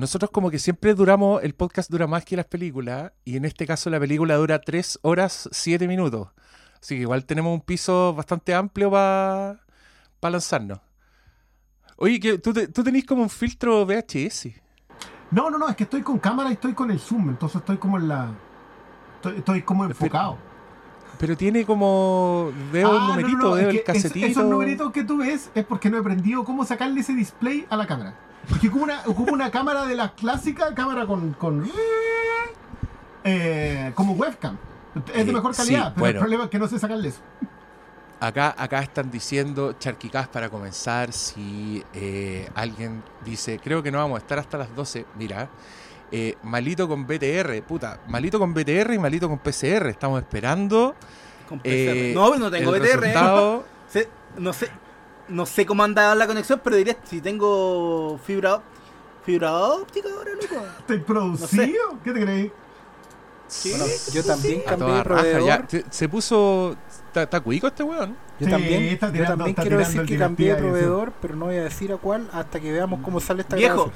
nosotros como que siempre duramos, el podcast dura más que las películas, y en este caso la película dura 3 horas 7 minutos. Así que igual tenemos un piso bastante amplio para lanzarnos. Oye, que tú, tú tenés como un filtro VHS. No, no, no, es que estoy con cámara y estoy con el zoom, entonces estoy como en la... Estoy, como enfocado. Pero, tiene como... Veo el ah, numerito, veo el casetito. esos numeritos que tú ves es porque no he aprendido cómo sacarle ese display a la cámara. Porque ocupa una, una cámara de la clásica, cámara con... con eh, como webcam. Es de mejor calidad, pero el problema es que no sé sacarle eso. Acá, acá están diciendo, Charquicás para comenzar, si eh, alguien dice, creo que no vamos a estar hasta las 12, mira, eh, malito con BTR, puta, malito con BTR y malito con PCR, estamos esperando. Con eh, no, no tengo BTR. no, sé, no sé cómo anda la conexión, pero diré, si tengo fibra, fibra óptica ahora, loco. ¿Te producido? ¿Qué te crees? Sí, yo también cambié de proveedor. se puso Está, cuico este weón. Yo también, yo también quiero decir que cambié de proveedor, pero no voy a decir a cuál hasta que veamos cómo sale esta Viejo,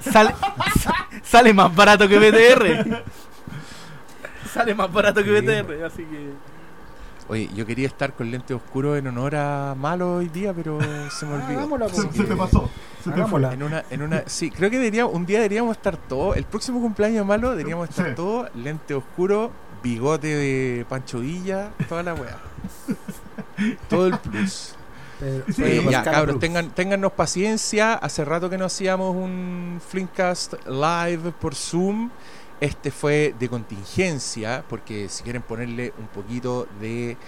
sale, sale más barato que BTR. sale más barato que BTR, así que. Oye, yo quería estar con lente oscuro en honor a Malo hoy día, pero se me olvidó. se, te pasó. Se te fue. En una, en una, sí, creo que deberíamos, un día deberíamos estar todos. El próximo cumpleaños de Malo deberíamos estar todos lente oscuro, bigote de Pancho Villa, toda la weá. Todo el plus. ya, cabros, tengan, téngannos paciencia. Hace rato que no hacíamos un Flinkcast live por Zoom. Este fue de contingencia, porque si quieren ponerle un poquito de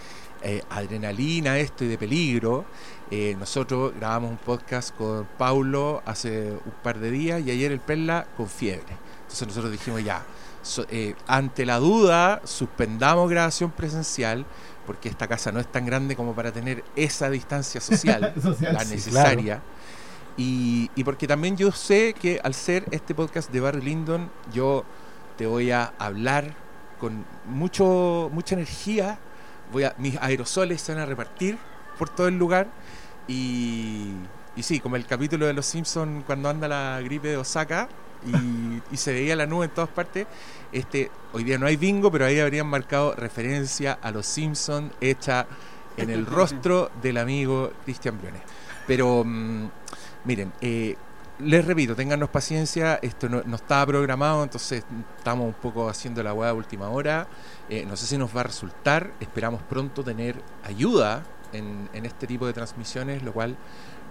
eh, adrenalina a esto y de peligro, eh, nosotros grabamos un podcast con Paulo hace un par de días y ayer el Perla con fiebre. Entonces nosotros dijimos ya, eh, ante la duda, suspendamos grabación presencial, porque esta casa no es tan grande como para tener esa distancia social, la necesaria. y, porque también yo sé que al ser este podcast de Barry Lyndon, yo te voy a hablar con mucho mucha energía, voy a, mis aerosoles se van a repartir por todo el lugar y, y sí, como el capítulo de Los Simpsons cuando anda la gripe de Osaka, y, se veía la nube en todas partes. Este, hoy día no hay bingo, pero ahí habrían marcado referencia a los Simpsons hecha en el rostro del amigo Cristian Briones. Pero mm, miren, eh, les repito, téngannos paciencia, esto no, estaba programado, entonces estamos un poco haciendo la hueá de última hora. Eh, no sé si nos va a resultar, esperamos pronto tener ayuda en, en este tipo de transmisiones, lo cual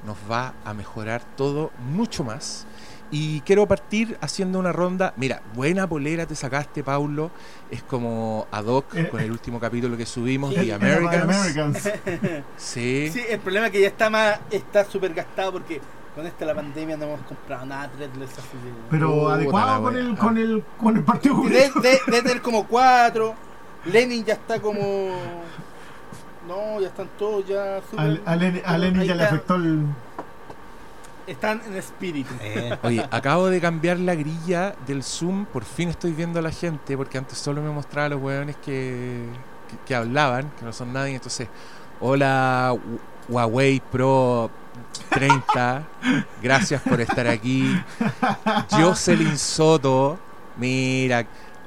nos va a mejorar todo mucho más. Y quiero partir haciendo una ronda. Mira, buena polera te sacaste, Paulo. Es como ad hoc eh, con el último capítulo que subimos, de Americans. sí. Sí, el problema es que ya está más está súper gastado porque con esta la pandemia no hemos comprado nada Pero adecuado con el, con el, con el partido Debe de, tener como cuatro. Lenin ya está como. No, ya están todos ya. Super... A, Lenin, ya le afectó el. Están en espíritu. Eh, oye, acabo de cambiar la grilla del Zoom. Por fin estoy viendo a la gente, porque antes solo me mostraba a los hueones que, que, hablaban, que no son nadie. Entonces, hola Huawei Pro 30, gracias por estar aquí. Jocelyn Soto, mira,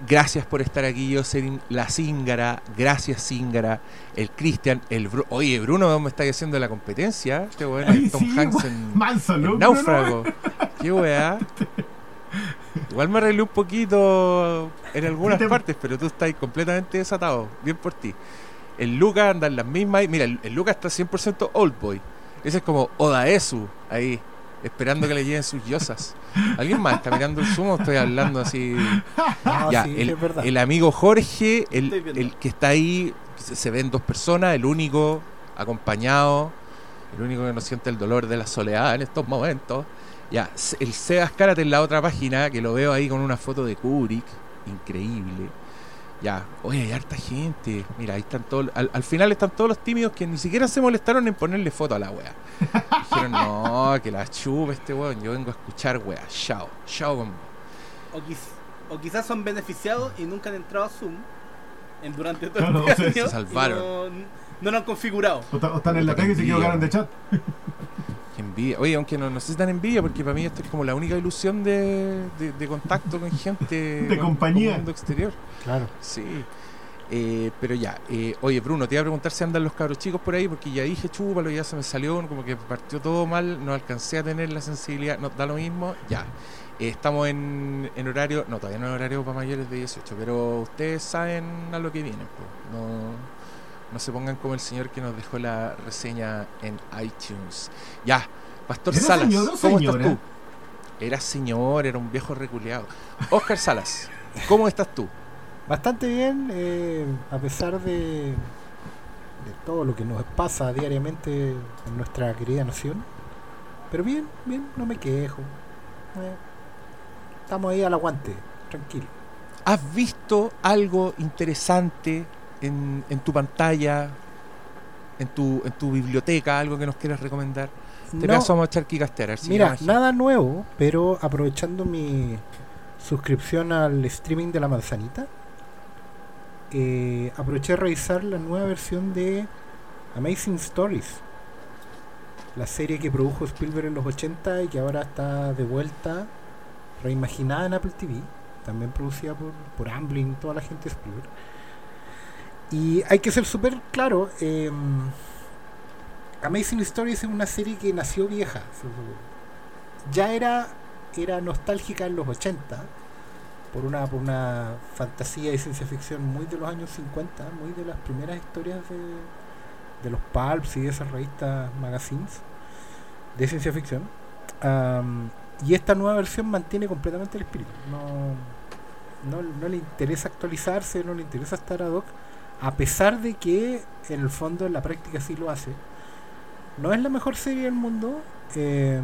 Gracias por estar aquí, soy la Zingara. Gracias, Zingara. El Cristian, el Oye, Bruno me está haciendo la competencia. Este weón Tom Hanks en, Náufrago. Qué weá. Igual me arreglé un poquito en algunas partes, pero tú estás completamente desatado. Bien por ti. El Lucas anda en las mismas. Mira, el, el Lucas está 100% old boy. Ese es como Odaesu ahí esperando que le lleguen sus yosas. ¿Alguien más está mirando el sumo? Estoy hablando así. ya, el, amigo Jorge, el, que está ahí, se ven dos personas, el único acompañado, el único que no siente el dolor de la soledad en estos momentos. Ya, el Sebas Karate en la otra página, que lo veo ahí con una foto de Kubrick, increíble. Ya, oye, hay harta gente. Mira, ahí están todos. Al, final están todos los tímidos que ni siquiera se molestaron en ponerle foto a la wea. Dijeron, no, que la chupe este weón. Yo vengo a escuchar wea. Chao, chao con o, o, quizás son beneficiados y nunca han entrado a Zoom en, durante todo el año Se salvaron. No, no, lo han configurado. O, están en la calle y se equivocaron de chat. Qué envidia. Oye, aunque no, no sé si envidia, porque para mí esto es como la única ilusión de, de, contacto con gente. de compañía. mundo exterior. Claro. Sí. Eh, pero ya, eh, oye Bruno, te iba a preguntar si andan los cabros chicos por ahí, porque ya dije chúpalo, ya se me salió, como que partió todo mal, no alcancé a tener la sensibilidad, no da lo mismo, ya. Eh, estamos en, en, horario, no, todavía no es horario para mayores de 18, pero ustedes saben a lo que viene, pues. no, no se pongan como el señor que nos dejó la reseña en iTunes. Ya, Pastor Salas, ¿cómo estás tú? Era señor, era un viejo reculeado. Oscar Salas, ¿cómo estás tú? Bastante bien, eh, a pesar de, de todo lo que nos pasa diariamente en nuestra querida nación. Pero bien, bien, no me quejo. Eh, estamos ahí al aguante, tranquilo. ¿Has visto algo interesante en, en tu pantalla, en tu, en tu biblioteca, algo que nos quieras recomendar? Te no, vamos a echar Mira, nada nuevo, pero aprovechando mi suscripción al streaming de la manzanita, eh, aproveché a revisar la nueva versión de Amazing Stories, la serie que produjo Spielberg en los 80 y que ahora está de vuelta, reimaginada en Apple TV, también producida por, por Amblin, toda la gente de Spielberg. Y hay que ser súper claro, eh, Amazing Stories es una serie que nació vieja, ya era, era nostálgica en los 80 por una, por una fantasía y ciencia ficción muy de los años 50, muy de las primeras historias de, de los pulps y de esas revistas magazines de ciencia ficción. y esta nueva versión mantiene completamente el espíritu. No, no, no, le interesa actualizarse, no le interesa estar ad hoc, a pesar de que en el fondo en la práctica sí lo hace. No es la mejor serie del mundo. Eh,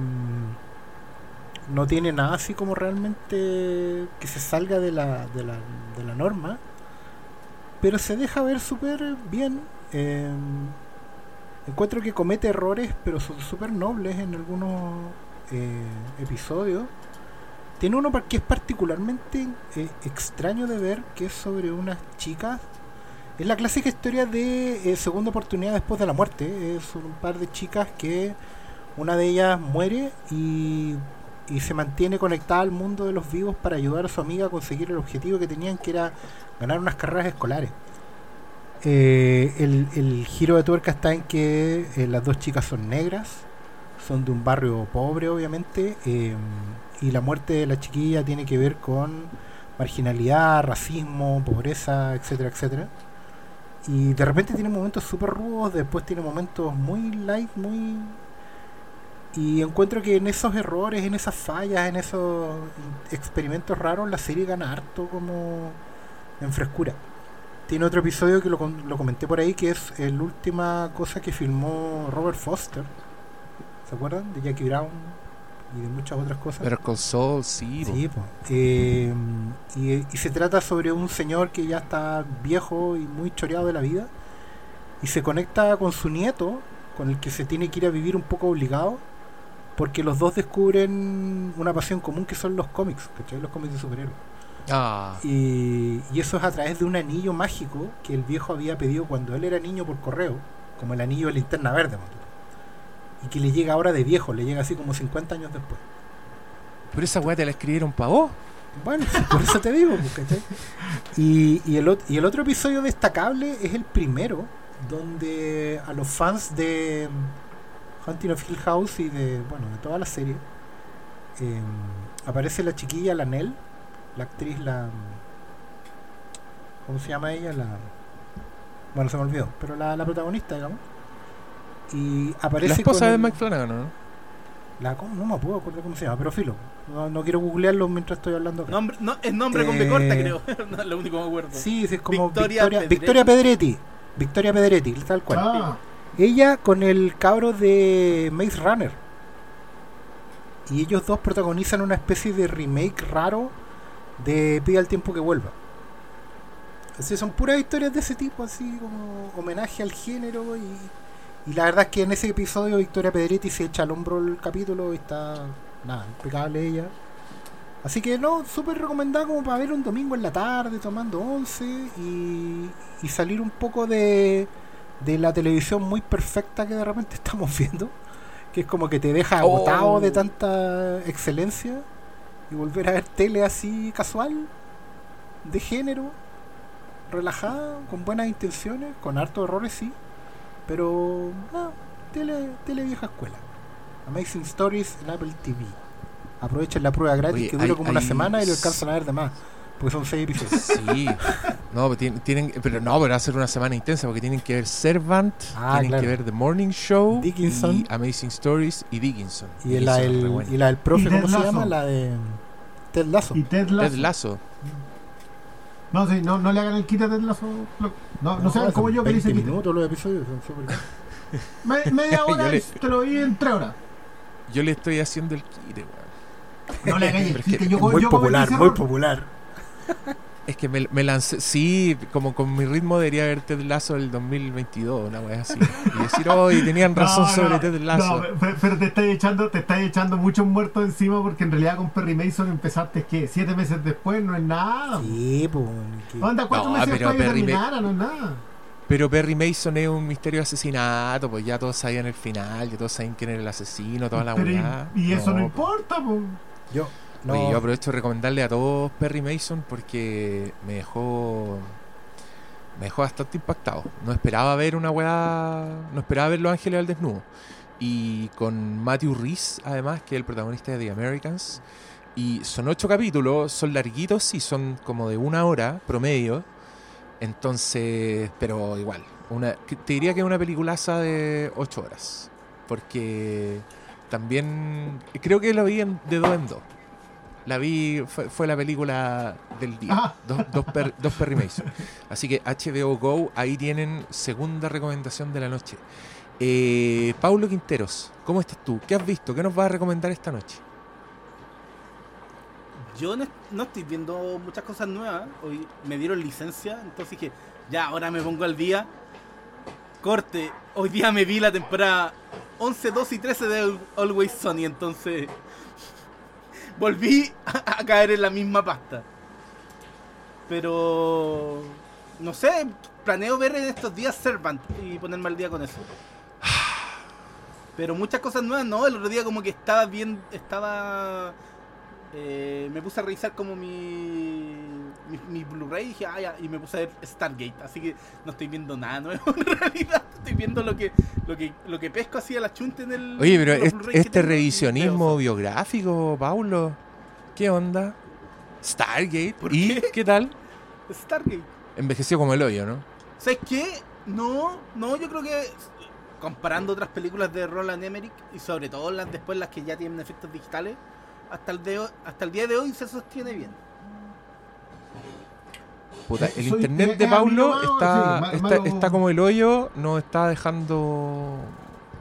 no tiene nada así como realmente que se salga de la, de la, de la norma, pero se deja ver súper bien. Em, encuentro que comete errores, pero son súper nobles en algunos eh, episodios. Tiene uno que es particularmente eh, extraño de ver, que es sobre unas chicas. Es la clásica historia de eh, segunda oportunidad después de la muerte. Es un par de chicas que una de ellas muere y y se mantiene conectada al mundo de los vivos para ayudar a su amiga a conseguir el objetivo que tenían, que era ganar unas carreras escolares. Eh, el, giro de tuerca está en que eh, las dos chicas son negras, son de un barrio pobre obviamente, y la muerte de la chiquilla tiene que ver con marginalidad, racismo, pobreza, etcétera, etcétera. Y de repente tiene momentos súper rudos, después tiene momentos muy light, muy y encuentro que en esos errores, en esas fallas, en esos experimentos raros, la serie gana harto como en frescura. Tiene otro episodio que lo, lo comenté por ahí, que es la última cosa que filmó Robert Foster. ¿Se acuerdan? De Jackie Brown y de muchas otras cosas. Soul, sí. Sí, eh, y, y se trata sobre un señor que ya está viejo y muy choreado de la vida. Y se conecta con su nieto, con el que se tiene que ir a vivir un poco obligado porque los dos descubren una pasión común que son los cómics, ¿cachai? Los cómics de superhéroes. Ah. Y, eso es a través de un anillo mágico que el viejo había pedido cuando él era niño por correo, como el anillo de linterna verde, y que le llega ahora de viejo, le llega así como 50 años después. Pero esa weá te la escribieron para vos. Bueno, por eso te digo, pues, ¿cachai? Y, y, el, y el otro episodio destacable es el primero, donde a los fans de Hunting of Hill House y de, bueno, de toda la serie, em, aparece la chiquilla, la Nell, la actriz, la... ¿Cómo se llama ella? La... Bueno, se me olvidó, pero la, la protagonista, digamos. Y aparece... La esposa de Mike Flanagan, ¿no? La, no me puedo acordar cómo se llama, pero filo. No, quiero googlearlo mientras estoy hablando. Nombre, no, es nombre con B corta, eh, creo. no es lo único que me acuerdo. Sí, es como Victoria, Victoria Pedretti. Victoria Pedretti, tal cual. Ah. Ella con el cabro de Maze Runner. Y ellos dos protagonizan una especie de remake raro de Pide al tiempo que vuelva. Así son puras historias de ese tipo, así como homenaje al género. Y, y la verdad es que en ese episodio Victoria Pedretti se echa al hombro el capítulo y está, nada, impecable ella. Así que no, súper recomendado como para ver un domingo en la tarde tomando once y, y salir un poco de, de la televisión muy perfecta que de repente estamos viendo, que es como que te deja agotado de oh. tanta excelencia y volver a ver tele así casual, de género, relajada, con buenas intenciones, con hartos errores sí, pero no, tele, tele vieja escuela. Amazing Stories en Apple TV. Aprovechen la prueba gratis que dura como una semana y lo alcanzan a ver de más. Porque son seis episodios. Sí. No, pero tienen, pero no, pero va a ser una semana intensa porque tienen que ver Servant, ah, tienen que ver The Morning Show, Dickinson. y Amazing Stories y Dickinson. Y, la, el, y la del profe, ¿cómo se llama? La de Ted Lasso. Y Ted Lasso. Ted Lasso. No, sí, no, no le hagan el kit a Ted Lasso. No, no, sean como yo que dice minutos los episodios son súper Me, Media hora y te lo vi en tres horas. Yo le estoy haciendo el kit, weón. No le hagan el kit. Yo, muy popular, muy popular. Es que me, lancé, sí, como con mi ritmo debería haber Ted Lasso del 2022, una wea así. Y decir, oh, tenían razón sobre Ted Lasso. No, pero, te estás echando, te estás echando muchos muertos encima porque en realidad con Perry Mason empezaste, ¿qué? Siete meses después, no es nada. Sí, pues. Anda, cuatro meses después de terminar, no es nada. Pero Perry Mason es un misterio de asesinato, pues ya todos sabían el final, ya todos saben quién era el asesino, toda la weá. Y, eso no, importa, pues. Yo, yo aprovecho de recomendarle a todos Perry Mason porque me dejó me dejó bastante impactado. No esperaba ver una weá, no esperaba ver Los Ángeles al desnudo. Y con Matthew Rhys, además, que es el protagonista de The Americans. Y son ocho capítulos, son larguitos, y son como de una hora promedio. Entonces, pero igual, una, te diría que es una peliculaza de ocho horas. Porque también creo que lo vi de dos en dos. La vi, fue, la película del día. Ah. Dos, dos, Perry Mason. Así que HBO Go, ahí tienen segunda recomendación de la noche. Eh, Paulo Quinteros, ¿cómo estás tú? ¿Qué has visto? ¿Qué nos vas a recomendar esta noche? Yo no, estoy viendo muchas cosas nuevas. Hoy me dieron licencia, entonces dije, ya, ahora me pongo al día. Corte, hoy día me vi la temporada 11, 12 y 13 de Always Sunny, entonces volví a, caer en la misma pasta. Pero no sé, planeo ver en estos días Servant y ponerme al día con eso. Pero muchas cosas nuevas, no, el otro día como que estaba bien, estaba... Eh, me puse a revisar como mi, mi, Blu-ray y dije, ah, y me puse a ver Stargate, así que no estoy viendo nada nuevo en realidad, estoy viendo lo que, lo que, lo que pesco así a la chunta en el... Oye, pero este revisionismo biográfico, Paulo, ¿qué onda? Stargate, ¿y qué? tal? Stargate. Envejeció como el hoyo, ¿no? ¿Sabes qué? No, no, yo creo que comparando otras películas de Roland Emmerich y sobre todo las después las que ya tienen efectos digitales, hasta el, de, hasta el día de hoy se sostiene bien. Puta, el internet de Paulo está, está, como el hoyo, nos está dejando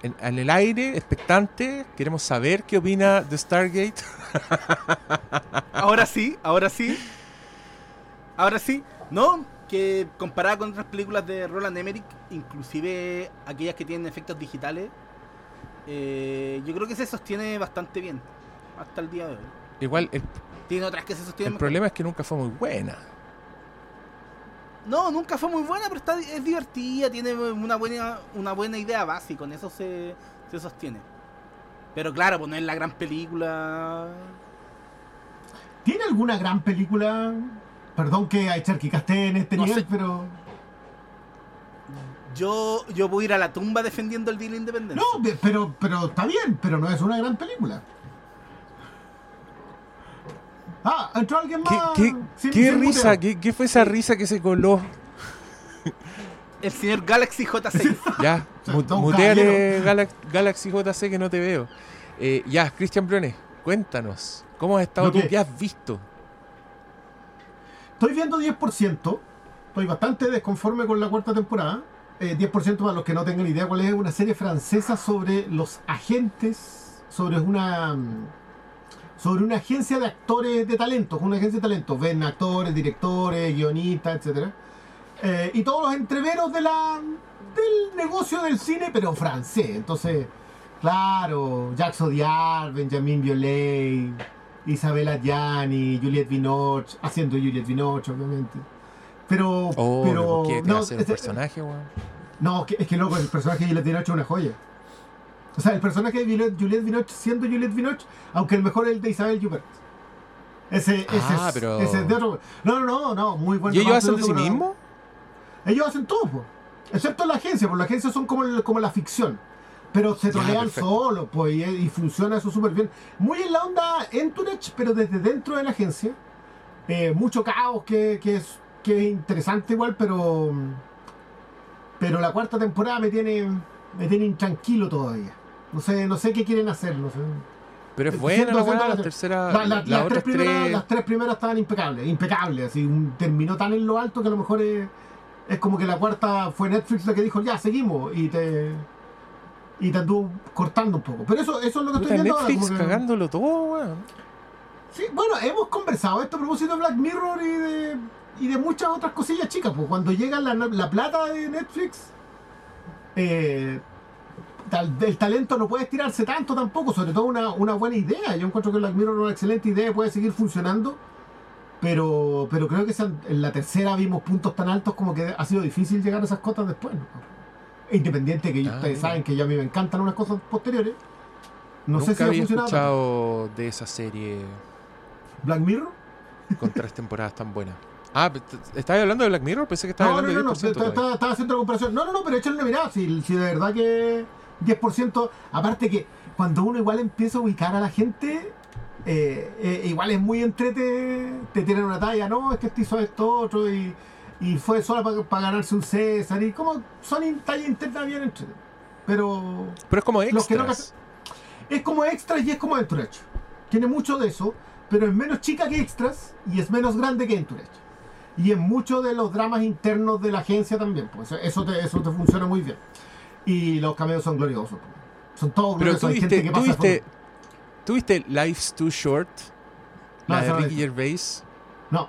en, el aire, expectante. Queremos saber qué opina de Stargate. ahora sí, ahora sí. Ahora sí. No, que comparada con otras películas de Roland Emmerich, inclusive aquellas que tienen efectos digitales, eh, yo creo que se sostiene bastante bien hasta el día de hoy. Igual, el, tiene otras que se sostienen. El problema es que nunca fue muy buena. No, nunca fue muy buena, pero está, es divertida, tiene una buena, una buena idea base y con eso se, se sostiene. Pero claro, pues no es la gran película. ¿Tiene alguna gran película? Perdón que hay charquicaste en este nivel, pero. Yo, yo voy a ir a la tumba defendiendo el Día de la Independencia. No, pero, pero está bien, pero no es una gran película. Ah, entró alguien más. ¿Qué, risa? ¿Qué, fue esa risa que se coló? El señor Galaxy JC. ya, muteale Galaxy JC que no te veo. Eh, ya, Cristian Briones, cuéntanos. ¿Cómo has estado tú? ¿Qué has visto? Estoy viendo 10%. Estoy bastante desconforme con la cuarta temporada. 10% eh, para los que no tengan idea cuál es una serie francesa sobre los agentes, sobre una sobre una agencia de actores de talentos, una agencia de talentos, ven actores, directores, guionistas, etcétera, eh, y todos los entreveros de la del negocio del cine, pero francés. Entonces, claro, Jacques Audiard, Benjamin Biolay, Isabella Gianni, Juliette Binoche, haciendo Juliette Binoche, obviamente. Pero, oh, pero no, hacer un personaje, weón? No, es que loco, el personaje de Juliette Binoche es una joya. O sea, el personaje de Juliette, Juliette Binoche siendo Juliette Binoche, aunque el mejor es el de Isabel Hubert. Ese, ese, Ah, es, pero- ese es de otro. No, no, no, no, muy bueno. ¿Y ellos hacen de sí mismos? Ellos hacen todo, po. excepto la agencia, porque la agencia son como, como la ficción. Pero se trolean solos, pues, y, y funciona eso súper bien. Muy en la onda Entourage, pero desde dentro de la agencia. Eh, mucho caos que, que es, que es interesante igual, pero. Pero la cuarta temporada me tiene. me tiene intranquilo todavía. No sé, no sé qué quieren hacer, no sé. Pero es buena la que- la tercera. La- la- las tres primeras, tres. las tres primeras estaban impecables, impecables, así, un- terminó tan en lo alto que a lo mejor es, es como que la cuarta fue Netflix la que dijo, ya, seguimos, y te y te anduvo cortando un poco. Pero eso, eso es lo que Puta, estoy viendo ahora, Netflix como que- cagándolo todo, weón. Sí, bueno, hemos conversado esto a propósito de Black Mirror y de, y de muchas otras cosillas chicas, pues cuando llega la plata de Netflix, eh, tal- el talento no puede estirarse tanto tampoco, sobre todo una, una buena idea. Yo encuentro que Black Mirror es una excelente idea y puede seguir funcionando, pero, pero creo que en la tercera vimos puntos tan altos como que ha sido difícil llegar a esas cotas después. ¿no? Independiente que Ah, ustedes mira. saben que ya a mí me encantan unas cosas posteriores. No Nunca sé si ha había funcionado. tanto. escuchado de esa serie Black Mirror. con tres temporadas tan buenas. Ah, ¿estabas hablando de Black Mirror? Pensé que estabas No, no, hablando no, no, de 10% estaba, todavía. estaba haciendo la comparación. No, no, no, pero échale una mirada. Si, si de verdad que 10%, aparte que cuando uno igual empieza a ubicar a la gente, eh, eh, igual es muy entrete, te tiran una talla, no, es que este hizo esto, otro, y, y fue solo para ganarse un César, y como son in- tallas internas bien entrete. Pero Pero es como que no extras. es como extras y es como Entourage. Tiene mucho de eso, pero es menos chica que extras y es menos grande que Entourage. Y en muchos de los dramas internos de la agencia también, pues eso te, eso te funciona muy bien. Y los cameos son gloriosos. Son todos Pero gloriosos. tú Hay gente viste, que tú pasa viste, tú viste Life's Too Short, No, la de Ricky Gervais, No,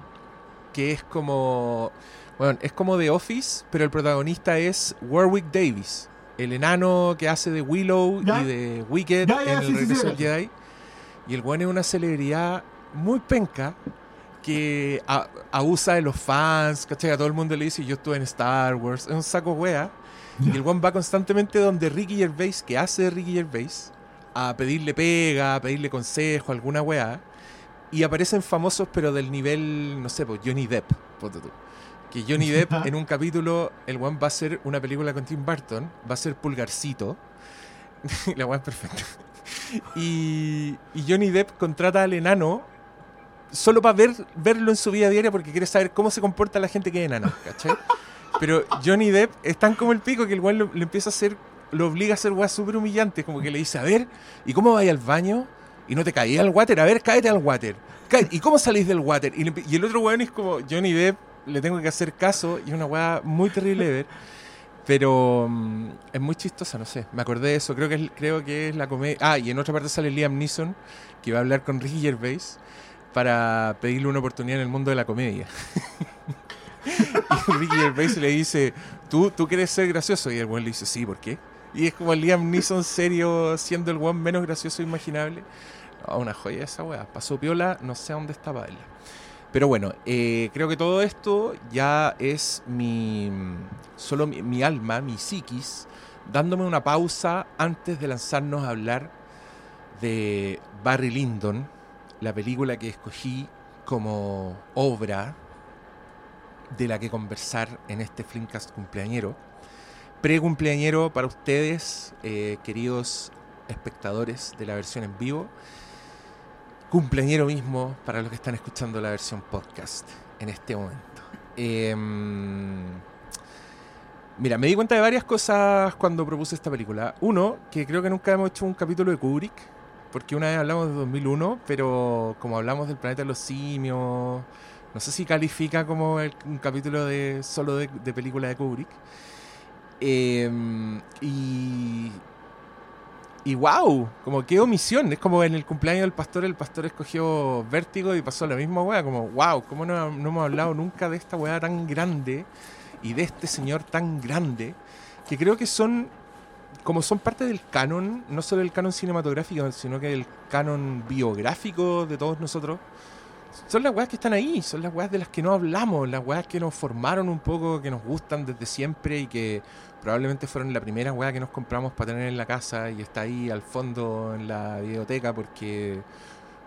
que es como, bueno, es como The Office, pero el protagonista es Warwick Davis, el enano que hace de Willow Ya. y de Wicked Ya, ya, en sí, el regreso sí, del. Jedi. Y el weón es una celebridad muy penca que a- abusa de los fans, ¿cachai? A todo el mundo le dice yo estuve en Star Wars, es un saco wea. Y el weón va constantemente donde Ricky Gervais, que hace de Ricky Gervais, a pedirle pega, a pedirle consejo, alguna weá. Y aparecen famosos, pero del nivel, no sé, pues Johnny Depp, ponte tú. Que Johnny Depp en un capítulo, el weón va a hacer una película con Tim Burton, va a ser Pulgarcito. La weá es perfecta. Y, y Johnny Depp contrata al enano solo para ver, verlo en su vida diaria porque quiere saber cómo se comporta la gente que es enano, ¿cachai? Pero Johnny Depp es tan como el pico que el weón lo- empieza a hacer, lo obliga a hacer weas súper humillantes, como que le dice, a ver, ¿y cómo vais al baño? Y no te caí al water, a ver, cáete al water. ¿Y cómo salís del water? Y, le y el otro weón es como, Johnny Depp, le tengo que hacer caso, y es una wea muy terrible de ver. Pero mm, es muy chistosa, no sé. Me acordé de eso. Creo que es, creo que es la comedia. Ah, y en otra parte sale Liam Neeson, que va a hablar con Ricky Gervais para pedirle una oportunidad en el mundo de la comedia. y Ricky Gervais le dice, ¿Tú, ¿tú quieres ser gracioso? Y el weón le dice, sí, ¿por qué? Y es como Liam Neeson serio, siendo el weón menos gracioso imaginable. No, una joya esa weá. Pasó piola, no sé dónde para verla. Pero bueno, eh, creo que todo esto ya es mi. solo mi alma, mi psiquis, dándome una pausa antes de lanzarnos a hablar de Barry Lyndon, la película que escogí como obra de la que conversar en este Flimcast cumpleañero. Pre-cumpleañero para ustedes, eh, queridos espectadores de la versión en vivo. Cumpleañero mismo para los que están escuchando la versión podcast en este momento. Em, mira, me di cuenta de varias cosas cuando propuse esta película. Uno, que creo que nunca hemos hecho un capítulo de Kubrick, porque una vez hablamos de 2001, pero como hablamos del planeta de los simios, no sé si califica como el- un capítulo de solo de, de película de Kubrick. Em, y y wow, como qué omisión. Es como en el cumpleaños del pastor, el pastor escogió Vértigo y pasó la misma weá. Como wow, ¿cómo no, no hemos hablado nunca de esta weá tan grande y de este señor tan grande? Que creo que son, como son parte del canon, no solo del canon cinematográfico, sino que del canon biográfico de todos nosotros. Son las weas que están ahí, son las weas de las que no hablamos, las weas que nos formaron un poco, que nos gustan desde siempre y que probablemente fueron la primera wea que nos compramos para tener en la casa y está ahí al fondo en la biblioteca porque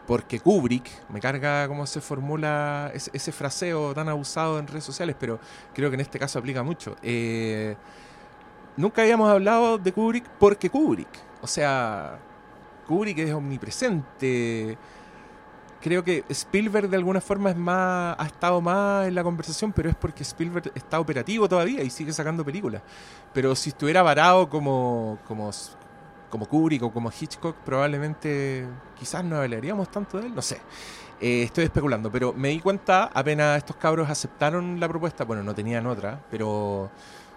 porque Kubrick, me carga cómo se formula ese, ese fraseo tan abusado en redes sociales, pero creo que en este caso aplica mucho. Eh, nunca habíamos hablado de Kubrick porque Kubrick, o sea, Kubrick es omnipresente. Creo que Spielberg de alguna forma es más, ha estado más en la conversación, pero es porque Spielberg está operativo todavía y sigue sacando películas. Pero si estuviera varado como, como, como Kubrick o como Hitchcock, probablemente quizás no hablaríamos tanto de él, no sé. Eh, estoy especulando, pero me di cuenta apenas estos cabros aceptaron la propuesta, bueno, no tenían otra, pero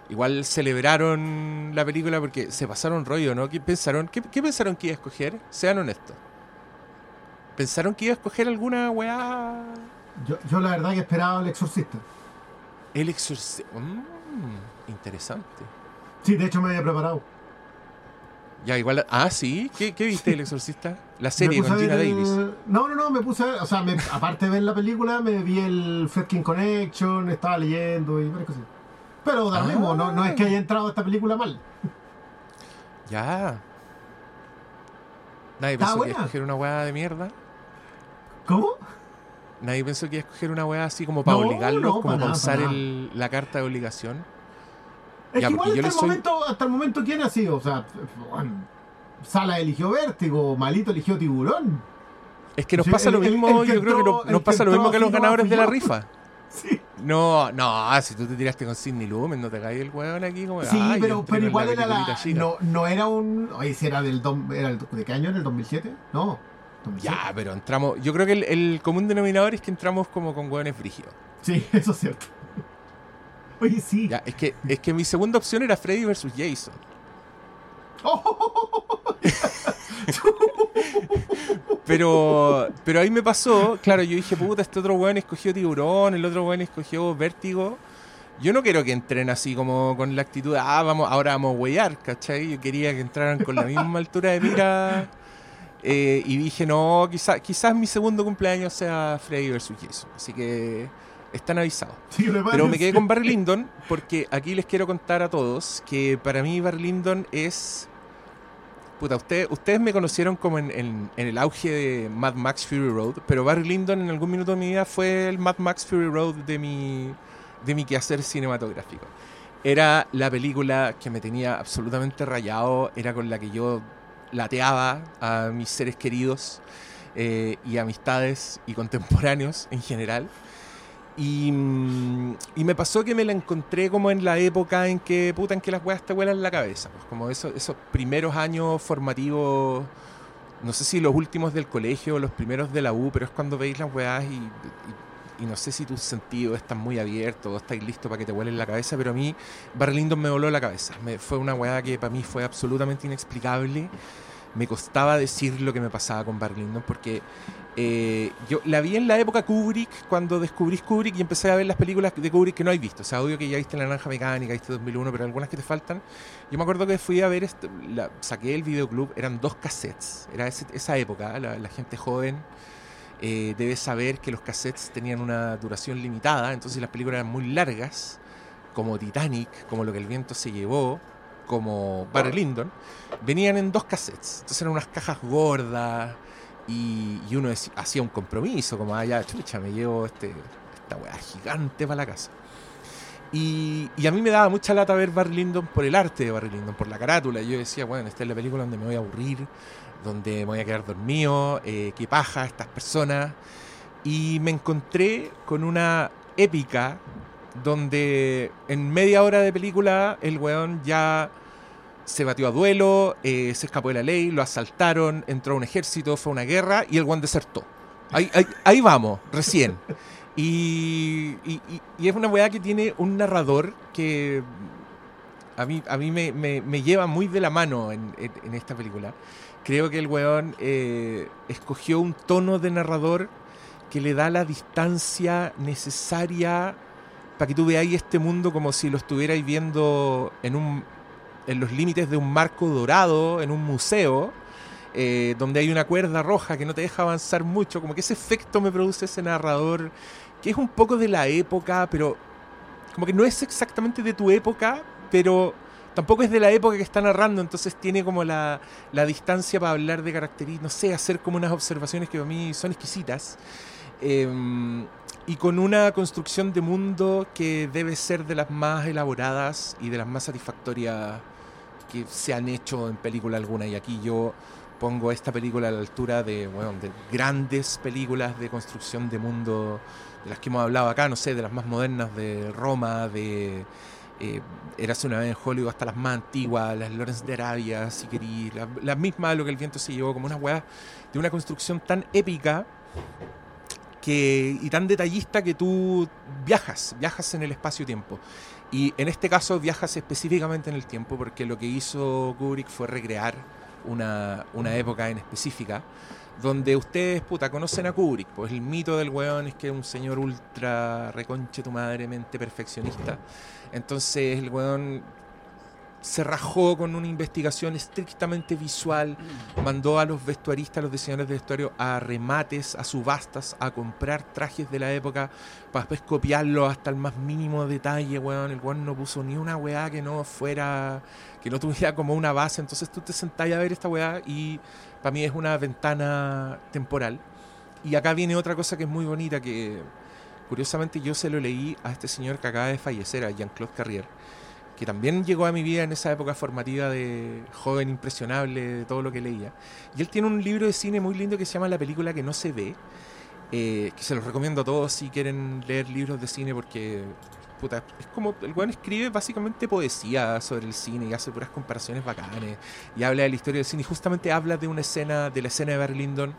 igual celebraron la película porque se pasaron rollo, ¿no? ¿Qué pensaron, qué, qué pensaron que iba a escoger? Sean honestos. ¿Pensaron que iba a escoger alguna weá? Yo, yo la verdad que esperaba el exorcista. El exorcista. Mm, interesante. Sí, de hecho me había preparado. Ya, igual. Ah, sí. ¿Qué, qué viste El Exorcista? La serie con a Gina ver Davis. No, no, no, me puse a ver, o sea, me- aparte de ver la película, me vi el Fredkin Connection, estaba leyendo y varias cosas. Pero da lo Ah. mismo, no, no es que haya entrado esta película mal. Ya. Nadie Está pensó que iba a buena. escoger una weá de mierda. ¿Cómo? Nadie pensó que iba a escoger una weá así como para No, obligarlos, no, como para usar el- la carta de obligación. Es Ya, que igual yo hasta el, soy- momento, hasta el momento, ¿quién ha sido? O sea, bueno, Sala eligió Vértigo, Malito eligió Tiburón. Es que nos pasa lo el- mismo, el yo creo que nos pasa lo mismo que a los ganadores de la rifa. Sí, No, no, si tú te tiraste con Sidney Lumen, no te caes el weón aquí como. sí ay, pero, igual era la. No, no era un. Oye, si era del. dom- Era el, ¿De qué año era el 2007? No. 2007. Ya, pero entramos. Yo creo que el, el común denominador es que entramos como con hueones brígidos. Sí, eso es cierto. Oye, sí. Ya, es que, es que mi segunda opción era Freddy versus Jason. Pero, pero ahí me pasó, claro, yo dije, puta, este otro weón escogió tiburón, el otro weón escogió vértigo. Yo no quiero que entren así como con la actitud de, ah, vamos, ahora vamos a huellar, ¿cachai? Yo quería que entraran con la misma altura de mira. Eh, y dije, no, quizás quizás mi segundo cumpleaños sea Freddy versus Jason. Así que están avisados. Sí, Pero me quedé con Barry Lyndon porque aquí les quiero contar a todos que para mí Barry Lyndon es... Puta, usted- ustedes me conocieron como en, en- en el auge de Mad Max Fury Road, pero Barry Lyndon en algún minuto de mi vida fue el Mad Max Fury Road de mi, de mi quehacer cinematográfico. Era la película que me tenía absolutamente rayado, era con la que yo lateaba a mis seres queridos eh, y amistades y contemporáneos en general. Y, mm, y me pasó que me la encontré como en la época en que, puta, en que las weas te vuelan la cabeza. Pues como eso- esos primeros años formativos, no sé si los últimos del colegio los primeros de la U, pero es cuando veis las weas y, y- y no sé si tus sentidos están muy abiertos o estáis listos para que te vuelen la cabeza, pero a mí Barry Lyndon me voló la cabeza. Me, fue una wea que para mí fue absolutamente inexplicable. Me costaba decir lo que me pasaba con Barry Lyndon porque eh, yo la vi en la época Kubrick, cuando descubrí Kubrick y empecé a ver las películas de Kubrick que no hay visto. O sea, obvio que ya viste La Naranja Mecánica, viste 2001, pero algunas que te faltan. Yo me acuerdo que fui a ver, este- saqué el videoclub, eran dos cassettes. Era esa época, la, la gente joven eh, debe saber que los cassettes tenían una duración limitada, entonces las películas eran muy largas, como Titanic, como Lo que el viento se llevó, como Barry Lyndon, venían en dos cassettes. Entonces eran unas cajas gordas y, y uno hacía un compromiso, como, ah, ya, chucha, me llevo este, esta weá gigante para la casa. Y, y a mí me daba mucha lata ver Barry Lyndon por el arte de Barry Lyndon, por la carátula. Yo decía, bueno, esta es la película donde me voy a aburrir, donde me voy a quedar dormido, eh, qué paja estas personas. Y me encontré con una épica donde en media hora de película el weón ya se batió a duelo, eh, se escapó de la ley, lo asaltaron, entró a un ejército, fue a una guerra y el weón desertó. Ahí, ahí, ahí vamos, recién. Y, y- es una weá que tiene un narrador que a mí, a mí me, me- me lleva muy de la mano en, en- en esta película. Creo que el weón eh, escogió un tono de narrador que le da la distancia necesaria para que tú veáis este mundo como si lo estuvierais viendo en, un, en los límites de un marco dorado, en un museo, eh, donde hay una cuerda roja que no te deja avanzar mucho, como que ese efecto me produce ese narrador, que es un poco de la época, pero como que no es exactamente de tu época, pero tampoco es de la época que está narrando, entonces tiene como la, la distancia para hablar de características, no sé, hacer como unas observaciones que para mí son exquisitas. Em, y con una construcción de mundo que debe ser de las más elaboradas y de las más satisfactorias que se han hecho en película alguna. Y aquí yo pongo esta película a la altura de, bueno, de grandes películas de construcción de mundo, de las que hemos hablado acá, no sé, de las más modernas de Roma, de eh, Érase una vez en Hollywood, hasta las más antiguas, las Lawrence de Arabia, si queréis, las la mismas lo que el viento se llevó, como una weá de una construcción tan épica que, y tan detallista que tú viajas, viajas en el espacio-tiempo. Y en este caso viajas específicamente en el tiempo, porque lo que hizo Kubrick fue recrear una, una época en específica, donde ustedes, puta, conocen a Kubrick, pues el mito del weón es que es un señor ultra reconche tu madre, mente perfeccionista. Entonces el weón se rajó con una investigación estrictamente visual, mandó a los vestuaristas, a los diseñadores de vestuario a remates, a subastas, a comprar trajes de la época para después copiarlo hasta el más mínimo detalle, weón. El weón no puso ni una weá que no fuera, que no tuviera como una base. Entonces tú te sentás a ver esta weá y para mí es una ventana temporal. Y acá viene otra cosa que es muy bonita, que curiosamente yo se lo leí a este señor que acaba de fallecer, a Jean-Claude Carrier que también llegó a mi vida en esa época formativa de joven impresionable, de todo lo que leía. Y él tiene un libro de cine muy lindo que se llama La película que no se ve, eh, que se los recomiendo a todos si quieren leer libros de cine porque puta, es como el weón escribe básicamente poesía sobre el cine y hace puras comparaciones bacanes y habla de la historia del cine y justamente habla de una escena, de la escena de Barry Lyndon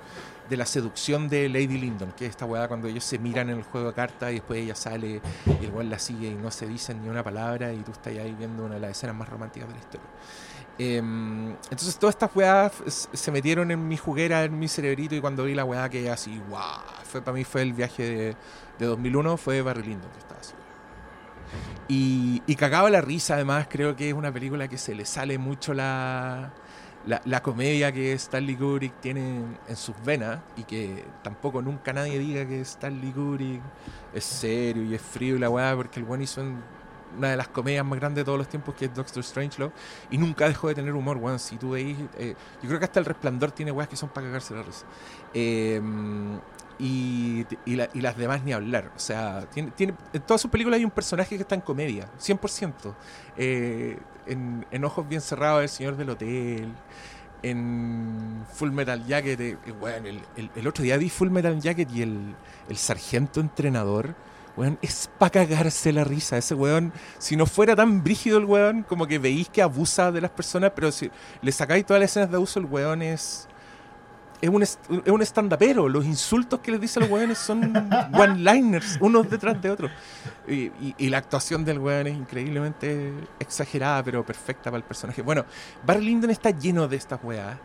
de la seducción de Lady Lyndon, que es esta weá cuando ellos se miran en el juego de cartas y después ella sale y el weón la sigue y no se dicen ni una palabra y tú estás ahí viendo una de las escenas más románticas de la historia. Em, entonces todas estas weas se metieron en mi juguera, en mi cerebrito y cuando vi la weá que así, wow, fue, para mí fue el viaje de, de 2001, fue Barry Lyndon, que estaba así. Y, y cagaba la risa, además creo que es una película que se le sale mucho la, la, la, comedia que Stanley Kubrick tiene en sus venas y que tampoco nunca nadie diga que Stanley Kubrick es serio y es frío y la weá, porque el buen hizo una de las comedias más grandes de todos los tiempos que es Doctor Strangelove y nunca dejó de tener humor, weón. Si tú veis, eh, yo creo que hasta El Resplandor tiene weas que son para cagarse la risa. Eh, y, y, la, y, las demás ni hablar. O sea, tiene, tiene, en todas sus películas hay un personaje que está en comedia, 100%. Eh, en, en, Ojos Bien Cerrados, El Señor del Hotel, en Full Metal Jacket. Eh, bueno, el, el, el, otro día vi Full Metal Jacket y el, el sargento entrenador. Weón, es para cagarse la risa. Ese weón, si no fuera tan brígido el weón, como que veis que abusa de las personas, pero si le sacáis todas las escenas de abuso, el weón es es un, es un stand-upero. Los insultos que les dice a los weones son one-liners, unos detrás de otros. Y, y, y, la actuación del weón es increíblemente exagerada, pero perfecta para el personaje. Bueno, Barry Lyndon está lleno de estas weas.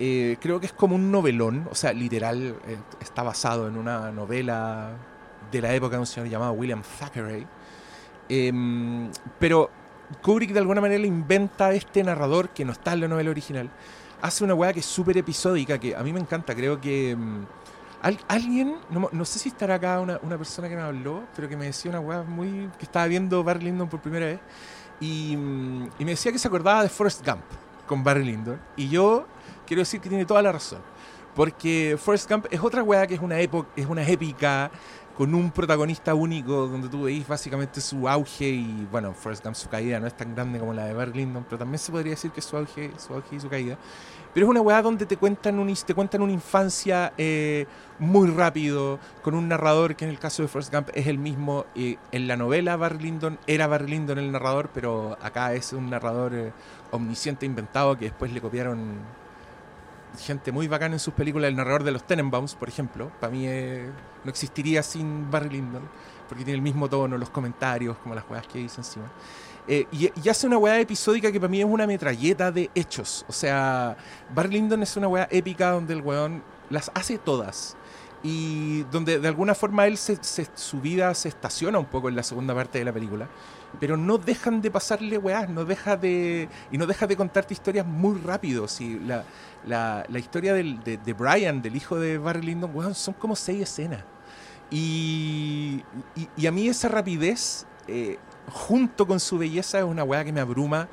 Eh, creo que es como un novelón, o sea, literal, eh, está basado en una novela de la época de un señor llamado William Thackeray. Eh, pero Kubrick de alguna manera inventa este narrador que no está en la novela original hace una weá que es súper episódica, que a mí me encanta. Creo que al, alguien, no, no, sé si estará acá una, una, persona que me habló, pero que me decía una weá muy. que estaba viendo Barry Lyndon por primera vez. Y, um, y me decía que se acordaba de Forrest Gump con Barry Lyndon. Y yo quiero decir que tiene toda la razón. Porque Forrest Gump es otra weá que es una, época, es una épica, con un protagonista único donde tú veis básicamente su auge y bueno, Forrest Gump su caída no es tan grande como la de Barry Lyndon, pero también se podría decir que su auge, su auge y su caída. Pero es una weá donde te cuentan, un, te cuentan una infancia eh, muy rápido, con un narrador que en el caso de Forrest Gump es el mismo. Eh, en la novela Barry Lyndon era Barry Lyndon el narrador, pero acá es un narrador eh, omnisciente inventado que después le copiaron gente muy bacana en sus películas. El narrador de los Tenenbaums, por ejemplo, para mí eh, no existiría sin Barry Lyndon, porque tiene el mismo tono, los comentarios, como las weas que dice encima. Eh, y, y, hace una weá episódica que para mí es una metralleta de hechos. O sea, Barry Lyndon es una weá épica donde el weón las hace todas. y donde de alguna forma él su vida se estaciona un poco en la segunda parte de la película, pero no dejan de pasarle weás, no deja de y no deja de contarte historias muy rápido. Si la, historia de, Brian, del hijo de Barry Lyndon, son como seis escenas. Y, y, y a mí esa rapidez, eh, junto con su belleza, es una weá que me abruma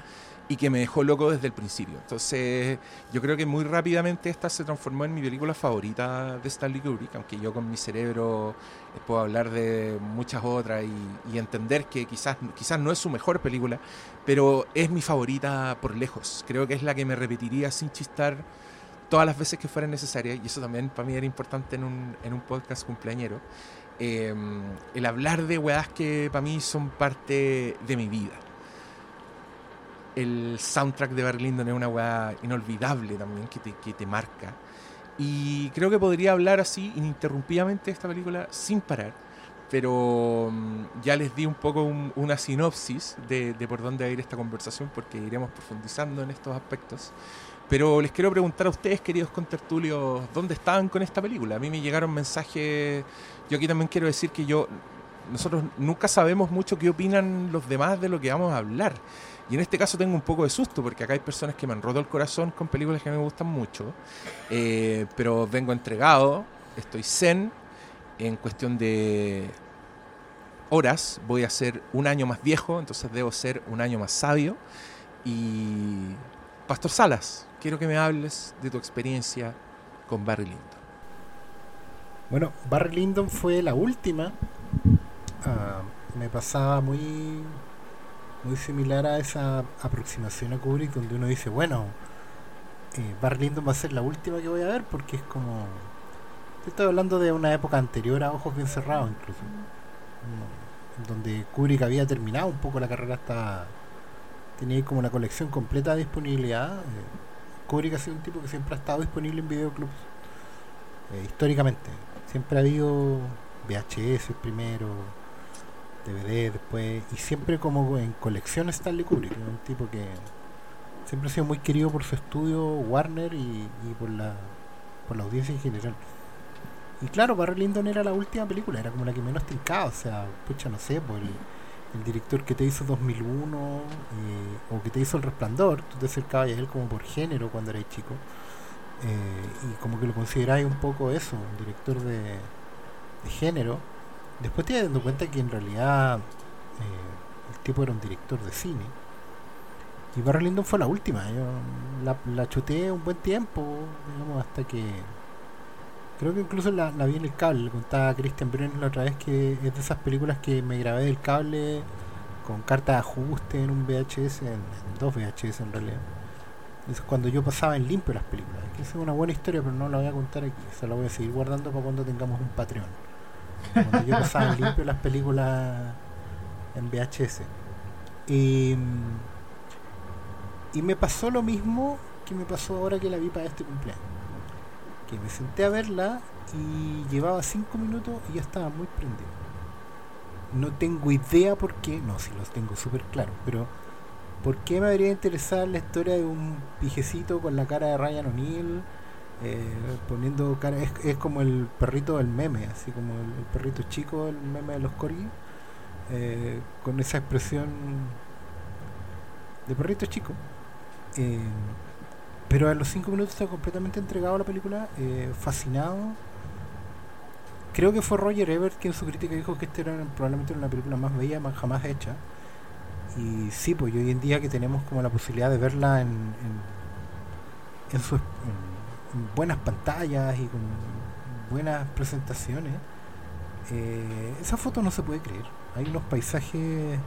y que me dejó loco desde el principio. Entonces, yo creo que muy rápidamente esta se transformó en mi película favorita de Stanley Kubrick, aunque yo con mi cerebro eh, puedo hablar de muchas otras y, y entender que quizás, quizás no es su mejor película, pero es mi favorita por lejos. Creo que es la que me repetiría sin chistar todas las veces que fuera necesaria, y eso también para mí era importante en un, en un podcast cumpleañero. Eh, el hablar de weas que para mí son parte de mi vida. El soundtrack de Lyndon es una weá inolvidable también que te, que te marca. Y creo que podría hablar así ininterrumpidamente de esta película sin parar. Pero mm, ya les di un poco un- una sinopsis de, de por dónde va a ir esta conversación porque iremos profundizando en estos aspectos. Pero les quiero preguntar a ustedes, queridos contertulios, ¿dónde estaban con esta película? A mí me llegaron mensajes. Yo aquí también quiero decir que yo. Nosotros nunca sabemos mucho qué opinan los demás de lo que vamos a hablar. Y en este caso tengo un poco de susto porque acá hay personas que me han roto el corazón con películas que me gustan mucho. Eh, pero vengo entregado, estoy zen. En cuestión de horas voy a ser un año más viejo, entonces debo ser un año más sabio. Y Pastor Salas, quiero que me hables de tu experiencia con Barry Lyndon. Bueno, Barry Lyndon fue la última. Ah, me pasaba muy muy similar a esa aproximación a Kubrick donde uno dice, bueno, eh, Barry Lyndon va a ser la última que voy a ver porque es como... Estoy hablando de una época anterior a Ojos Bien Cerrados incluso. Donde Kubrick había terminado un poco la carrera hasta... Tenía como una colección completa de disponibilidad. Eh, Kubrick ha sido un tipo que siempre ha estado disponible en videoclubs. eh, históricamente. Siempre ha habido VHS primero, DVD después, y siempre como en colección Stanley Kubrick, un tipo que siempre ha sido muy querido por su estudio Warner y, por la por la audiencia en general. Y claro, Barry Lyndon era la última película, era como la que menos tincaba, o sea, pucha, no sé, por el, el director que te hizo 2001 eh, o que te hizo El Resplandor, tú te acercabas a él como por género cuando eras chico. eh, y como que lo consideráis un poco eso, un director de, de género. Después te vas dando cuenta que en realidad eh, el tipo era un director de cine. Y Barry Lyndon fue la última. Yo la, la chuté un buen tiempo, digamos, hasta que. Creo que incluso la, vi en el cable. Le contaba Christian Brenner la otra vez que es de esas películas que me grabé del cable con carta de ajuste en un VHS, en, dos VHS en realidad. Eso es cuando yo pasaba en limpio las películas. Que es una buena historia, pero no la voy a contar aquí. Esa la voy a seguir guardando para cuando tengamos un Patreon. Cuando yo pasaba en limpio las películas en VHS. Y, y me pasó lo mismo que me pasó ahora que la vi para este cumpleaños. Que me senté a verla y llevaba 5 minutos y ya estaba muy prendido. No tengo idea por qué, no, sí los tengo súper claro, pero ¿por qué me habría interesar la historia de un pijecito con la cara de Ryan O'Neill? eh, poniendo cara, es, es como el perrito del meme, así como el, el perrito chico, el meme de los corgis, eh, con esa expresión de perrito chico. Eh, pero a los 5 minutos estaba completamente entregado a la película, eh, fascinado. Creo que fue Roger Ebert quien en su crítica dijo que esta era probablemente una película más bella más jamás hecha. Y sí, pues hoy en día que tenemos como la posibilidad de verla en, en, en- en buenas pantallas y con buenas presentaciones, eh, esa foto no se puede creer. Hay unos paisajes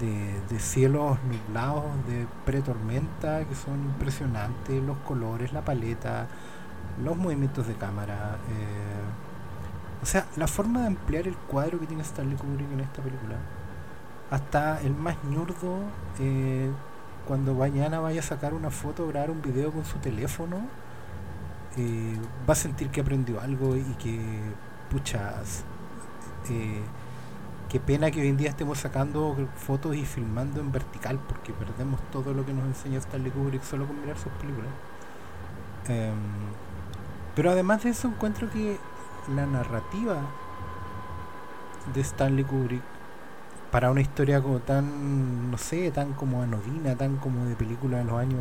de, de cielos nublados, de pretormenta, que son impresionantes, los colores, la paleta, los movimientos de cámara. eh, o sea, la forma de ampliar el cuadro que tiene Stanley Kubrick en esta película, hasta el más ñurdo, eh, cuando mañana vaya a sacar una foto, grabar un video con su teléfono, eh, va a sentir que aprendió algo y que, pucha, s- eh, qué pena que hoy en día estemos sacando fotos y filmando en vertical porque perdemos todo lo que nos enseña Stanley Kubrick solo con mirar sus películas. Em, pero además de eso encuentro que la narrativa de Stanley Kubrick para una historia como tan, no sé, tan como anodina, tan como de película de los años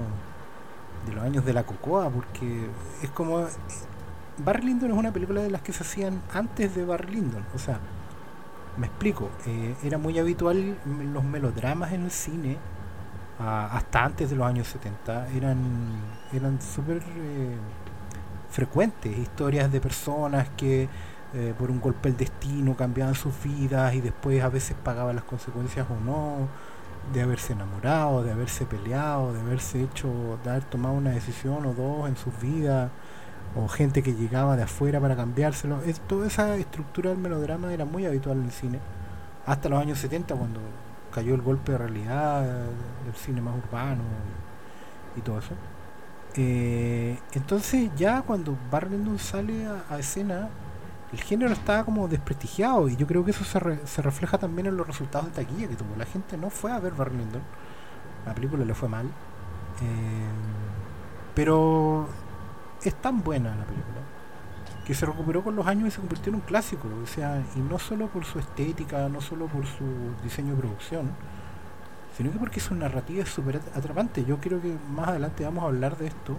de los años de la cocoa, porque es como Barry Lyndon es una película de las que se hacían antes de Barry Lyndon, o sea, me explico, eh, era muy habitual los melodramas en el cine ah, hasta antes de los años 70 eran eran súper eh, frecuentes historias de personas que eh, por un golpe del destino cambiaban sus vidas y después a veces pagaban las consecuencias o no de haberse enamorado, de haberse peleado, de haberse hecho, de haber tomado una decisión o dos en sus vidas, o gente que llegaba de afuera para cambiárselo. Es, toda esa estructura del melodrama era muy habitual en el cine, hasta los años 70 cuando cayó el golpe de realidad del cine más urbano y, todo eso. Eh, entonces ya cuando Barry sale a escena, el género estaba como desprestigiado y yo creo que eso se, se, refleja también en los resultados de taquilla que tuvo. La gente no fue a ver Barry Lyndon, la película le fue mal, eh, pero es tan buena la película que se recuperó con los años y se convirtió en un clásico, o sea, y no solo por su estética, no solo por su diseño de producción, sino que porque su narrativa es súper atrapante. Yo creo que más adelante vamos a hablar de esto,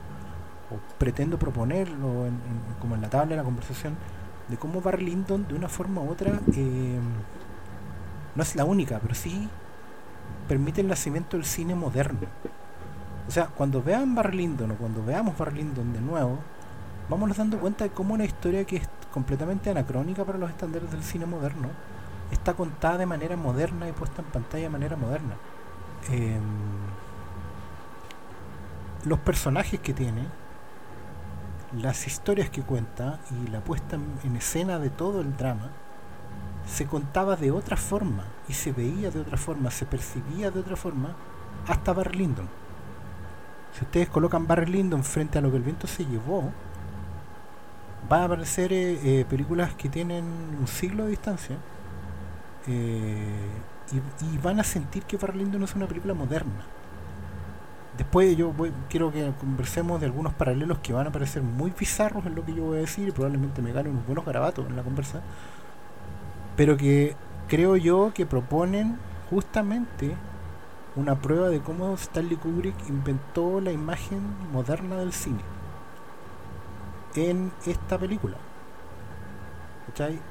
o pretendo proponerlo como en la tabla de la conversación, de cómo Barry Lyndon de una forma u otra eh, no es la única, pero sí permite el nacimiento del cine moderno. O sea, cuando vean Barry Lyndon o cuando veamos Barry Lyndon de nuevo, vamos dando cuenta de cómo una historia que es completamente anacrónica para los estándares del cine moderno está contada de manera moderna y puesta en pantalla de manera moderna. Em, los personajes que tiene, las historias que cuenta y la puesta en escena de todo el drama se contaba de otra forma y se veía de otra forma, se percibía de otra forma hasta Barry Lyndon. Si ustedes colocan Barry Lyndon frente a lo que el viento se llevó, van a aparecer eh, eh, películas que tienen un siglo de distancia eh, y, van a sentir que Barry Lyndon es una película moderna Después yo quiero que conversemos de algunos paralelos que van a parecer muy bizarros en lo que yo voy a decir y probablemente me gane unos buenos garabatos en la conversa. Pero que creo yo que proponen justamente una prueba de cómo Stanley Kubrick inventó la imagen moderna del cine en esta película.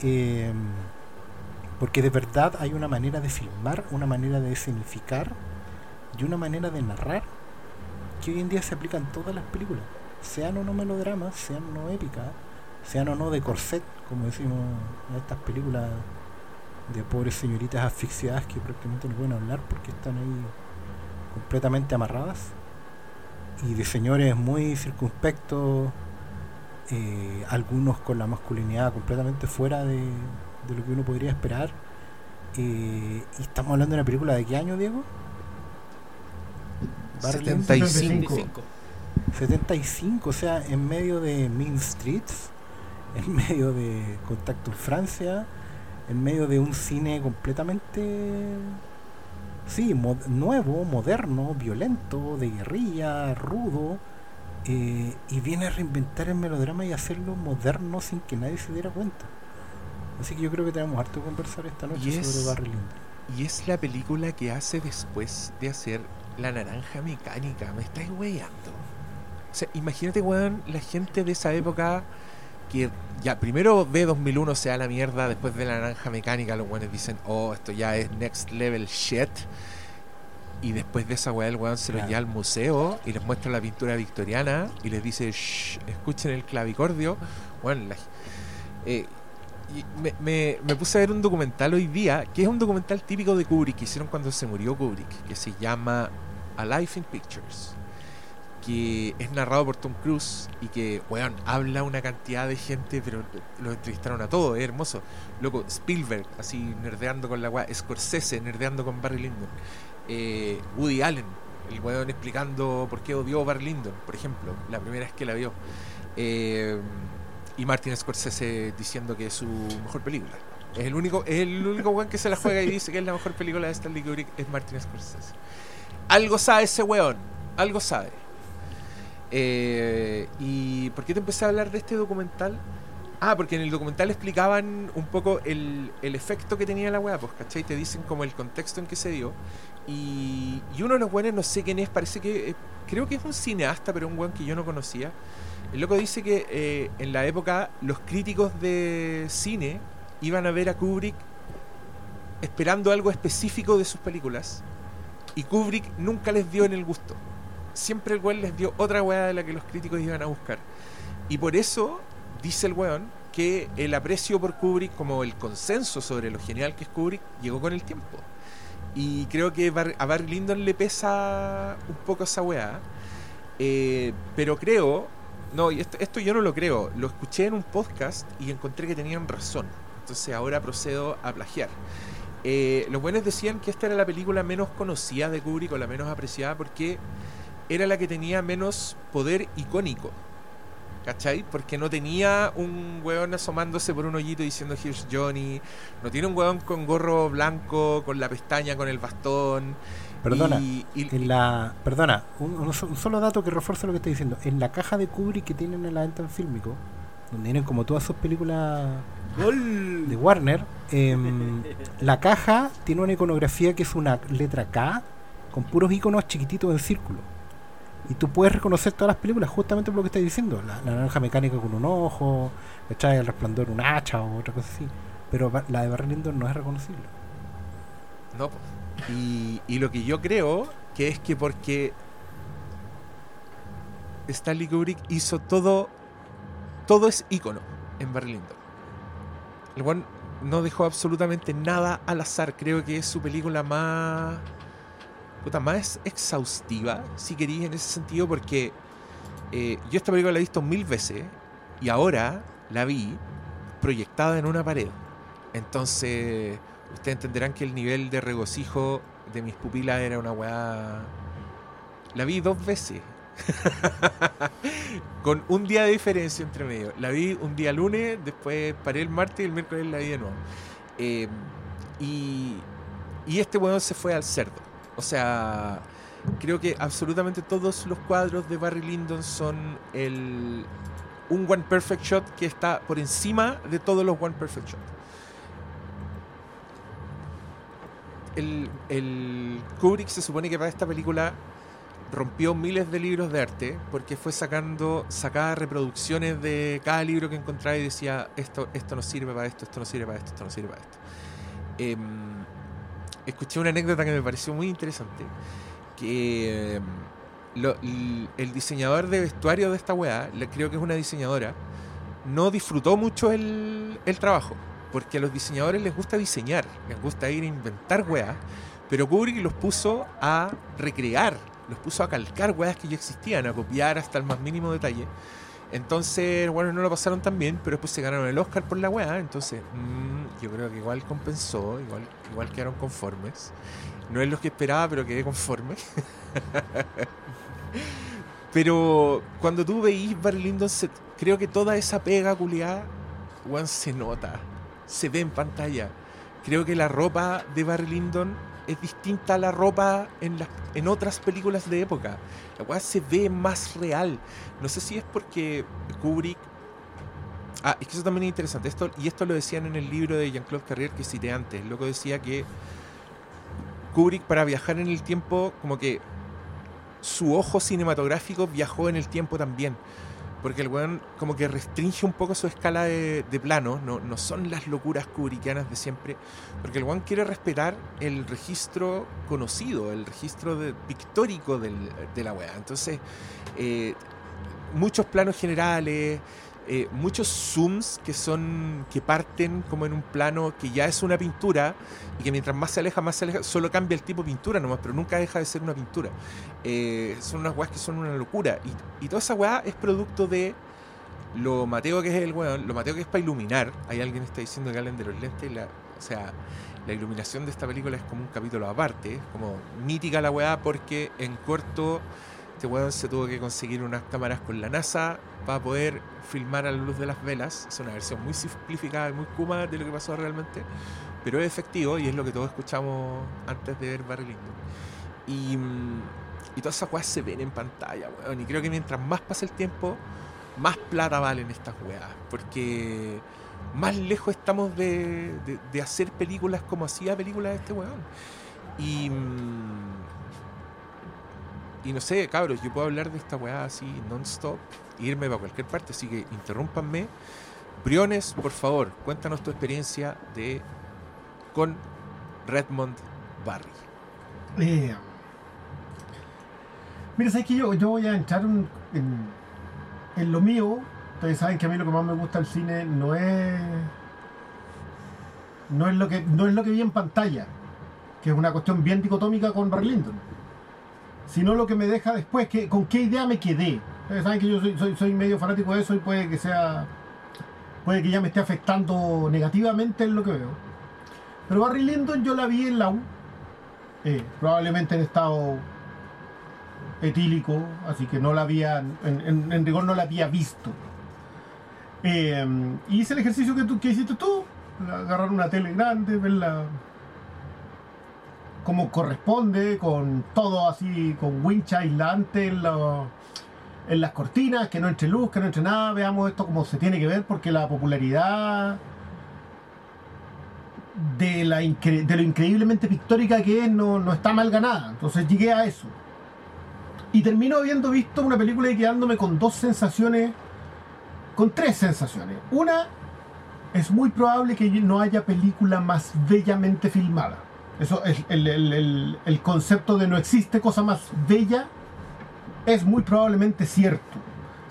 Eh, porque de verdad hay una manera de filmar, una manera de escenificar y una manera de narrar que hoy en día se aplican todas las películas, sean o no melodramas, sean o no épicas, sean o no de corset, como decimos en estas películas de pobres señoritas asfixiadas que prácticamente no pueden hablar porque están ahí completamente amarradas, y de señores muy circunspectos, eh, algunos con la masculinidad completamente fuera de, lo que uno podría esperar. Eh, y estamos hablando de una película de qué año, Diego? 75. 75, o sea, en medio de Mean Streets, en medio de Contacto en Francia, en medio de un cine completamente, sí, nuevo, moderno, violento, de guerrilla, rudo, eh, y viene a reinventar el melodrama y hacerlo moderno sin que nadie se diera cuenta. Así que yo creo que tenemos harto que conversar esta noche sobre Barry Y es la película que hace después de hacer la naranja mecánica, me estáis weyando. O sea, imagínate, weón, la gente de esa época que ya primero ve 2001 se da la mierda, después de la naranja mecánica los weones dicen, oh, esto ya es next level shit. Y después de esa weá, el weón se lo lleva al museo y les muestra la pintura victoriana y les dice, Shh, escuchen el clavicordio. Bueno, eh, me, me, puse a ver un documental hoy día, que es un documental típico de Kubrick, que hicieron cuando se murió Kubrick, que se llama A Life in Pictures, que es narrado por Tom Cruise y que, weón, habla una cantidad de gente, pero lo entrevistaron a todos, es hermoso. Loco, Spielberg, así nerdeando con la weá, Scorsese nerdeando con Barry Lyndon, eh, Woody Allen, el weón explicando por qué odió a Barry Lyndon, por ejemplo, la primera vez que la vio. Eh, y Martin Scorsese diciendo que es su mejor película. Es el único, es el único weón que se la juega y dice que es la mejor película de Stanley Kubrick, es Martin Scorsese. Algo sabe ese weón, algo sabe. Eh, ¿Y por qué te empecé a hablar de este documental? Ah, porque en el documental explicaban un poco el, el efecto que tenía la weá, pues, ¿cachai? Te dicen como el contexto en que se dio. Y, y uno de los buenos, no sé quién es, parece que. eh, creo que es un cineasta, pero un buen que yo no conocía. El loco dice que eh, en la época los críticos de cine iban a ver a Kubrick esperando algo específico de sus películas. Y Kubrick nunca les dio en el gusto. Siempre el weón les dio otra weá de la que los críticos iban a buscar. Y por eso dice el weón que el aprecio por Kubrick, como el consenso sobre lo genial que es Kubrick, llegó con el tiempo. Y creo que a Barry Lyndon le pesa un poco esa weá. Eh, pero creo, no, esto, esto yo no lo creo, lo escuché en un podcast y encontré que tenían razón. Entonces ahora procedo a plagiar. Eh, los buenos decían que esta era la película menos conocida de Kubrick o la menos apreciada porque era la que tenía menos poder icónico. ¿Cachai? Porque no tenía un weón asomándose por un hoyito diciendo Here's Johnny. No tiene un weón con gorro blanco, con la pestaña, con el bastón. Perdona, Y- y- En la, perdona, un, un so- un solo dato que refuerza lo que estoy diciendo. En la caja de Kubrick que tienen en la venta en Fílmico, donde tienen como todas sus películas Gol. de Warner, em, la caja tiene una iconografía que es una letra K con puros iconos chiquititos en círculo. Y tú puedes reconocer todas las películas justamente por lo que estás diciendo. La, naranja mecánica con un ojo, ¿cachai? el resplandor un hacha o otra cosa así. Pero la de Barry Lyndon no es reconocible. No, y, y lo que yo creo que es que porque Stanley Kubrick hizo todo, todo es ícono en Barry Lyndon. El weón no dejó absolutamente nada al azar. Creo que es su película más, puta, más exhaustiva, si queréis, en ese sentido, porque eh, yo esta película la he visto mil veces y ahora la vi proyectada en una pared. Entonces, ustedes entenderán que el nivel de regocijo de mis pupilas era una weá. La vi dos veces. Con un día de diferencia entre medio. La vi un día lunes, después paré el martes y el miércoles la vi de nuevo. Eh, y, y este weón se fue al cerdo. O sea, creo que absolutamente todos los cuadros de Barry Lyndon son el, un One Perfect Shot que está por encima de todos los One Perfect Shot. El, Kubrick se supone que para esta película rompió miles de libros de arte porque fue sacando sacaba reproducciones de cada libro que encontraba y decía esto esto no sirve para esto esto no sirve para esto esto no sirve para esto Em, escuché una anécdota que me pareció muy interesante que em, lo- el diseñador de vestuario de esta weá creo que es una diseñadora no disfrutó mucho el, el trabajo porque a los diseñadores les gusta diseñar les gusta ir a inventar weá pero Kubrick los puso a recrear los puso a calcar weas que ya existían, a copiar hasta el más mínimo detalle. Entonces, bueno, no lo pasaron tan bien, pero después se ganaron el Oscar por la wea. Entonces, mm, yo creo que igual compensó, igual, igual quedaron conformes. No es lo que esperaba, pero quedé conforme. pero cuando tú veís se- creo que toda esa pega culiada, weón, se nota, se ve en pantalla. Creo que la ropa de Barry Lyndon es distinta a la ropa en, las, en otras películas de época. La weá se ve más real. No sé si es porque Kubrick. Ah, es que eso también es interesante. Esto, y esto lo decían en el libro de Jean-Claude Carrier que cité antes. El loco decía que Kubrick, para viajar en el tiempo, como que su ojo cinematográfico viajó en el tiempo también. Porque el weón como que restringe un poco su escala de, de plano, no, no son las locuras kubrickianas de siempre, porque el weón quiere respetar el registro conocido, el registro de- pictórico del- de la weá. Entonces, eh, muchos planos generales, eh, muchos zooms que son que parten como en un plano que ya es una pintura y que mientras más se aleja, más se aleja, solo cambia el tipo de pintura nomás, pero nunca deja de ser una pintura. Eh, son unas weas que son una locura. Y, toda esa weá es producto de lo mateo que es el weón, lo mateo que es para iluminar. Hay alguien que está diciendo que hablen de los lentes. o sea, la iluminación de esta película es como un capítulo aparte. Es como mítica la weá porque en corto este weón se tuvo que conseguir unas cámaras con la NASA para poder filmar a la luz de las velas. Es una versión muy simplificada y muy kuma de lo que pasó realmente. Pero es efectivo y es lo que todos escuchamos antes de ver Barry Lyndon. Y, mm, y todas esas weas se ven en pantalla, weón. Y creo que mientras más pasa el tiempo, más plata valen estas weas. Porque más lejos estamos de, de- de hacer películas como hacía películas este weón. Y. Y no sé, cabros, yo puedo hablar de esta weá así non-stop, irme para cualquier parte, así que interrúmpanme. Briones, por favor, cuéntanos tu experiencia de con Redmond Barry. Eh, mira, sabes que yo, yo voy a entrar en, en- en lo mío. Ustedes saben que a mí lo que más me gusta del cine no es. No es lo que, no es lo que vi en pantalla, que es una cuestión bien dicotómica con Barry Lyndon. Sino lo que me deja después, que, con qué idea me quedé. Ustedes saben que yo soy, soy, soy medio fanático de eso y puede que sea. Puede que ya me esté afectando negativamente en lo que veo. Pero Barry Lyndon yo la vi en la U. Eh, probablemente en estado etílico, así que no la había, en, rigor no la había visto. Eh, hice el ejercicio que, que hiciste tú, agarrar una tele grande, verla como corresponde, con todo así, con winch aislante en, la- en las cortinas, que no entre luz, que no entre nada, veamos esto como se tiene que ver, porque la popularidad de lo increíblemente pictórica que es no, no está mal ganada. Entonces llegué a eso. Y termino habiendo visto una película y quedándome con dos sensaciones, con tres sensaciones. Una, es muy probable que no haya película más bellamente filmada. Eso es el, el- el- concepto de no existe cosa más bella, es muy probablemente cierto.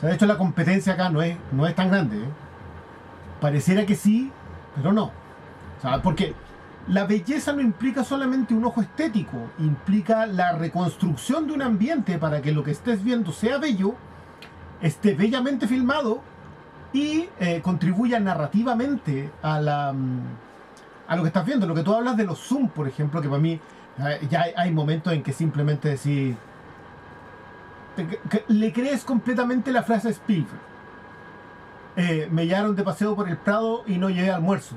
De hecho la competencia acá no es, no es tan grande. ¿eh? Pareciera que sí, pero no. Porque la belleza no implica solamente un ojo estético, implica la reconstrucción de un ambiente para que lo que estés viendo sea bello, esté bellamente filmado y eh, contribuya narrativamente a, la, mm, a lo que estás viendo. Lo que tú hablas de los zoom, por ejemplo, que para mí ya hay, hay momentos en que simplemente decís, le crees completamente la frase Spielberg. Eh, me llevaron de paseo por el Prado y no llevé almuerzo.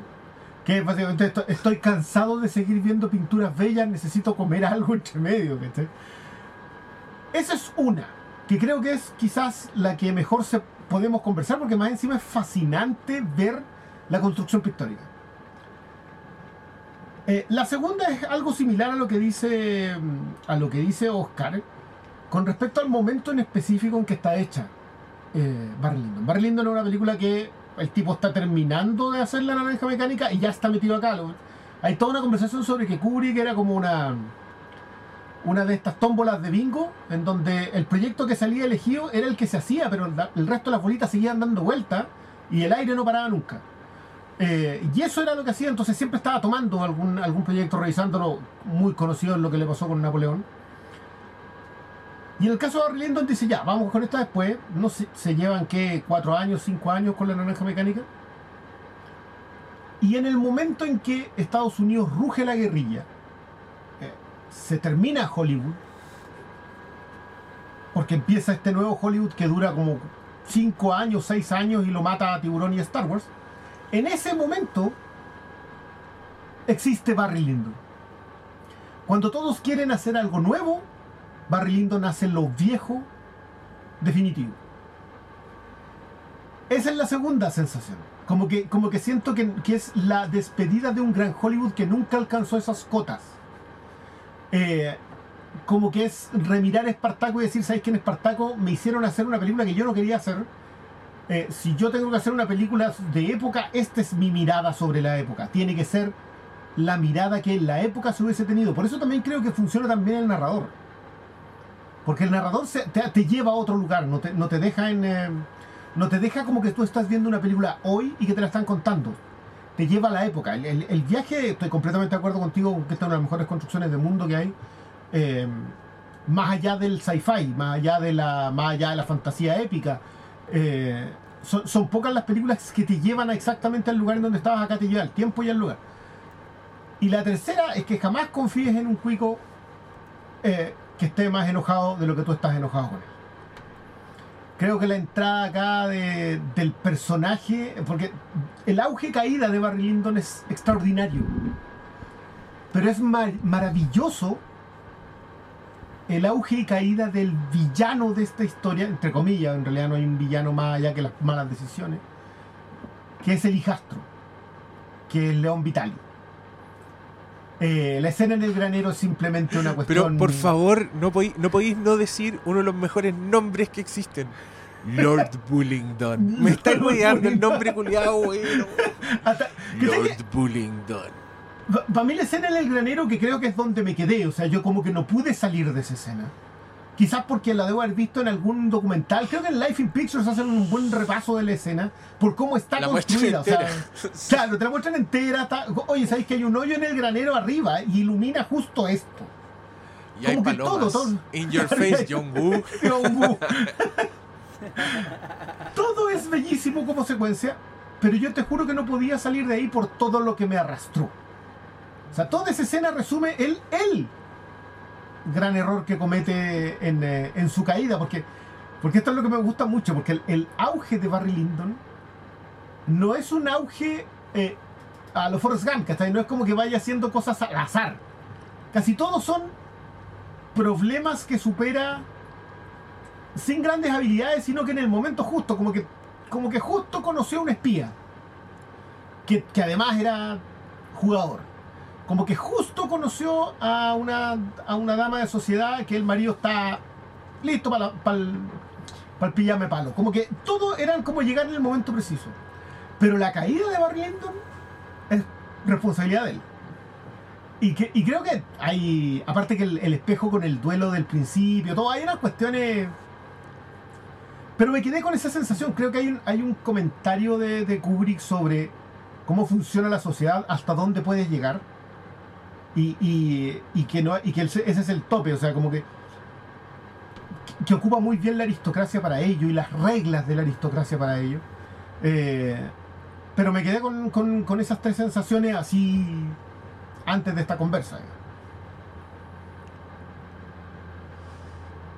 Que básicamente esto- estoy cansado de seguir viendo pinturas bellas, necesito comer algo entre medio. ¿cachai? Esa es una, que creo que es quizás la que mejor se podemos conversar, porque más encima es fascinante ver la construcción pictórica. Eh, la segunda es algo similar a lo que dice mm, a lo que dice Oscar con respecto al momento en específico en que está hecha eh, Barry Lyndon. Barry Lyndon es una película que el tipo está terminando de hacer la naranja mecánica y ya está metido acá. Lo- Hay toda una conversación sobre que Kubrick era como una una de estas tómbolas de bingo en donde el proyecto que salía elegido era el que se hacía, pero el, el resto de las bolitas seguían dando vueltas y el aire no paraba nunca. Eh, y eso era lo que hacía, entonces siempre estaba tomando algún, algún proyecto, revisándolo, muy conocido en lo que le pasó con Napoleón. Y en el caso de Barry Lyndon dice, ya, vamos con esta después, no sé, se llevan, ¿qué? ¿Cuatro años, cinco años con la naranja mecánica? Y en el momento en que Estados Unidos ruge la guerrilla, eh, se termina Hollywood, porque empieza este nuevo Hollywood que dura como cinco años, seis años y lo mata a Tiburón y Star Wars. En ese momento existe Barry Lyndon. Cuando todos quieren hacer algo nuevo, Barry Lyndon hace lo viejo definitivo. Esa es la segunda sensación. Como que, como que siento que, que es la despedida de un gran Hollywood que nunca alcanzó esas cotas. Eh, como que es remirar Espartaco y decir, ¿sabes quién Espartaco? Me hicieron hacer una película que yo no quería hacer. Eh, si yo tengo que hacer una película de época, esta es mi mirada sobre la época. Tiene que ser la mirada que en la época se hubiese tenido. Por eso también creo que funciona también el narrador. Porque el narrador se- te, te lleva a otro lugar, no te, no te deja en. eh, no te deja como que tú estás viendo una película hoy y que te la están contando. Te lleva a la época. El, el- viaje, estoy completamente de acuerdo contigo, que esta es una de las mejores construcciones del mundo que hay. eh, más allá del sci-fi, más allá de la, más allá de la fantasía épica. Eh, son, pocas las películas que te llevan a exactamente al lugar en donde estabas, acá te lleva el tiempo y el lugar. Y la tercera es que jamás confíes en un cuico eh, que esté más enojado de lo que tú estás enojado con él. Creo que la entrada acá de- del personaje, porque el auge caída de Barry Lyndon es extraordinario, pero es mar- maravilloso el auge y caída del villano de esta historia, entre comillas, en realidad no hay un villano más allá que las malas decisiones, que es el hijastro, que es León Vitali. Eh, la escena en el granero es simplemente una cuestión. Pero por favor, no podéis no, podéis no decir uno de los mejores nombres que existen. Lord Bullingdon. Me está olvidando el nombre culiado, bueno. Lord Bullingdon. Para mí la escena en el granero que creo que es donde me quedé, o sea, yo como que no pude salir de esa escena. Quizás porque la debo haber visto en algún documental. Creo que en Life in Pictures hacen un buen repaso de la escena por cómo está La construida. O sea, claro, te la muestran entera. está- Oye, ¿sabéis que hay un hoyo en el granero arriba y ilumina justo esto? Y hay Como que palomas. todo, todo. In your face, John Woo. John Woo. todo es bellísimo como secuencia, pero yo te juro que no podía salir de ahí por todo lo que me arrastró. O sea, toda esa escena resume el, el gran error que comete en, eh, en su caída, porque, porque esto es lo que me gusta mucho, porque el, el auge de Barry Lyndon no es un auge eh, a los Forrest Gump, ¿cachai? No es como que vaya haciendo cosas al azar. Casi todos son problemas que supera sin grandes habilidades, sino que en el momento justo, como que, como que justo conoció a un espía, que, que además era jugador. Como que justo conoció a una, a una dama de sociedad que el marido está listo para el, para el pillame palo. Como que todo eran como llegar en el momento preciso. Pero la caída de Barry Lyndon es responsabilidad de él. Y, que, y creo que hay, aparte que el, el espejo con el duelo del principio, todo, hay unas cuestiones... Pero me quedé con esa sensación, creo que hay un, hay un comentario de, de Kubrick sobre cómo funciona la sociedad, hasta dónde puedes llegar, y, y, que, no, y que ese es el tope, o sea, como que, que ocupa muy bien la aristocracia para ello y las reglas de la aristocracia para ello. Eh, pero me quedé con, con- con esas tres sensaciones así antes de esta conversa.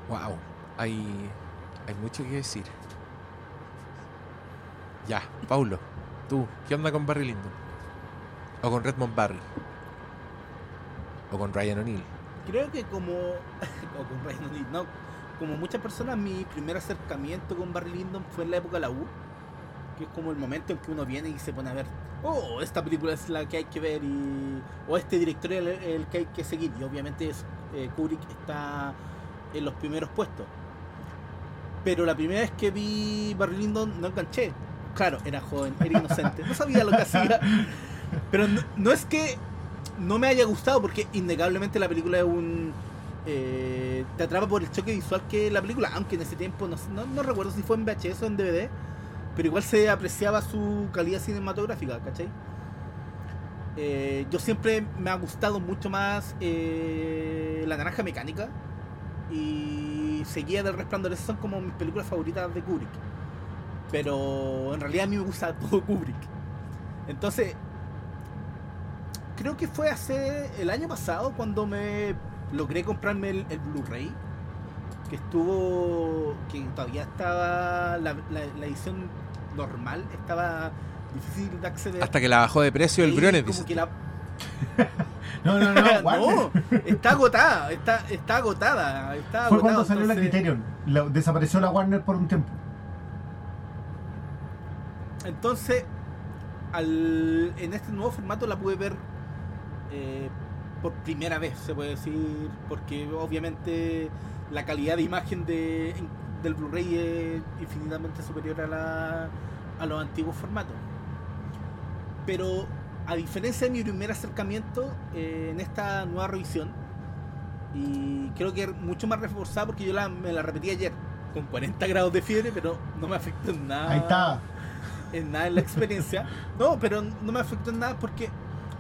Wow, hay, hay mucho que decir. Ya, Paulo, tú, ¿qué onda con Barry Lyndon? O con Redmond Barry. O con Ryan O'Neill. Creo que como. o con Ryan O'Neal, no. Como muchas personas, mi primer acercamiento con Barry Lyndon fue en la época de la U. Que es como el momento en que uno viene y se pone a ver. Oh, esta película es la que hay que ver. y O este director es el, el que hay que seguir. Y obviamente es, eh, Kubrick está en los primeros puestos. Pero la primera vez que vi Barry Lyndon no enganché. Claro, era joven, era inocente, no sabía lo que hacía. Pero no, no es que no me haya gustado, porque innegablemente la película es un. eh, te atrapa por el choque visual que la película, aunque en ese tiempo no, no, no recuerdo si fue en VHS o en DVD, pero igual se apreciaba su calidad cinematográfica, ¿cachai? Eh, yo siempre me ha gustado mucho más eh, La Naranja Mecánica y Seguía del Resplandor, esas son como mis películas favoritas de Kubrick. Pero en realidad a mí me gusta todo Kubrick. Entonces, creo que fue hace el año pasado cuando me logré comprarme el, el Blu-ray. Que estuvo. que todavía estaba. La, la- la edición normal estaba difícil de acceder. Hasta que la bajó de precio el Briones, como que la- No, no, no, no, Warner. está agotada, está, está agotada. Está Fue agotado, cuando salió la entonces- Criterion. La- desapareció la Warner por un tiempo. Entonces, al, en este nuevo formato la pude ver eh, por primera vez, se puede decir, porque obviamente la calidad de imagen de, del Blu-ray es infinitamente superior a, la, a los antiguos formatos. Pero a diferencia de mi primer acercamiento eh, en esta nueva revisión, y creo que mucho más reforzada porque yo la, me la repetí ayer con 40 grados de fiebre, pero no me afectó en nada Ahí está. en nada en la experiencia. No, pero no me afectó en nada porque,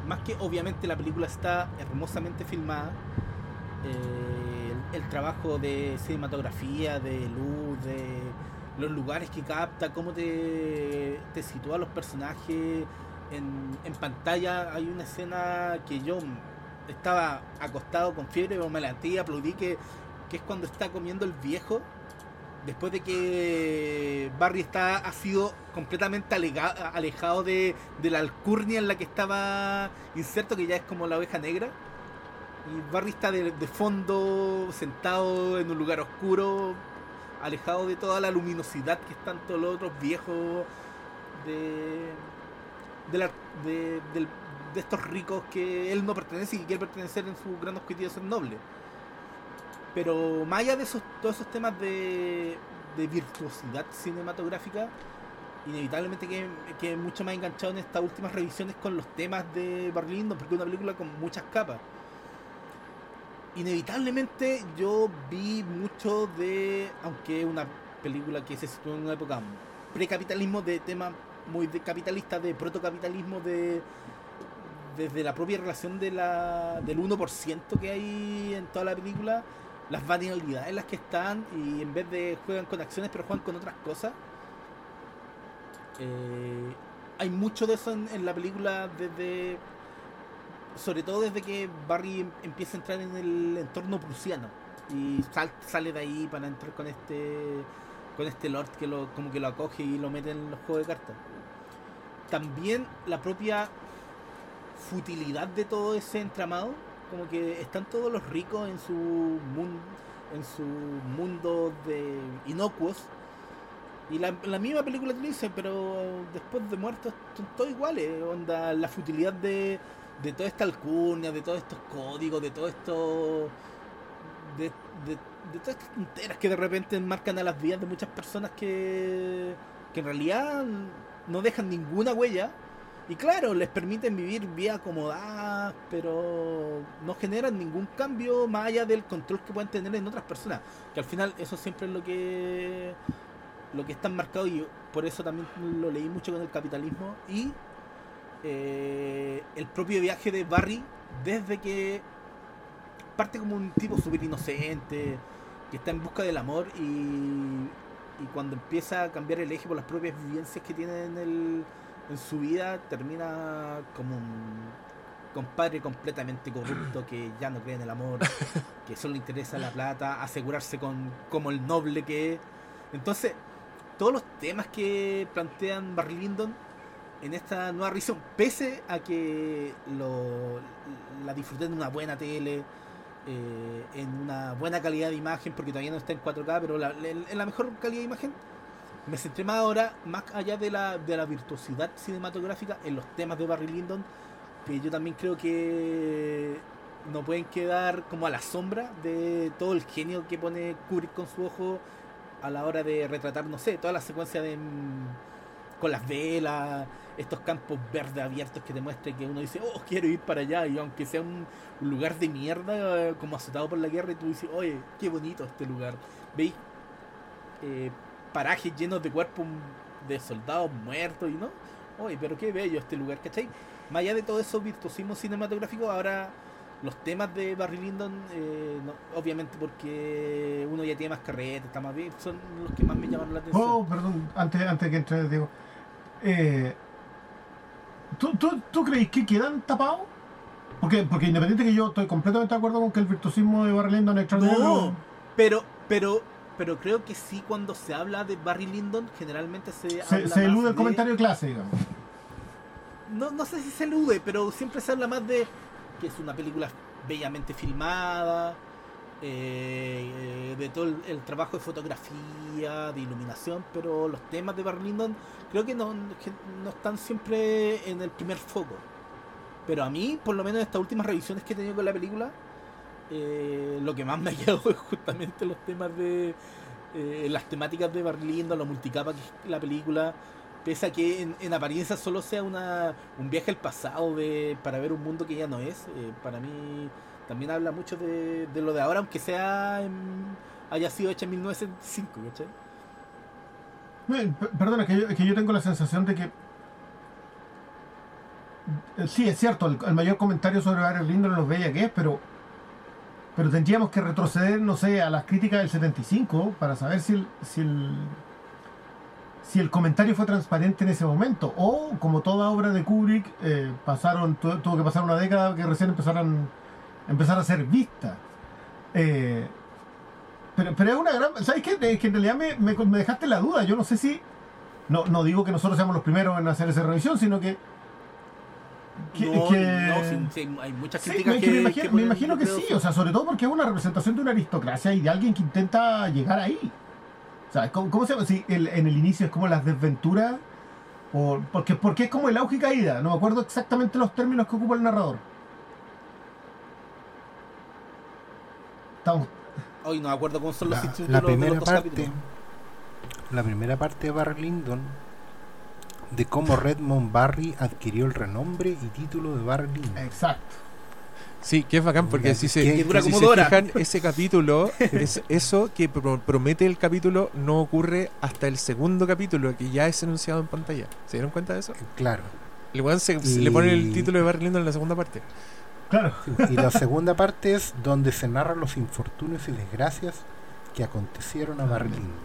más que obviamente la película está hermosamente filmada, eh, el, trabajo de cinematografía, de luz, de los lugares que capta, cómo te, te sitúa los personajes en, en pantalla. Hay una escena que yo estaba acostado con fiebre, pero me y aplaudí que, que es cuando está comiendo el viejo después de que Barry está ha sido completamente alejado de, de la alcurnia en la que estaba inserto, que ya es como la oveja negra, Y Barry está de, fondo, sentado en un lugar oscuro, alejado de toda la luminosidad que están todos los otros viejos de, de, la- de- de estos ricos que él no pertenece y que quiere pertenecer en su gran objetivo de ser noble. Pero más allá de esos, todos esos temas de, de virtuosidad cinematográfica, inevitablemente que, que mucho más enganchado en estas últimas revisiones con los temas de Barry Lyndon, porque es una película con muchas capas. Inevitablemente yo vi mucho de, aunque es una película que se sitúa en una época precapitalismo, de temas muy de capitalista, de protocapitalismo, de desde la propia relación de la, del 1% que hay en toda la película, las banalidades en las que están y en vez de juegan con acciones pero juegan con otras cosas. Eh, hay mucho de eso en, la película desde sobre todo desde que Barry em- empieza a entrar en el entorno prusiano y sal- sale de ahí para entrar con este con este lord que lo como que lo acoge y lo mete en los juegos de cartas. También la propia futilidad de todo ese entramado, como que están todos los ricos en su mundo en su mundo de inocuos y la, la misma película te dice, pero después de muertos son todos iguales. Onda, la futilidad de, de toda esta alcurnia, de todos estos códigos, de todo esto. De, de, de todas estas tonteras que de repente marcan a las vidas de muchas personas que, que en realidad no dejan ninguna huella. Y claro, les permiten vivir vidas acomodadas, pero no generan ningún cambio más allá del control que pueden tener en otras personas. Que al final eso siempre es lo que lo que está marcado y por eso también lo leí mucho con el capitalismo y eh, el propio viaje de Barry desde que parte como un tipo súper inocente que está en busca del amor y, y cuando empieza a cambiar el eje por las propias vivencias que tiene en, el, en su vida termina como un compadre completamente corrupto que ya no cree en el amor que solo le interesa la plata asegurarse con como el noble que es. Entonces todos los temas que plantean Barry Lyndon en esta nueva revisión, pese a que lo, la disfruté en una buena tele, eh, en una buena calidad de imagen, porque todavía no está en 4K, pero la- en, en la mejor calidad de imagen, me centré más ahora, más allá de la, de la virtuosidad cinematográfica, en los temas de Barry Lyndon, que yo también creo que no pueden quedar como a la sombra de todo el genio que pone Kubrick con su ojo a la hora de retratar, no sé, toda la secuencia de mm, con las velas, estos campos verdes abiertos que te muestran que uno dice, oh, quiero ir para allá, y aunque sea un, un lugar de mierda, eh, como azotado por la guerra, y tú dices, oye, qué bonito este lugar. ¿Veis? Eh, parajes llenos de cuerpos de soldados muertos, y no, oye, pero qué bello este lugar, ¿cachai? Más allá de todo eso virtuosismo cinematográfico, ahora los temas de Barry Lyndon, eh, no, obviamente porque uno ya tiene más carreta, está más bien, son los que más me llamaron la atención. Oh, perdón, antes, antes que entre, digo. Eh, ¿tú, tú, ¿Tú crees que quedan tapados? Porque, porque independiente que yo estoy completamente de acuerdo con que el virtuosismo de Barry Lyndon es extraordinario. No, pero, pero, pero creo que sí cuando se habla de Barry Lyndon, generalmente se Se, habla se más elude el comentario de clase, digamos. No, no sé si se elude, pero siempre se habla más de que es una película bellamente filmada, eh, eh, de todo el, el trabajo de fotografía, de iluminación, pero los temas de Barry Lyndon creo que no, que no están siempre en el primer foco. Pero a mí, por lo menos en estas últimas revisiones que he tenido con la película, eh, lo que más me ha quedado es justamente los temas de eh, las temáticas de Barry Lyndon, la multicapa que es la película, pese a que en, en apariencia solo sea una, un viaje al pasado de, para ver un mundo que ya no es, eh, para mí también habla mucho de, lo de ahora, aunque sea en- haya sido hecha en 1975, ¿cachai? Per- Perdona, es que yo, es que yo tengo la sensación de que. eh, Sí, es cierto, el, mayor comentario sobre Barry Lyndon los bella que es, pero. Pero tendríamos que retroceder, no sé, a las críticas del 75 para saber si el, si el, si el comentario fue transparente en ese momento. O, como toda obra de Kubrick, eh, pasaron tu- tuvo que pasar una década que recién empezaran, empezar a ser vista. Eh, pero, pero es una gran. ¿Sabes qué? Es que en realidad me, me, me dejaste la duda. Yo no sé si. No, no digo que nosotros seamos los primeros en hacer esa revisión, sino que. Que- no, que- no, sí, sí, hay muchas Sí, críticas me, que, que me imagino, que me ponen imagino que Lucredo sí, o sea, sobre todo porque es una representación de una aristocracia y de alguien que intenta llegar ahí. O sea, ¿cómo, cómo se llama? Sí, el- en el inicio es como las desventuras, o, porque, porque es como el auge y caída, no me acuerdo exactamente los términos que ocupa el narrador. Estamos, Hoy no me acuerdo cómo son los La, títulos la de los primera dos parte, capítulos. la primera parte de Barry Lyndon, de cómo Redmond Barry adquirió el renombre y título de Barry Lyndon. exacto. Sí, que es bacán porque Mira, si que- se, que dura si como se dos horas. fijan, ese capítulo, es eso que pro- promete el capítulo no ocurre hasta el segundo capítulo que ya es enunciado en pantalla. ¿Se dieron cuenta de eso? Claro. El weón se, se Y- le pone el título de Barry Lyndon en la segunda parte. Claro. Y la segunda parte es donde se narran los infortunios y desgracias que acontecieron a Barry Lyndon.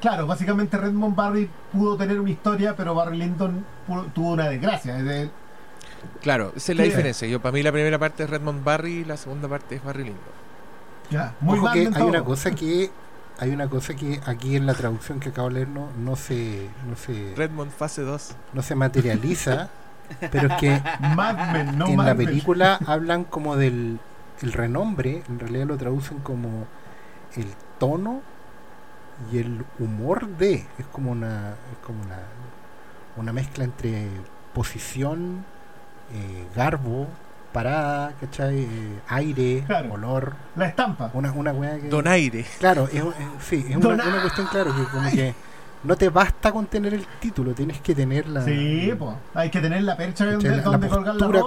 Claro, básicamente Redmond Barry pudo tener una historia, pero Barry Lyndon pudo- tuvo una desgracia. es de- Claro, esa es la diferencia. Yo para mí la primera parte es Redmond Barry y la segunda parte es Barry Lyndon. ya, muy Ojo mal que hay todo. una cosa que hay una cosa que aquí en la traducción que acabo de leer no, no se no se Redmond fase 2. no se materializa, pero es que Mad Men, no en Mad la Men. película hablan como del el renombre, en realidad lo traducen como el tono y el humor de, es como una es como una una mezcla entre posición, eh, garbo, parada, ¿cachai? Eh, aire, Claro. olor, La estampa. una una weá que Donaire. Claro, es, es- sí, es una, cuestión, claro, que como que no te basta con tener el título, tienes que tener la, Sí, pues. Hay que tener la percha la, la donde colgar la postura po.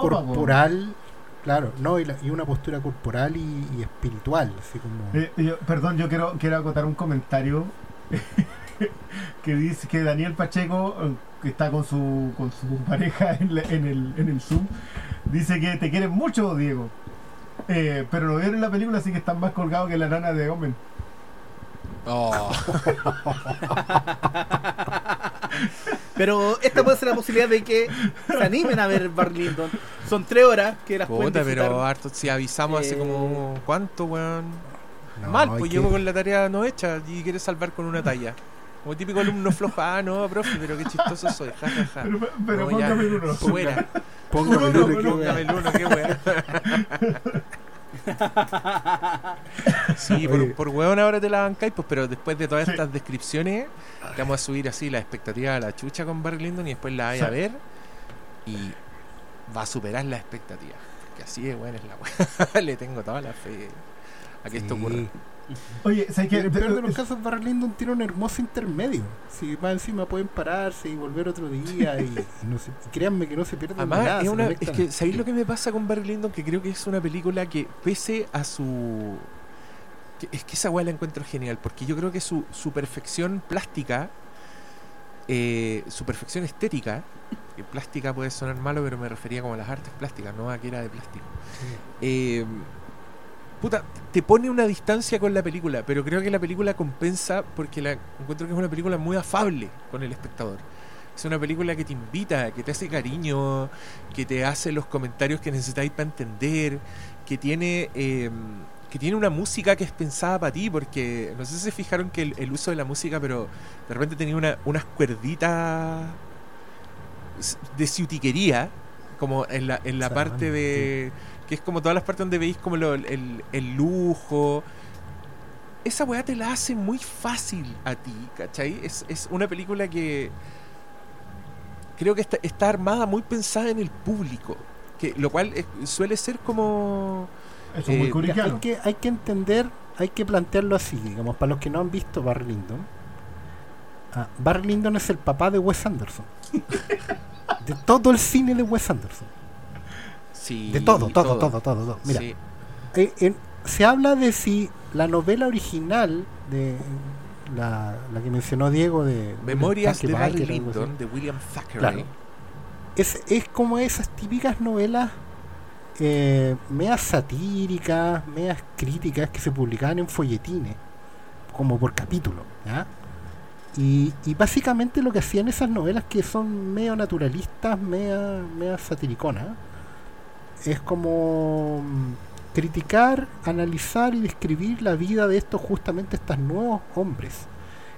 Claro, no, y, la- y una postura corporal y, y espiritual, así como... Eh, yo- perdón, yo quiero, quiero acotar un comentario que dice que Daniel Pacheco, eh, que está con su, con su pareja en, la- en el, en el Zoom, dice que te quieren mucho, Diego. Eh, pero lo vieron en la película, así que están más colgados que la nana de Omen. Oh, Pero esta puede ser la posibilidad de que se animen a ver Barry Lyndon. Son tres horas que las pueden puta, pero harto, si avisamos hace Eh, como. ¿Cuánto, weón? no, Mal, pues que- llego con la tarea no hecha y quieres salvar con una talla. Como típico alumno flojo, ah, no, profe, pero qué chistoso soy, ja, ja, ja. Pero, pero No, ya, póngame. Fuera, el uno, qué póngame el uno, qué weón. Sí, por, por weón ahora te la bancáis, pues, pero después de todas Sí. estas descripciones, te vamos a subir así la expectativa a la chucha con Barry Lyndon y después la vais a ver y va a superar la expectativa. Que así de weón es la weá. Le tengo toda la fe a que esto ocurra. Oye, ¿sabes Y en qué? el peor de los casos, Barry Lyndon tiene un hermoso intermedio. Si más encima pueden pararse y volver otro día y, y no se- créanme que no se pierden de Además, nada, es, una, es que, ¿sabéis lo que me pasa con Barry Lyndon? Que creo que es una película que, pese a su. que- es que esa weá la encuentro genial, porque yo creo que su, su perfección plástica, eh, su perfección estética, que plástica puede sonar malo, pero me refería como a las artes plásticas, no a que era de plástico. Eh, puta, te pone una distancia con la película, pero creo que la película compensa porque la encuentro que es una película muy afable con el espectador. Es una película que te invita, que te hace cariño, que te hace los comentarios que necesitáis para entender, que tiene eh, que tiene una música que es pensada para ti, porque no sé si se fijaron que el, el uso de la música, pero de repente tenía una, unas cuerditas de ciutiquería, como en la, en la parte de... que es como todas las partes donde veis como lo- el, el lujo. Esa weá te la hace muy fácil a ti, ¿cachai? Es, es una película que creo que está, está armada muy pensada en el público, que lo cual es- suele ser como... Eso es muy eh, hay, que, hay que entender, hay que plantearlo así, digamos, para los que no han visto Barry Lyndon. ah, Barry Lyndon es el papá de Wes Anderson. de todo el cine de Wes Anderson. Sí, De todo, todo, todo, todo. todo. Mira, Sí. eh, se habla de si la novela original de la, la que mencionó Diego de Memorias de William Barry Lyndon, de William Thackeray. Claro. es, es como esas típicas novelas eh, medias satíricas, medias críticas que se publicaban en folletines, como por capítulo. ¿ya? Y, y básicamente lo que hacían esas novelas que son medio naturalistas, media, media satiriconas, es como mm, criticar, analizar y describir la vida de estos justamente estos nuevos hombres,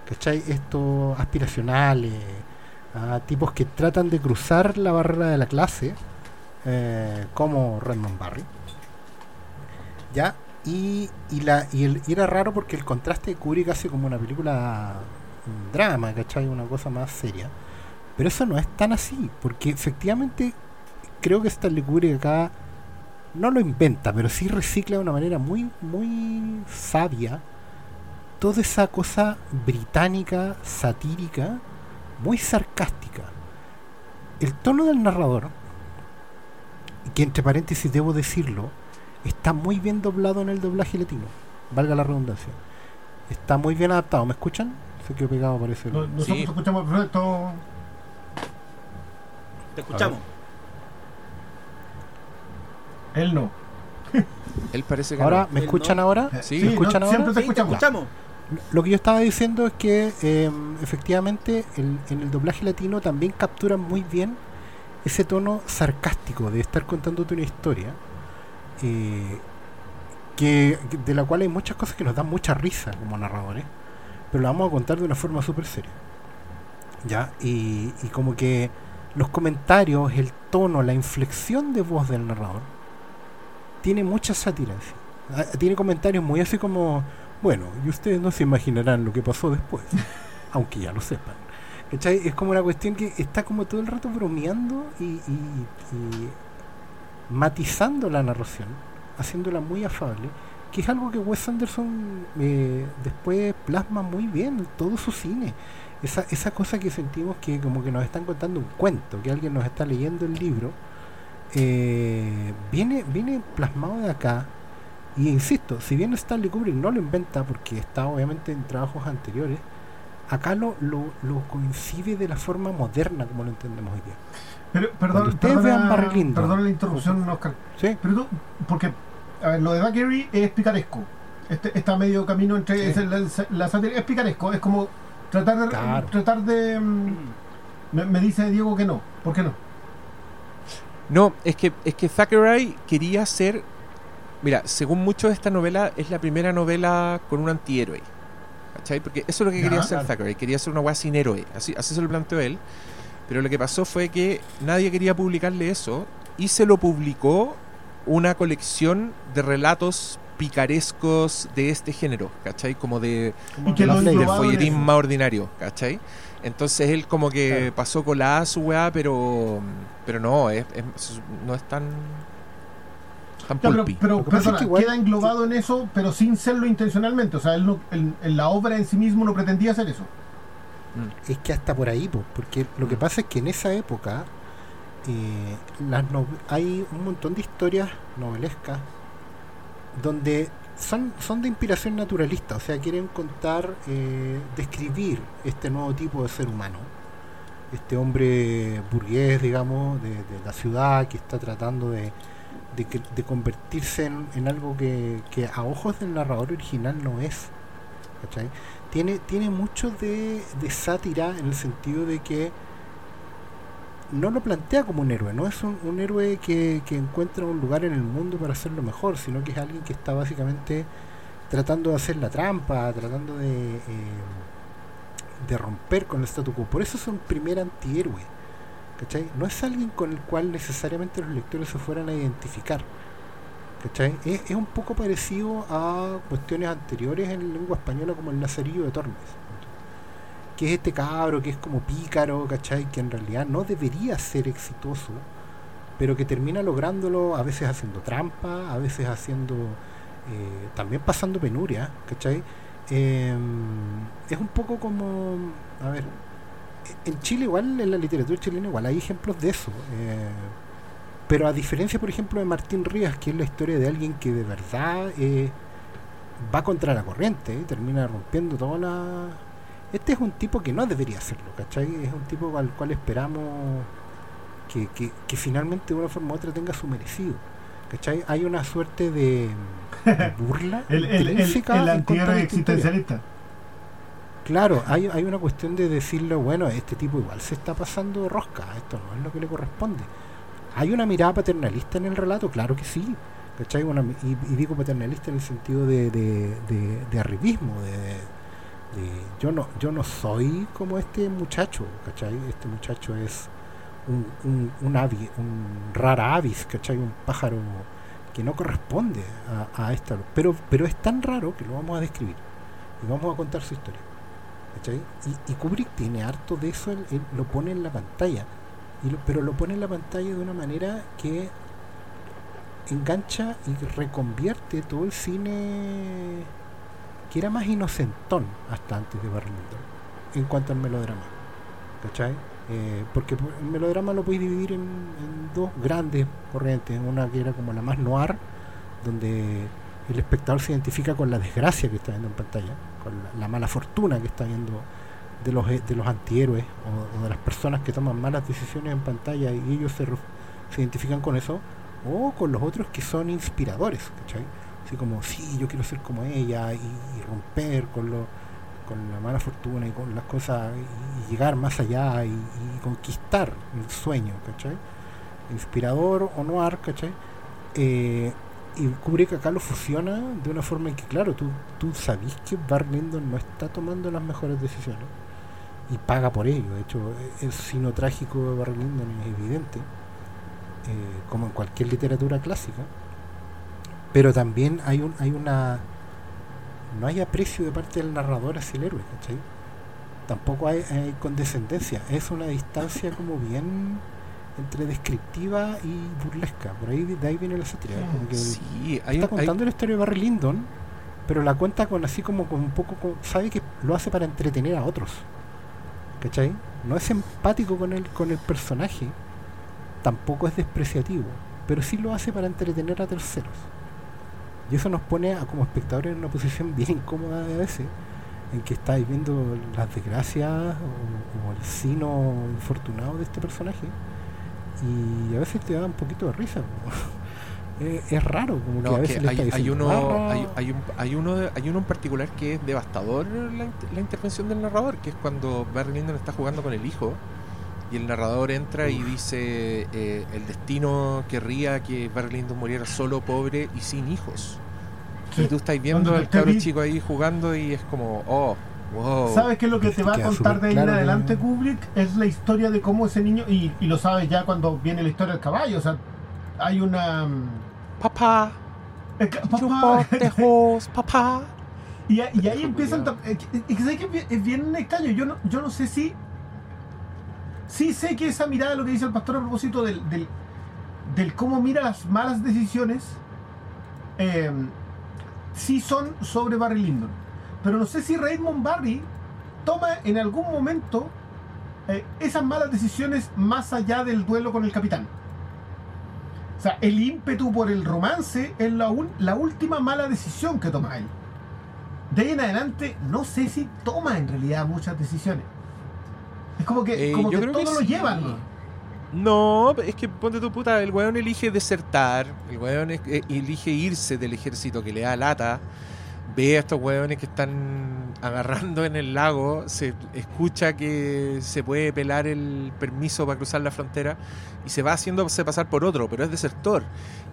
¿cachai? Estos aspiracionales, ah, tipos que tratan de cruzar la barrera de la clase eh, como Redmond Barry. ¿Ya? Y, y, la, y, el, era raro porque el contraste de Kubrick hace como una película un drama, ¿cachai? Una cosa más seria. Pero eso no es tan así, porque efectivamente creo que Stanley Kubrick acá no lo inventa, pero sí recicla de una manera muy, muy sabia toda esa cosa británica, satírica, muy sarcástica. El tono del narrador, que entre paréntesis debo decirlo, está muy bien doblado en el doblaje latino, valga la redundancia. Está muy bien adaptado, ¿me escuchan? Se quedó pegado, parece. No- Nosotros Sí. escuchamos perfecto. Te escuchamos. Él no. Él parece que Ahora, no. ¿me escuchan no. ahora? Sí, ¿Me escuchan no, ahora? siempre te Sí, te escuchamos. escuchamos. Lo que yo estaba diciendo es que eh, efectivamente el- en el doblaje latino también capturan muy bien ese tono sarcástico de estar contándote una historia eh, que, de la cual hay muchas cosas que nos dan mucha risa como narradores, pero la vamos a contar de una forma súper seria. ¿Ya? Y, y como que los comentarios, el tono, la inflexión de voz del narrador tiene mucha sátira. en sí. Ah, Tiene comentarios muy así como, bueno, y ustedes no se imaginarán lo que pasó después, aunque ya lo sepan. Es como una cuestión que está como todo el rato bromeando y, matizando la narración, haciéndola muy afable, que es algo que Wes Anderson eh, después plasma muy bien en todo su cine. Esa, esa cosa que sentimos que como que nos están contando un cuento, que alguien nos está leyendo el libro, eh, viene, viene plasmado de acá. Y insisto, si bien Stanley Kubrick no lo inventa porque está obviamente en trabajos anteriores, acá lo, lo, lo coincide de la forma moderna como lo entendemos hoy día. Pero, perdón, ustedes perdona, vean Barry Lyndon. perdona la interrupción, Oscar. ¿Sí? Pero tú, porque, a ver, lo de Thackeray es picaresco. Este, está medio camino entre Sí. es la, la sátira, es picaresco, es como tratar de, Claro. tratar de mm, me, me dice Diego que no, ¿por qué no? No, es que, es que Thackeray quería ser. Mira, según muchos, esta novela es la primera novela con un antihéroe. ¿Cachai? Porque eso es lo que quería hacer claro. Thackeray. Quería hacer una weá sin héroe. Así, así se lo planteó él. Pero lo que pasó fue que nadie quería publicarle eso. Y se lo publicó una colección de relatos picarescos de este género. ¿Cachai? Como de, que Los del folletín más ordinario, ¿cachai? Entonces él como que Claro. pasó colada su weá, pero pero no, es, es- no es tan tan Ya, pero, pulpi. pero Lo que pasa es que igual- queda englobado en eso, pero sin serlo intencionalmente. O sea, él no- en, en la obra en sí mismo no pretendía hacer eso. Mm. Es que hasta por ahí, po, porque lo que pasa es que en esa época eh, las no- hay un montón de historias novelescas donde son, son de inspiración naturalista, o sea, quieren contar, eh, describir este nuevo tipo de ser humano, este hombre burgués, digamos, de, la ciudad que está tratando de, de, convertirse en, algo que, que a ojos del narrador original no es. ¿cachai? Tiene, tiene mucho de, de sátira en el sentido de que no lo plantea como un héroe, no es un, héroe que, encuentra un lugar en el mundo para hacerlo mejor, sino que es alguien que está básicamente tratando de hacer la trampa, tratando de, eh, de romper con el statu quo. Por eso es un primer antihéroe. ¿cachai? No es alguien con el cual necesariamente los lectores se fueran a identificar. ¿cachai? Es, es un poco parecido a cuestiones anteriores en lengua española como el Lazarillo de Tormes. Que es este cabro que es como pícaro, ¿cachai? Que en realidad no debería ser exitoso, pero que termina lográndolo a veces haciendo trampa, a veces haciendo. eh, también pasando penuria, ¿cachai? Eh, es un poco como. A ver. En Chile, igual, en la literatura chilena, igual hay ejemplos de eso. eh, pero a diferencia, por ejemplo, de Martín Rías, que es la historia de alguien que de verdad eh, va contra la corriente termina rompiendo toda la. Este es un tipo que no debería hacerlo, ¿cachai? Es un tipo al cual esperamos que, que, que finalmente de una forma u otra tenga su merecido. ¿cachai? Hay una suerte de, de burla El, el, el, existencialista. Claro, hay, hay una cuestión de decirle, bueno, este tipo igual se está pasando rosca, esto no es lo que le corresponde. ¿Hay una mirada paternalista en el relato? Claro que sí. ¿cachai? Una y, y digo paternalista en el sentido de, de, de, de arribismo, de yo no yo no soy como este muchacho, ¿cachai? Este muchacho es un, un, un, rara avis, ¿cachai? Un pájaro que no corresponde a, a esta. Pero, pero es tan raro que lo vamos a describir y vamos a contar su historia. ¿cachai? Y, Kubrick tiene harto de eso, él, lo pone en la pantalla, pero lo pone en la pantalla de una manera que engancha y reconvierte todo el cine que era más inocentón hasta antes de Barry en cuanto al melodrama. ¿Cachai? Eh, porque el melodrama lo podéis dividir en, dos grandes corrientes. Una que era como la más noir, donde el espectador se identifica con la desgracia que está viendo en pantalla, con la, la mala fortuna que está viendo de los, de los antihéroes o, de las personas que toman malas decisiones en pantalla y ellos se, se identifican con eso, o con los otros que son inspiradores, ¿cachai? Como, sí, yo quiero ser como ella y, romper con, lo, con la mala fortuna y con las cosas y, llegar más allá y, conquistar el sueño, ¿cachai? Inspirador o noir, ¿cachai? Eh, y Kubrick acá lo fusiona de una forma en que, claro, tú, tú sabís que Barry Lyndon no está tomando las mejores decisiones y paga por ello. De hecho, el sino trágico de Barry Lyndon es evidente, eh, como en cualquier literatura clásica. Pero también hay, un, hay una. No hay aprecio de parte del narrador hacia el héroe, ¿cachai? Tampoco hay, hay condescendencia. Es una distancia como bien entre descriptiva y burlesca. Por ahí de ahí viene la sátira. como que Sí, hay, está hay- contando la historia de Barry Lyndon, pero la cuenta con así como con un poco, con- sabe que lo hace para entretener a otros, ¿cachai? No es empático con el con el personaje, tampoco es despreciativo, pero sí lo hace para entretener a terceros. Y eso nos pone a, como espectadores en una posición bien incómoda a veces, en que estáis viendo las desgracias o, o el sino infortunado de este personaje, y a veces te da un poquito de risa. es, es raro, como que no, a que veces le está hay, hay uno, "Barra". hay, hay un, hay, uno, de- hay uno en particular que es devastador la, la intervención del narrador, que es cuando Barry Lyndon está jugando con el hijo y el narrador entra y dice eh, el destino querría que Barry Lyndon muriera solo, pobre y sin hijos. Y tú estás viendo al cabro chico ahí jugando y es como, oh, wow. ¿Sabes qué es lo que Es te va a contar de ahí claro en que- adelante Kubrick? Es la historia de cómo ese niño, y, y lo sabes ya cuando viene la historia del caballo, o sea, hay una... mm, Papá, eh, papá, horse, papá. y, ahí empiezan... es bien- es bien extraño, yo no, yo no sé si... Sí sé que esa mirada, lo que dice el pastor a propósito del, del, cómo mira las malas decisiones, eh, sí son sobre Barry Lyndon. Pero no sé si Raymond Barry toma en algún momento eh, esas malas decisiones más allá del duelo con el capitán. O sea, el ímpetu por el romance es la, la última mala decisión que toma él. De ahí en adelante, no sé si toma en realidad muchas decisiones. Es como que, Eh, como yo que creo que todo lo sí. llevan. No, es que ponte tu puta, el weón elige desertar, el weón es- eh, elige irse del ejército que le da lata, ve a estos weones que están agarrando en el lago, se escucha que se puede pelar el permiso para cruzar la frontera y se va haciéndose pasar por otro, pero es desertor.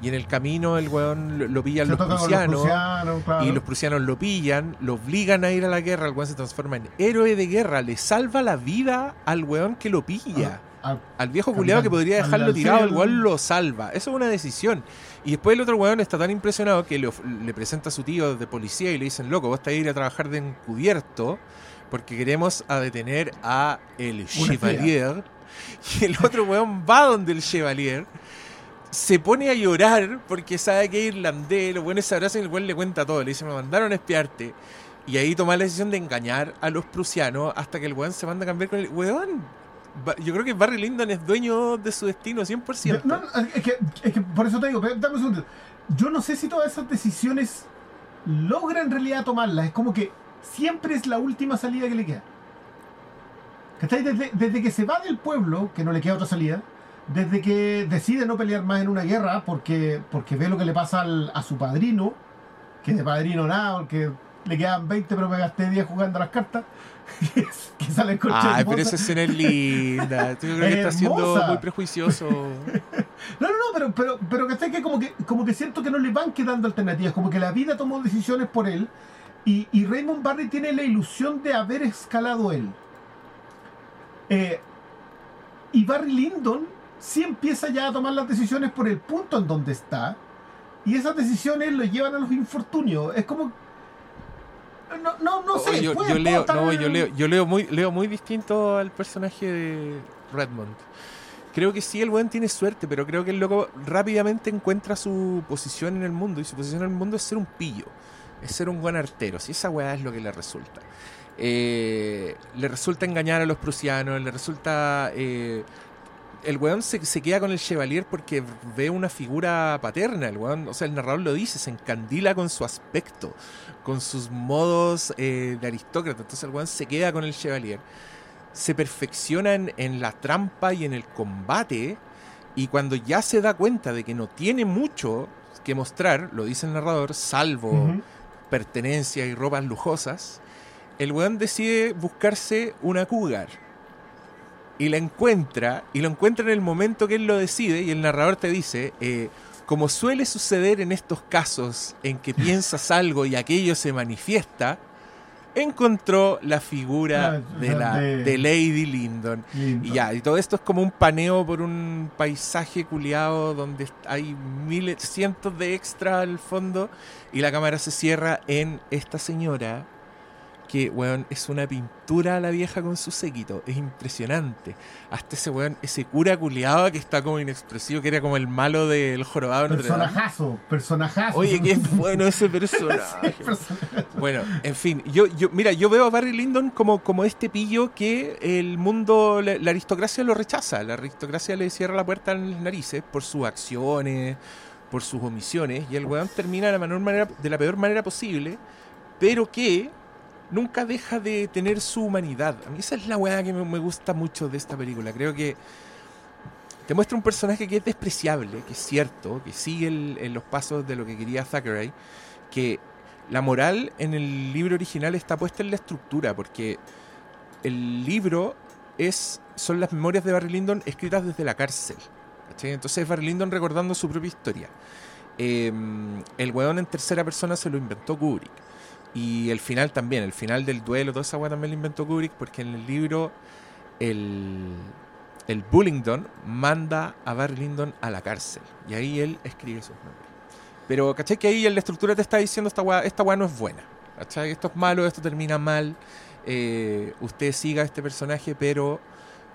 Y en el camino el weón lo, lo pillan los prusianos. claro. Y los prusianos lo pillan, lo obligan a ir a la guerra, el weón se transforma en héroe de guerra, le salva la vida al weón que lo pilla. Ah, Al viejo culiado que podría dejarlo tirado, el weón lo salva. Eso es una decisión. Y después el otro weón está tan impresionado que le, presenta a su tío de policía y le dicen, loco, vos te a ir a trabajar de encubierto porque queremos a detener a el Chevalier. Y el otro weón va donde el Chevalier. Se pone a llorar porque sabe que es irlandés, los buenos se abrazan y el weón le cuenta todo. Le dice, me mandaron a espiarte. Y ahí toma la decisión de engañar a los prusianos hasta que el weón se manda a cambiar con el weón. Yo creo que Barry Lyndon es dueño de su destino 100%. No, es, que, es que por eso te digo, pero dame un segundo. Yo no sé si todas esas decisiones logra en realidad tomarlas. Es como que siempre es la última salida que le queda. Desde, desde que se va del pueblo, que no le queda otra salida, desde que decide no pelear más en una guerra porque, porque ve lo que le pasa al- a su padrino, que de padrino nada, porque le quedan 20 pero me gasté 10 jugando a las cartas, que sale con Ay, pero esa escena es linda. Yo creo que está siendo muy prejuicioso. No, no, no, pero, pero, pero ¿cachai? que como que como que siento que no le van quedando alternativas, como que la vida tomó decisiones por él y, y Raymond Barry tiene la ilusión de haber escalado él. Eh, Y Barry Lyndon sí empieza ya a tomar las decisiones por el punto en donde está. Y esas decisiones lo llevan a los infortunios. Es como. No, no, no sé. Yo, yo leo, no, yo leo, yo leo muy, leo muy distinto al personaje de Redmond. Creo que sí, el buen tiene suerte, pero creo que el loco rápidamente encuentra su posición en el mundo. Y su posición en el mundo es ser un pillo. Es ser un buen artero. Si esa weá es lo que le resulta. Eh, le resulta engañar a los prusianos, le resulta... eh, el weón se, se queda con el Chevalier porque ve una figura paterna. El weón, o sea, el narrador lo dice, se encandila con su aspecto, con sus modos eh, de aristócrata. Entonces el weón se queda con el Chevalier. Se perfecciona en, en la trampa y en el combate. Y cuando ya se da cuenta de que no tiene mucho que mostrar, lo dice el narrador, salvo Ujú. pertenencia y ropas lujosas, el weón decide buscarse una cougar. Y la encuentra, y lo encuentra en el momento que él lo decide, y el narrador te dice, eh, como suele suceder en estos casos en que piensas algo y aquello se manifiesta, encontró la figura Ah, de, la, de- de Lady Lyndon. Lindo. Y ya, y todo esto es como un paneo por un paisaje culiado donde hay miles, cientos de extras al fondo y la cámara se cierra en esta señora que, weón, es una pintura a la vieja con su séquito. Es impresionante. Hasta ese weón, ese cura culiado que está como inexpresivo, que era como el malo del jorobado. Personajazo, personajazo. Oye, qué bueno ese personaje. Bueno, en fin, yo, yo, mira, yo veo a Barry Lyndon como, como este pillo que el mundo, la, la aristocracia lo rechaza. La aristocracia le cierra la puerta en las narices por sus acciones, por sus omisiones, y el weón termina de la, manera, de la peor manera posible, pero que nunca deja de tener su humanidad. A mí esa es la weá que me, gusta mucho de esta película. Creo que te muestra un personaje que es despreciable, que es cierto, que sigue en los pasos de lo que quería Thackeray, que la moral en el libro original está puesta en la estructura, porque el libro es son las memorias de Barry Lyndon escritas desde la cárcel. Entonces es Barry Lyndon recordando su propia historia. Eh, el weón en tercera persona se lo inventó Kubrick. Y el final también, el final del duelo, toda esa weá también lo inventó Kubrick, porque en el libro el, el Bullingdon manda a Barry Lyndon a la cárcel. Y ahí él escribe sus memorias. Pero, ¿cachai? Que ahí en la estructura te está diciendo esta weá, esta weá no es buena. ¿Cachai? Esto es malo, esto termina mal. eh, usted siga a este personaje, pero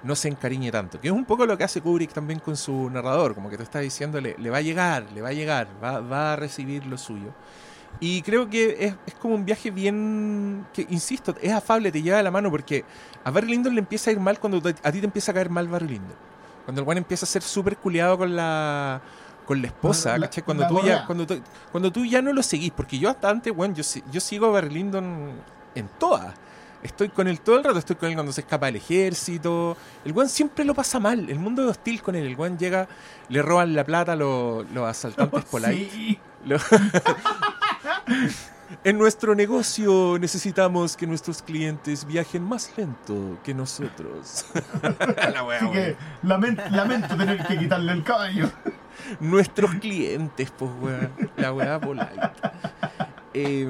no se encariñe tanto. Que es un poco lo que hace Kubrick también con su narrador. Como que te está diciendo, le, le va a llegar, le va a llegar, va, va a recibir lo suyo. Y creo que es, es como un viaje bien. que, insisto, es afable, te lleva de la mano porque a Barry Lyndon le empieza a ir mal cuando te- a ti te empieza a caer mal Barry Lyndon. Cuando el weón empieza a ser súper culiado con la con la esposa, La- ¿cachai? Cuando la tú, ya, cuando, tú, cuando tú ya no lo seguís, porque yo hasta antes, weón, yo, yo sigo a Barry Lyndon en todas. Estoy con él todo el rato, estoy con él cuando se escapa del ejército. El weón siempre lo pasa mal, el mundo es hostil con él. El weón llega, le roban la plata a los, los asaltantes polite. Sí. Lo- en nuestro negocio necesitamos que nuestros clientes viajen más lento que nosotros. La wea, Así que lamento, lamento tener que quitarle el caballo. Nuestros clientes, pues, weón. La weá polite. Eh,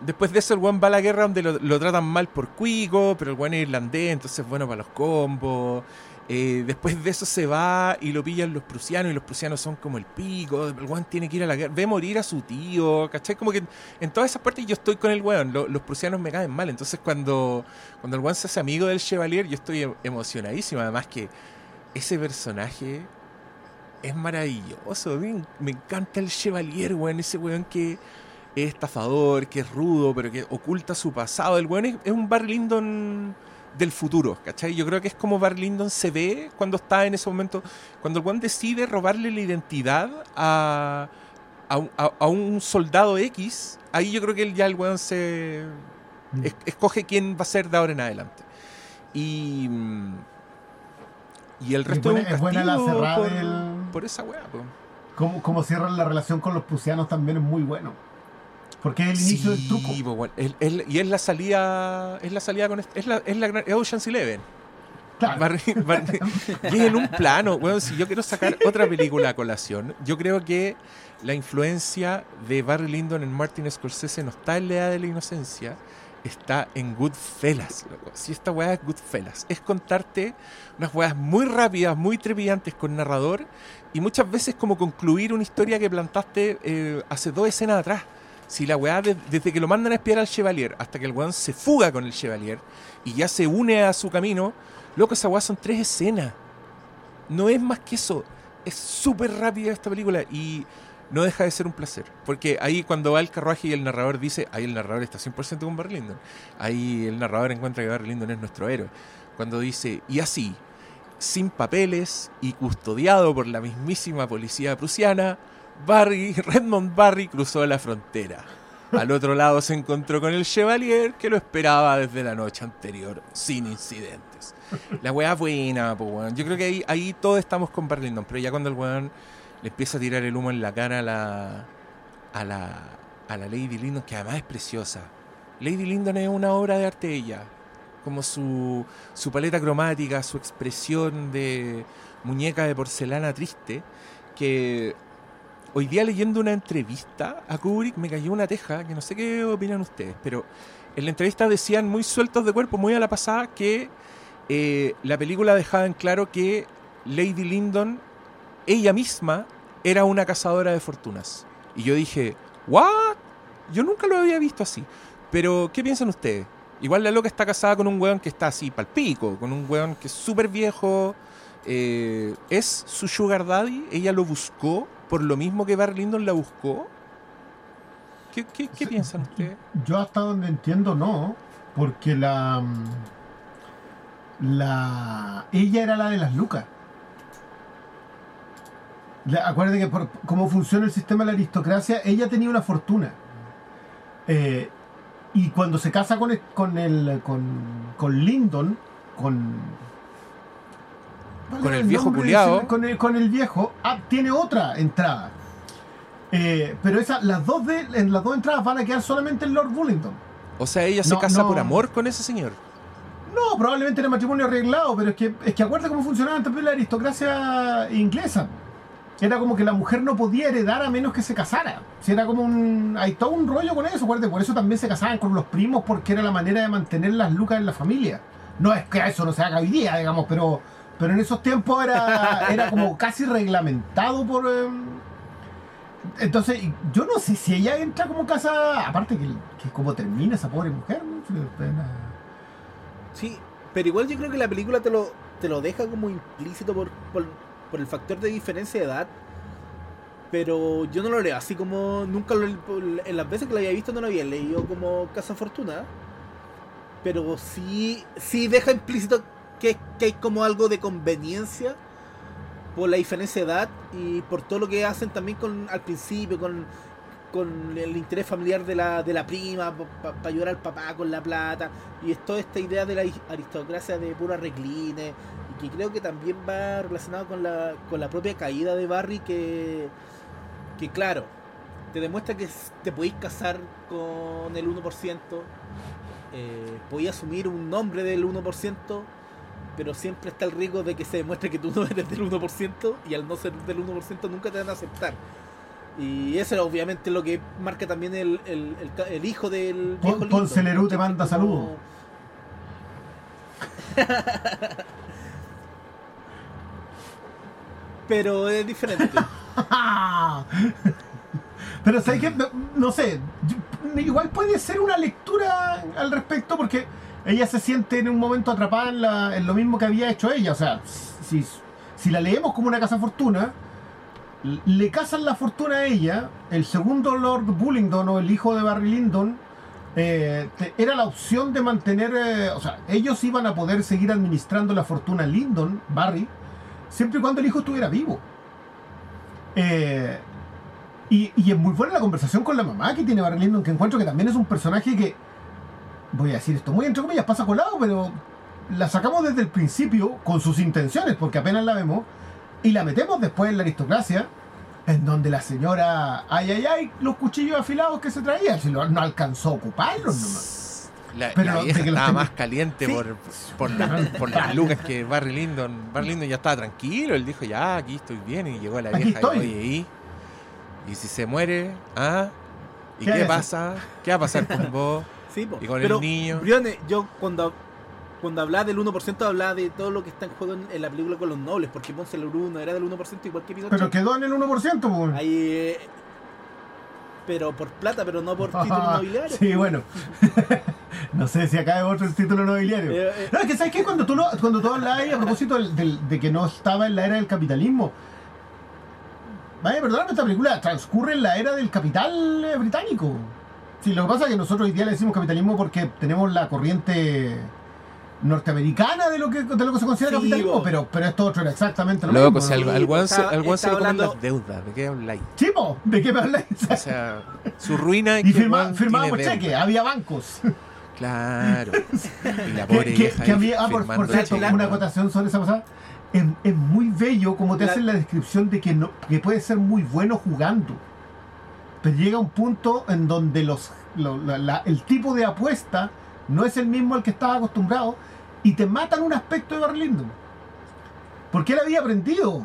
después de eso, el weón va a la guerra donde lo, lo tratan mal por cuico, pero el weón es irlandés, entonces es bueno para los combos. Eh, después de eso se va y lo pillan los prusianos y los prusianos son como el pico. El weón tiene que ir a la guerra, ve morir a su tío, ¿cachai? Como que en todas esas partes yo estoy con el weón, lo- los prusianos me caen mal. Entonces cuando, cuando el weón se hace amigo del Chevalier, yo estoy em- emocionadísimo. Además que ese personaje es maravilloso. Mí me encanta el Chevalier, weón. Ese weón que es estafador, que es rudo, pero que oculta su pasado. El weón es, es un Barry Lyndon del futuro, ¿cachai? Yo creo que es como Barry Lyndon se ve cuando está en ese momento, cuando el weón decide robarle la identidad a, a, un- a- a un soldado X, ahí yo creo que él ya el weón se es- escoge quién va a ser de ahora en adelante. Y, mm, y el resto buena- es un es buena la cerrada por, del- por esa weá. Como, como cierran la relación con los prusianos también es muy bueno. Porque es el inicio del truco. El- el- y es la salida, es la salida con este- es la, es la gran- es Ocean's Eleven. Claro. Y es en un plano, weón, si yo quiero sacar otra película a colación, yo creo que la influencia de Barry Lyndon en Martin Scorsese no está en la edad de la inocencia, está en Goodfellas, loco. Si esta weá es Goodfellas, es contarte unas weas muy rápidas, muy trepidantes con narrador y muchas veces como concluir una historia que plantaste eh, hace dos escenas atrás. Si la weá, de- desde que lo mandan a espiar al Chevalier hasta que el weón se fuga con el Chevalier y ya se une a su camino, loco, esa weá son tres escenas. No es más que eso. Es súper rápida esta película y no deja de ser un placer. Porque ahí cuando va el carruaje y el narrador dice, ahí el narrador está 100% con Barry. Ahí el narrador encuentra que Barry es nuestro héroe. Cuando dice, y así, sin papeles y custodiado por la mismísima policía prusiana, Barry, Redmond Barry cruzó la frontera. Al otro lado se encontró con el Chevalier que lo esperaba desde la noche anterior, sin incidentes. La weá buena, po, weón. Yo creo que ahí, ahí todos estamos con Barry Lyndon, pero ya cuando el weón le empieza a tirar el humo en la cara a la, a la, a la Lady Lyndon, que además es preciosa. Lady Lyndon es una obra de arte ella. Como su, su paleta cromática, su expresión de muñeca de porcelana triste, que hoy día leyendo una entrevista a Kubrick me cayó una teja, que no sé qué opinan ustedes, pero en la entrevista decían muy sueltos de cuerpo, muy a la pasada, que eh, la película dejaba en claro que Lady Lyndon, ella misma, era una cazadora de fortunas. Y yo dije, ¿what? Yo nunca lo había visto así. Pero, ¿qué piensan ustedes? Igual la loca está casada con un weón que está así palpico, con un weón que es súper viejo. eh, ¿Es su sugar daddy? ¿Ella lo buscó por lo mismo que Barry Lyndon la buscó? ¿Qué, qué- qué Sí. piensan ustedes? Yo hasta donde entiendo no, porque la la ella era la de las lucas. La- acuérdate que por cómo funciona el sistema de la aristocracia, ella tenía una fortuna. Eh, y cuando se casa con el, con el con, con Lyndon, con ¿cuál Con el viejo ese- Con el, con el viejo, ah, tiene otra entrada. Eh, pero esa, las dos de, en las dos entradas van a quedar solamente en Lord Bullington. O sea, ella se No, casa no. por amor con ese señor. No, probablemente era matrimonio arreglado, pero es que, es que acuerda cómo funcionaba antes la aristocracia inglesa. Era como que la mujer no podía heredar a menos que se casara. Si era como un. Hay todo un rollo con eso, acuérdate, por eso también se casaban con los primos, porque era la manera de mantener las lucas en la familia. No es que eso no se haga hoy día, digamos, pero, pero en esos tiempos era, era como casi reglamentado por. em, entonces, yo no sé si ella entra como casa. Aparte que, que como termina esa pobre mujer, ¿no? Sí, pero igual yo creo que la película te lo, te lo deja como implícito por, por, por el factor de diferencia de edad. Pero yo no lo leo así como nunca lo en las veces que lo había visto no lo había leído como Casa Fortuna. Pero sí, sí deja implícito que, que hay como algo de conveniencia por la diferencia de edad y por todo lo que hacen también con al principio con, con el interés familiar de la, de la prima para ayudar al papá con la plata. Y es toda esta idea de la aristocracia de pura recline y que creo que también va relacionado con la, con la propia caída de Barry que, que claro te demuestra que te podéis casar con el 1% eh, podéis asumir un nombre del 1% pero siempre está el riesgo de que se demuestre que tú no eres del 1% y al no ser del 1% nunca te van a aceptar. Y eso es obviamente lo que marca también el, el, el ca- el hijo del Lerú te manda saludos. Pero es diferente. Pero sabes que no, no sé, igual puede ser una lectura al respecto porque ella se siente en un momento atrapada en, la- lo mismo que había hecho ella. O sea, si, si la leemos como una casa fortuna, le casan la fortuna a ella, el segundo Lord Bullingdon o el hijo de Barry Lyndon, eh, era la opción de mantener, eh, o sea, ellos iban a poder seguir administrando la fortuna Lyndon, Barry, siempre y cuando el hijo estuviera vivo. Eh, y, y es muy buena la conversación con la mamá que tiene Barry Lyndon, que encuentro que también es un personaje que, voy a decir esto muy entre comillas, pasa colado, pero la sacamos desde el principio con sus intenciones, porque apenas la vemos, y la metemos después en la aristocracia, en donde la señora, ay, ay, ay, los cuchillos afilados que se traía, si lo- no alcanzó a ocuparlos nomás. La, Pero la vieja estaba más caliente Sí. por, por, la- por las lucas que Barry Lyndon. Barry Lyndon ya estaba tranquilo. Él dijo, ya, aquí estoy bien. Y llegó la vieja y oye, ¿y? ¿Y si se muere? ¿Ah? ¿Y ¿Qué qué, pasa? ¿Qué va a pasar con vos? Sí, po. Y con el Pero, niño. Briones, yo cuando, cuando hablaba del 1% hablaba de todo lo que está en juego en, en la película con los nobles, porque Ponce el 1 era del 1% igual que Pinocho. Pero quedó en el 1%, pues. Ahí, eh, pero por plata, pero no por título nobiliario. Sí, bueno. no sé si acá es otro el título nobiliario. Eh, eh, No, es que sabes que cuando tú, lo, cuando tú hablas ahí a propósito del- del- de que no estaba en la era del capitalismo, vaya, perdóname, esta película transcurre en la era del capital británico. Sí, lo que pasa es que nosotros hoy día le decimos capitalismo porque tenemos la corriente norteamericana de lo que, de lo que se considera Sí, capitalismo, bo. pero, pero esto otro era exactamente lo Loco, mismo. ¿no? al, weón se, le hablando- las deudas. ¿De qué habláis? Chipo, ¿de qué me hablas? O sea, su ruina y firma, firmábamos cheque, había bancos. Claro. Y la que, pobre que- vieja que ahí había, ah, por, por cierto, una acotación sobre esa pasada. Es, es muy bello como te La- hacen la descripción de que, no, que puede ser muy bueno jugando. Pero llega un punto en donde los, lo- la- la- el tipo de apuesta no es el mismo al que estaba acostumbrado y te matan un aspecto de Barry Lyndon. Porque él había aprendido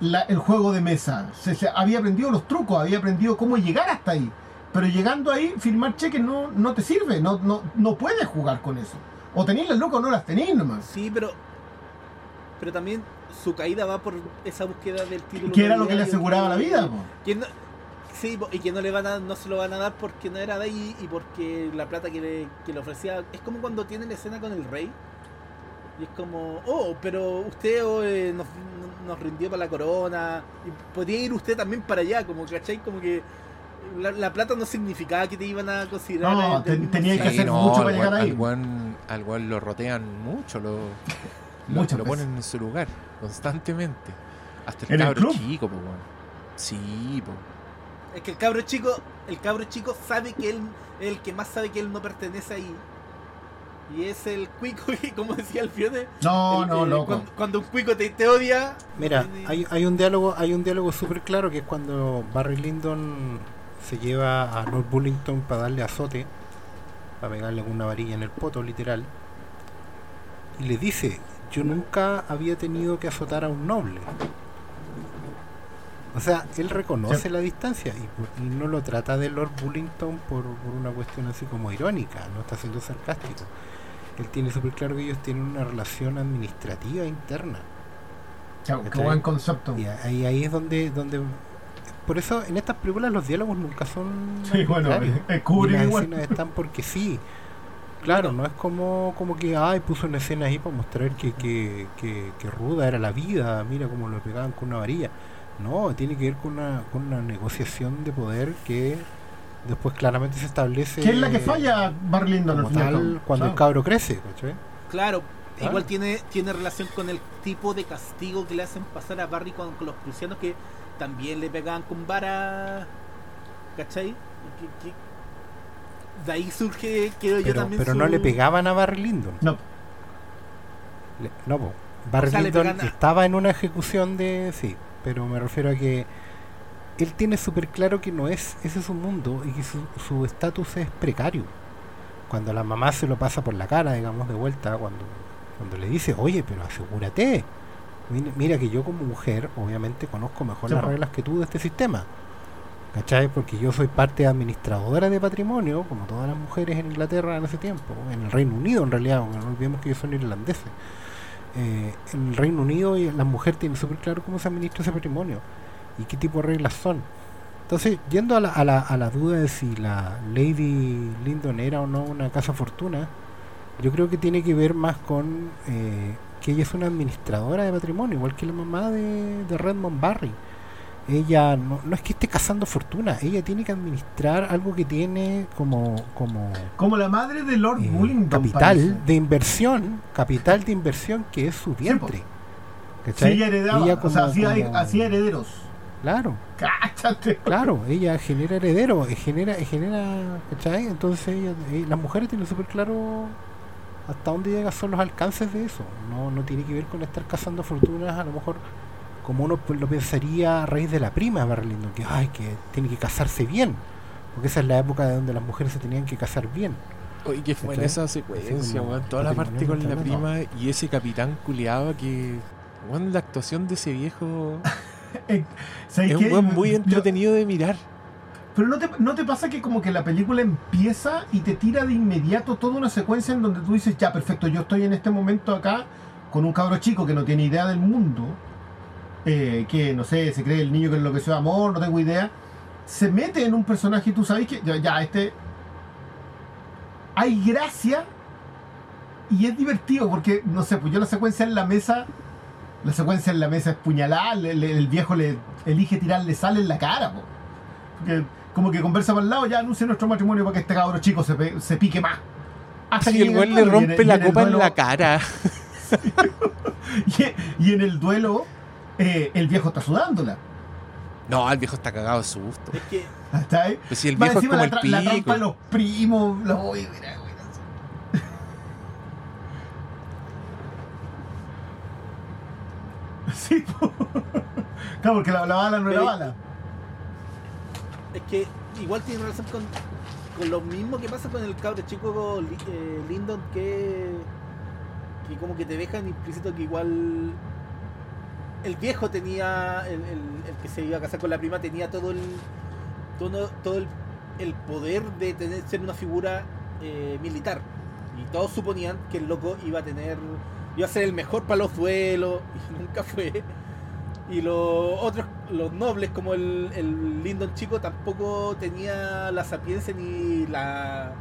la- el juego de mesa, se- se- había aprendido los trucos, había aprendido cómo llegar hasta ahí. Pero llegando ahí, firmar cheques no, no te sirve, no, no, no puedes jugar con eso. O tenéis las lucas o no las tenéis nomás. Sí, pero. Pero también su caída va por esa búsqueda del título. Que era lo que le aseguraba la vida. que sí, y que no le van a, no se lo van a dar porque no era de ahí y porque la plata que le, que le ofrecía. Es como cuando tiene la escena con el rey. Y es como, oh, pero usted oh, eh, nos, nos rindió para la corona. Y podría ir usted también para allá, como, ¿cachai? Como que la, la plata no significaba que te iban a considerar. No, del ten- mismo tenía que hacer mucho para al llegar ahí. Al lo rotean mucho, lo, lo, lo ponen en su lugar constantemente. Hasta el ¿En el cabro club? chico, po, weón. Sí, po. Es que el cabro chico, el cabro chico sabe que él es el que más sabe que él no pertenece ahí. Y es el cuico, y como decía el Fione, No, el- no, el- loco. Cuando, cuando un cuico te, te odia. Mira, tiene- hay, hay un diálogo, hay un diálogo súper claro que es cuando Barry Lyndon se lleva a Lord Bullington para darle azote, para pegarle con una varilla en el poto, literal, y le dice, yo nunca había tenido que azotar a un noble. O sea, él reconoce Sí. la distancia y, no lo trata de Lord Bullington por, por una cuestión así como irónica, no está siendo sarcástico. Él tiene súper claro que ellos tienen una relación administrativa interna. Qué buen concepto. Y ahí, ahí es donde, donde. Por eso en estas películas los diálogos nunca son. Sí, bueno, es Y Kubrick las igual. escenas están porque sí. Claro, no es como, como que ay puso una escena ahí para mostrar que, que, que, que ruda era la vida, mira cómo lo pegaban con una varilla. No, tiene que ver con una, con una negociación de poder que después claramente se establece. ¿Quién es la que falla al como tal cuando el cabro crece, ¿cachai? Claro, Ah. igual tiene, tiene relación con el tipo de castigo que le hacen pasar a Barry con, con los prusianos que también le pegaban con vara. ¿Cachai? Que- que- de ahí surge, creo yo también. pero su- no le pegaban a Barry Lyndon. No, Le- no, po. Barry O sea, le Lyndon pegan a- estaba en una ejecución de. Sí, pero me refiero a que él tiene súper claro que no es ese es su mundo y que su su estatus es precario. Cuando la mamá se lo pasa por la cara, digamos, de vuelta, cuando, cuando le dice, oye, pero asegúrate. Mira, mira que yo como mujer, obviamente, conozco mejor Sí, las reglas que tú de este sistema. ¿Cachai? Porque yo soy parte administradora de patrimonio, como todas las mujeres en Inglaterra en ese tiempo, en el Reino Unido en realidad, porque no olvidemos que ellos son irlandeses. Eh, el Reino Unido y la mujer tiene súper claro cómo se administra ese patrimonio y qué tipo de reglas son. Entonces, yendo a la, a la, a la duda de si la Lady Lyndon era o no una casa fortuna, yo creo que tiene que ver más con eh, que ella es una administradora de patrimonio, igual que la mamá de, de Redmond Barry. Ella no, no es que esté cazando fortuna, ella tiene que administrar algo que tiene como, como como la madre de Lord eh, capital parece. de inversión, capital de inversión que es su vientre. Sí, ¿Cachai? ella heredaba, Ella o sea, como- hacía, como- hacía herederos. Claro, Cáchate. claro, ella genera herederos, eh, genera, eh, genera, ¿cachai? Entonces ella- eh, las mujeres tienen súper claro hasta dónde llegan son los alcances de eso. No, no tiene que ver con estar cazando fortunas, a lo mejor como uno lo pensaría a raíz de la prima Barry Lyndon, que ay, que tiene que casarse bien, porque esa es la época de donde las mujeres se tenían que casar bien. Oye, que fue en esa secuencia, weón. Toda la parte con la prima y ese capitán culiado que. Weón, la actuación de ese viejo ¿sabes es qué? un weón muy Yo- entretenido de mirar. Pero no te, no te pasa que como que la película empieza y te tira de inmediato toda una secuencia en donde tú dices, ya, perfecto, yo estoy en este momento acá con un cabro chico que no tiene idea del mundo, eh, que no sé, se cree el niño que enloqueció de amor, no tengo idea, se mete en un personaje y tú sabes que ya, ya este... Hay gracia y es divertido porque, no sé, pues yo la secuencia en la mesa, la secuencia en la mesa es puñalada, le- le- el viejo le elige tirarle sal en la cara, po. Porque como que conversa para el lado, ya anuncia nuestro matrimonio para que este cabro chico se, pe- se pique más. Hasta Y el llega weón le duelo, y en- rompe y la en el copa en la cara. Y, y en el duelo, eh, el viejo está sudándola. No, el viejo está cagado de susto. Es que ¿Está ahí? Pues si el viejo es encima como la, el tra- la trampa pico. de los primos, los voy, güey, sé. Sí, po. claro, porque la, la bala no era Pero- bala. Es que igual tiene relación con, con lo mismo que pasa con el cabro chico eh, Lyndon que, que como que te dejan implícito que igual el viejo tenía, el, el- que se iba a casar con la prima tenía todo el todo, todo el, el poder de tener ser una figura eh, militar. Y todos suponían que el loco iba a tener, iba a ser el mejor para los duelos, y nunca fue. Y los otros, los nobles, como el, el Lyndon chico, tampoco tenía la sapiencia ni la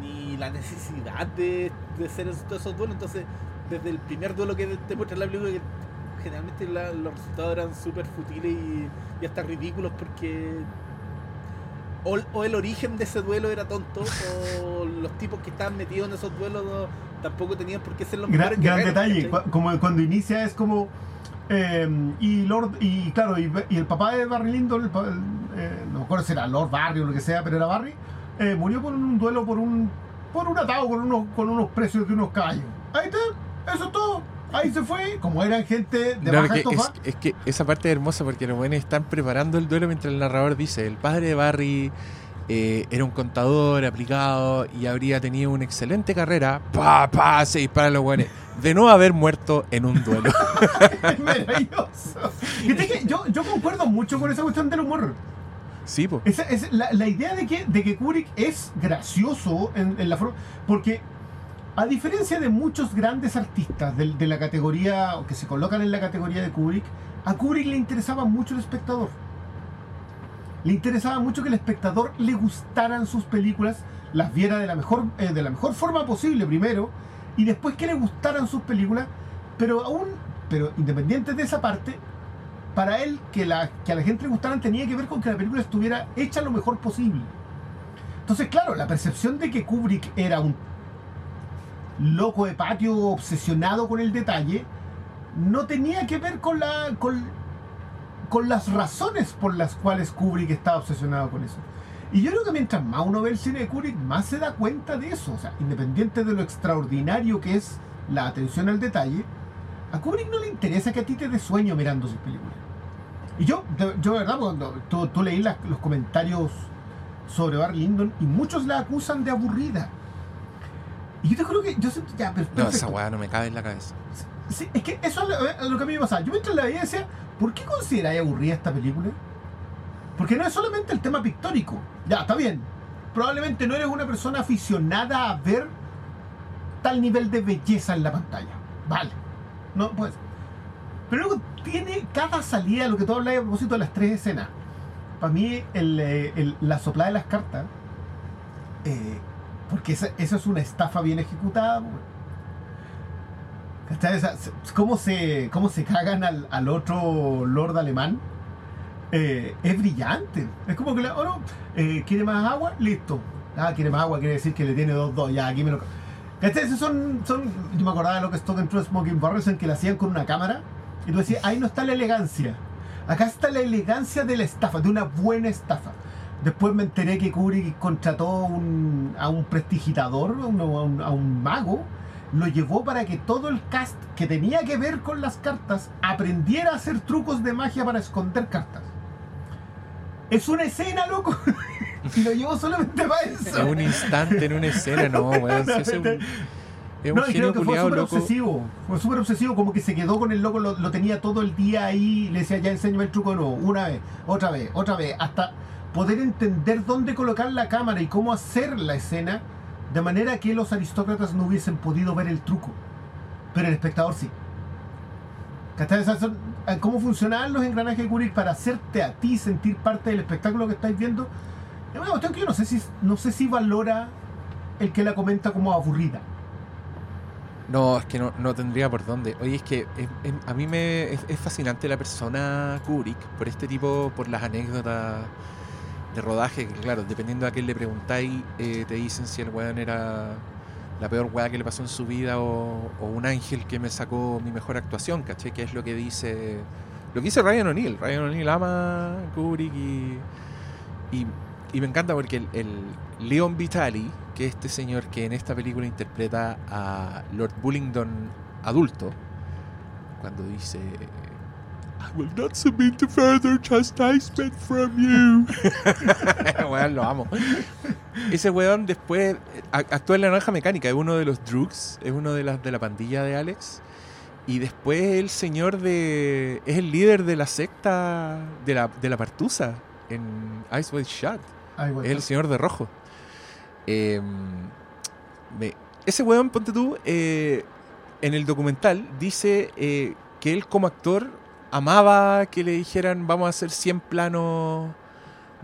ni la necesidad de, de hacer esos, esos duelos. Entonces, desde el primer duelo que te muestra la película, generalmente la- los resultados eran súper futiles y, y hasta ridículos porque o, o el origen de ese duelo era tonto o los tipos que estaban metidos en esos duelos no- tampoco tenían por qué ser los Gran, mejores gran detalle, como cuando inicia es como eh, y Lord y claro y, y el papá de Barry Lyndon el eh, no me acuerdo si era Lord Barry o lo que sea pero era Barry eh, murió por un duelo por un por un atado con unos con unos precios de unos caballos. Ahí está eso es todo ahí se fue como eran gente de No, baja que es, es que esa parte es hermosa porque los buenos están preparando el duelo mientras el narrador dice, el padre de Barry eh, era un contador aplicado y habría tenido una excelente carrera. Pa, pa, se disparan los buenos. De no haber muerto en un duelo. es maravilloso yo, yo concuerdo mucho con esa cuestión del humor sí, po. Esa, es la, la idea de que, de que Kubrick es gracioso en, en la forma. Porque, a diferencia de muchos grandes artistas de, la categoría, o que se colocan en la categoría de Kubrick, a Kubrick le interesaba mucho el espectador. Le interesaba mucho que el espectador le gustaran sus películas, las viera de la mejor, eh, de la mejor forma posible primero, y después que le gustaran sus películas, pero aún, pero independiente de esa parte, para él que, la, que a la gente le gustaran tenía que ver con que la película estuviera hecha lo mejor posible. Entonces, claro, la percepción de que Kubrick era un loco de patio obsesionado con el detalle no tenía que ver con la con, con las razones por las cuales Kubrick estaba obsesionado con eso. Y yo creo que mientras más uno ve el cine de Kubrick, más se da cuenta de eso. O sea, independiente de lo extraordinario que es la atención al detalle, a Kubrick no le interesa que a ti te dé sueño mirando sus películas. Y yo, yo de verdad, cuando tú, tú leí las- los comentarios sobre Barry Lyndon y muchos la acusan de aburrida. Y yo te juro que yo siento ya, pero No, esa weá no me cabe en la cabeza. Sí, es que eso es lo, es lo que a mí me pasaba. Yo mientras la veía decía, ¿por qué consideráis aburrida esta película? Porque no es solamente el tema pictórico. Ya, está bien. Probablemente no eres una persona aficionada a ver tal nivel de belleza en la pantalla. Vale. No, pues. Pero luego tiene cada salida, lo que tú hablas a propósito de las tres escenas. Para mí, el, eh, el- la soplada de las cartas, eh, porque esa, eso es una estafa bien ejecutada. ¿Cachai? ¿Cómo se, cómo se cagan al, al otro lord alemán? Eh, es brillante. Es como que, oh no, eh, ¿quiere más agua? Listo. Ah, quiere más agua, quiere decir que le tiene dos, dos. Ya, aquí me lo. ¿Cachai? Son, son. Yo me acordaba de lo que es Talking True Smoking Barrels en que lo hacían con una cámara. Y tú decías, ahí no está la elegancia. Acá está la elegancia de la estafa, de una buena estafa. Después me enteré que Kubrick contrató un- a un prestigitador, a un, a un- mago, lo llevó para que todo el cast que tenía que ver con las cartas aprendiera a hacer trucos de magia para esconder cartas. Es una escena, loco. y lo llevó solamente para eso. En un instante, en una escena, no, weón. es un, es un No, genio creo que fue súper obsesivo. Fue súper obsesivo, como que se quedó con el loco, lo, lo tenía todo el día ahí. Le decía, ya enséñame el truco de nuevo. Una vez, otra vez, otra vez. Hasta. Poder entender dónde colocar la cámara y cómo hacer la escena de manera que los aristócratas no hubiesen podido ver el truco, pero el espectador sí. Eh, ¿Cómo funcionaban los engranajes de Kubrick para hacerte a ti sentir parte del espectáculo que estáis viendo? Es una cuestión que yo no sé si, no sé si valora el que la comenta como aburrida. No, es que no, tendría por dónde. Oye, es que a mí me es, es fascinante la persona Kubrick por este tipo, por las anécdotas rodaje, claro, dependiendo a quién le preguntáis, eh, te dicen si el weón era la peor weá que le pasó en su vida o, un ángel que me sacó mi mejor actuación, ¿caché? Que es lo que dice lo que dice Ryan O'Neill. Ryan O'Neill ama Kubrick y, y, y me encanta porque el, el Leon Vitali, que es este señor que en esta película interpreta a Lord Bullingdon adulto, cuando dice I will not submit to further chastisement from you. weón, lo amo. Ese weón después actúa en La Naranja Mecánica, es uno de los Drugs, es uno de las de la pandilla de Alex. Y después el señor de. es el líder de la secta de la, de la Partusa en Ice White Shot. Es el señor de rojo. Eh, me- ese weón, ponte tú, eh, en el documental dice eh, que él como actor amaba que le dijeran vamos a hacer 100 planos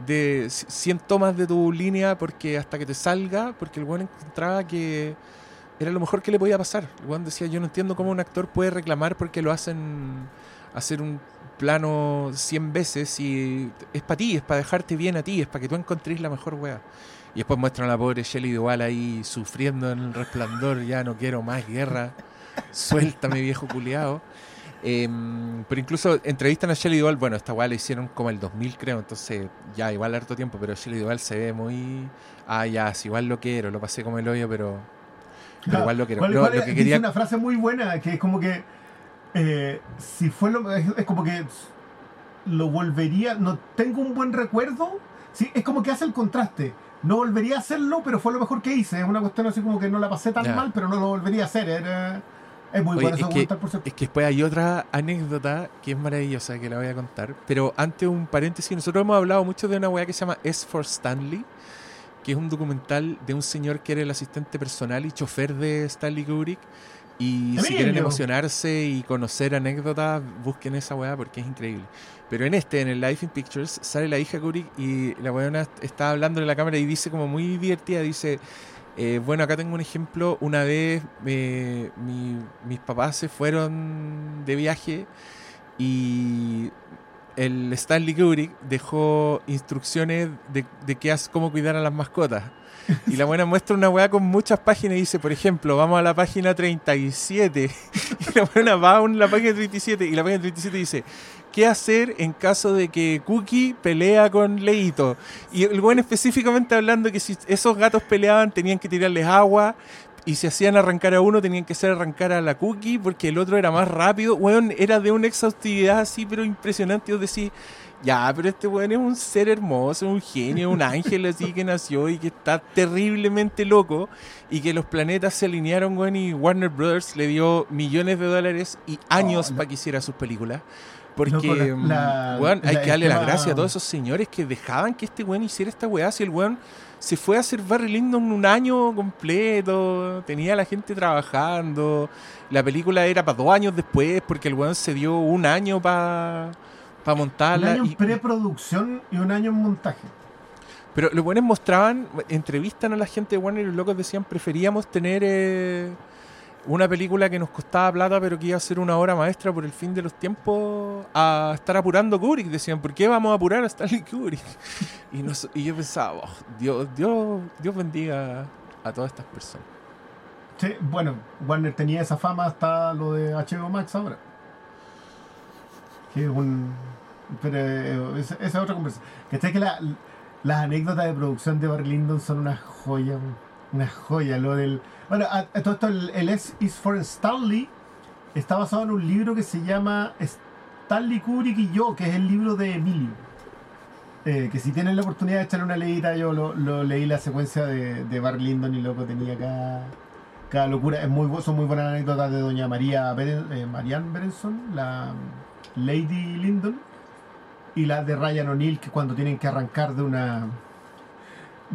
de 100 tomas de tu línea porque hasta que te salga, porque el weón encontraba que era lo mejor que le podía pasar. El weón decía, yo no entiendo cómo un actor puede reclamar porque lo hacen hacer un plano 100 veces y es para ti, es para dejarte bien a ti, es para que tú encontres la mejor wea. Y después muestran a la pobre Shelley Duval ahí sufriendo en el resplandor, ya no quiero más guerra, suéltame viejo culiao. Em, pero incluso entrevistan a Shelley Duval, bueno, esta weá la hicieron como el 2000 creo, entonces ya igual harto tiempo, pero Shelley Duval se ve muy... Ah, ya, si igual lo quiero, lo pasé como el hoyo, pero... Pero igual lo quiero. ¿Cuál- No, cuál lo es? que Dice quería... una frase muy buena que es como que eh, si fue lo es, es como que lo volvería no tengo un buen recuerdo sí es como que hace el contraste. No volvería a hacerlo pero fue lo mejor que hice. Es una cuestión así como que no la pasé tan mal pero no lo volvería a hacer. Era- es muy Oye, bueno es que- por. Es que después hay otra anécdota que es maravillosa que la voy a contar. Pero antes un paréntesis, nosotros hemos hablado mucho de una weá que se llama S for Stanley, que es un documental de un señor que era el asistente personal y chofer de Stanley Kubrick. Y si quieren emocionarse y conocer anécdotas, busquen esa weá porque es increíble. Pero en este, en el Life in Pictures, sale la hija Kubrick y la weona está hablando en la cámara y dice como muy divertida, dice... Eh, bueno, acá tengo un ejemplo. Una vez eh, mi- mis papás se fueron de viaje y el Stanley Kubrick dejó instrucciones de, de cómo cuidar a las mascotas. Y la buena muestra una weá con muchas páginas y dice, por ejemplo, vamos a la página 37. Y la buena va a la página 37 y la página 37 dice, ¿qué hacer en caso de que Cookie pelea con Leito? Y el buen específicamente hablando que si esos gatos peleaban tenían que tirarles agua y si hacían arrancar a uno tenían que hacer arrancar a la Cookie porque el otro era más rápido. Weón, era de una exhaustividad así, pero impresionante. Yo decía, ya, pero este weón es un ser hermoso, un genio, un ángel así que nació y que está terriblemente loco y que los planetas se alinearon, weón, y Warner Brothers le dio millones de dólares y años Oh, para que hiciera sus películas. Porque, Loco, la- mm, la- weón, hay la- que darle tema- gracias a todos esos señores que dejaban que este weón hiciera esta weá. Si el weón se fue a hacer Barry Lyndon un año completo, tenía a la gente trabajando, la película era para dos años después, porque el weón se dio un año para un montarla. año y- en preproducción y un año en montaje pero los buenos mostraban, entrevistan a la gente de Warner y los locos decían, preferíamos tener eh, una película que nos costaba plata pero que iba a ser una obra maestra por el fin de los tiempos a estar apurando Kubrick. Decían, ¿por qué vamos a apurar a Stanley Kubrick? Y, nos- y yo pensaba, "Oh, Dios, Dios, Dios bendiga a todas estas personas. Sí, bueno, Warner tenía esa fama hasta lo de HBO Max ahora. Que es un. Pero eh, esa, es otra conversación. Que que la- las anécdotas de producción de Barry Lyndon son una joya, una joya. Lo del. Bueno, a, esto, el, el S is for Stanley está basado en un libro que se llama Stanley Kubrick y yo, que es el libro de Emilio. Eh, que si tienen la oportunidad de echarle una leída, yo lo, leí la secuencia de, de Barry Lyndon y loco tenía acá cada locura. Es muy, son muy buenas anécdotas de doña María Beren- eh, Marianne Berenson, la Lady Lyndon. Y la de Ryan O'Neill que cuando tienen que arrancar de una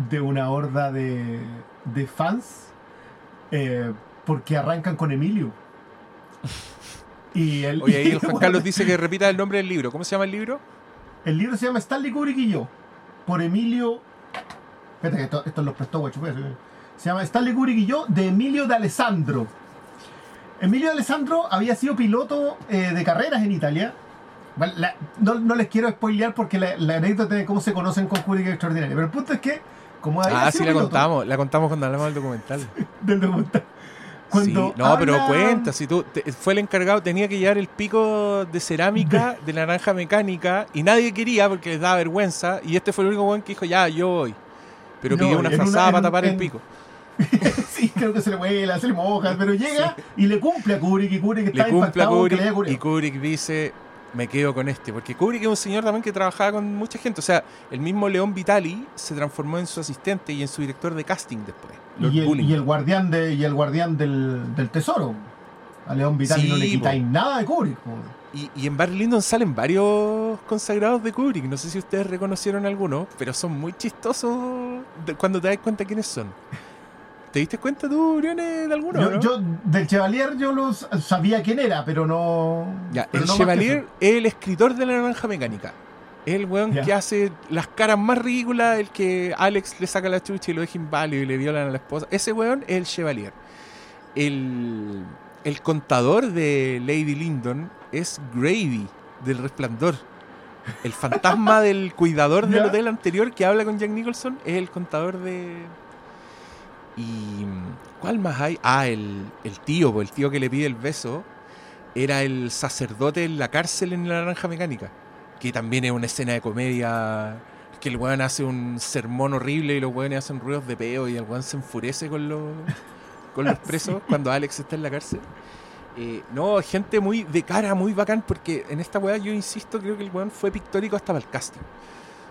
de una horda de, de fans eh, porque arrancan con Emilio. Y el, Oye, ahí el Juan Carlos dice que repita el nombre del libro. ¿Cómo se llama el libro? El libro se llama Stanley Kubrick y yo, por Emilio. Espérate, que esto, esto los prestó Guachupé. Se llama Stanley Kubrick y yo, de Emilio de Alessandro. Emilio de Alessandro había sido piloto eh, de carreras en Italia. La- no, no les quiero spoilear porque la, la anécdota de cómo se conocen con Kubrick es extraordinaria. Pero el punto es que, como Ah, sí, la contamos. La contamos cuando hablamos del documental. del documental, cuando Sí, No, pero cuenta, si tú te- fue el encargado, tenía que llevar el pico de cerámica de la naranja mecánica y nadie quería porque les daba vergüenza y este fue el único buen que dijo, ya, yo voy. Pero No, pidió una frazada para tapar el pico. sí, creo que se le vuela, se le moja, pero llega y le cumple a Kubrick y Kubrick Le está cumple a que Kubrick le haya y. Kubrick dice, me quedo con este. Porque Kubrick es un señor también que trabajaba con mucha gente. O sea, el mismo León Vitali se transformó en su asistente y en su director de casting después. Lord y el, Bulling. y el guardián de y el guardián del, del tesoro. A León Vital Sí, no le quitáis nada de Kubrick. Y, y en Barry Lyndon salen varios consagrados de Kubrick. No sé si ustedes reconocieron algunos, pero son muy chistosos cuando te das cuenta quiénes son. ¿Te diste cuenta tú, Briones, de alguno? Yo, no? yo, del Chevalier yo lo sabía quién era, pero no. Ya, pero el no Chevalier es el escritor de la naranja mecánica. Es el weón que hace las caras más ridículas, el que Alex le saca la chucha y lo deja inválido y le violan a la esposa. Ese weón es el Chevalier. El, el contador de Lady Lyndon es Grady, del Resplandor. El fantasma del cuidador del Ya. hotel anterior que habla con Jack Nicholson es el contador de... ¿Y cuál más hay? Ah, el, el tío, el tío que le pide el beso era el sacerdote en la cárcel en la naranja mecánica, que también es una escena de comedia, que el weón hace un sermón horrible y los weones hacen ruidos de peo y el weón se enfurece con los, con los presos cuando Alex está en la cárcel. Eh, no, gente muy de cara, muy bacán, porque en esta weá yo insisto, creo que el weón fue pictórico hasta para el casting.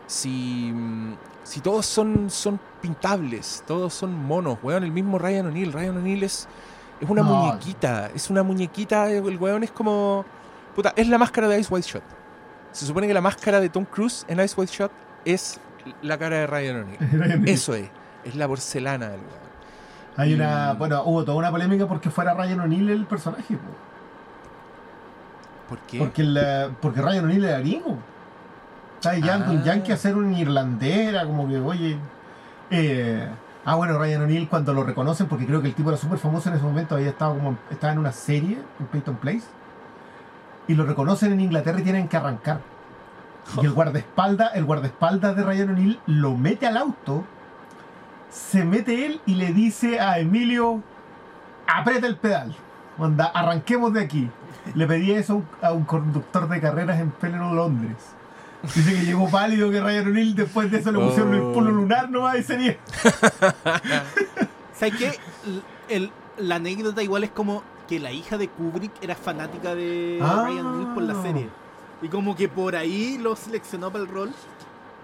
Si, mm, si todos son, son pintables, todos son monos, weón, el mismo Ryan O'Neill, Ryan O'Neill es, es una No. muñequita, es una muñequita, el weón es como... Puta, es la máscara de Ice White Shot. Se supone que la máscara de Tom Cruise en Ice White Shot es la cara de Ryan O'Neill. Eso es, es la porcelana del weón. Hay una. Bueno, hubo toda una polémica porque fuera Ryan O'Neill el personaje. po. ¿Por qué? Porque, porque Ryan O'Neill era gringo. Está llegando un Ah. yankee a ser un irlandés, era como que, oye. eh, ah, bueno, Ryan O'Neill cuando lo reconocen, porque creo que el tipo era súper famoso en ese momento, había estado como. Estaba en una serie en Peyton Place. Y lo reconocen en Inglaterra y tienen que arrancar. Y el guardaespaldas, el guardaespaldas de Ryan O'Neill lo mete al auto, se mete él y le dice a Emilio, aprieta el pedal, onda, arranquemos de aquí. Le pedí eso a un, a un conductor de carreras en pleno Londres. Dice que llegó pálido que Ryan O'Neill después de eso le pusieron el polo Oh. lunar nomás y sería. ¿Sabes qué? El- el- la anécdota igual es como que la hija de Kubrick era fanática de Ah. Ryan O'Neill por la serie. Y como que por ahí lo seleccionó para el rol.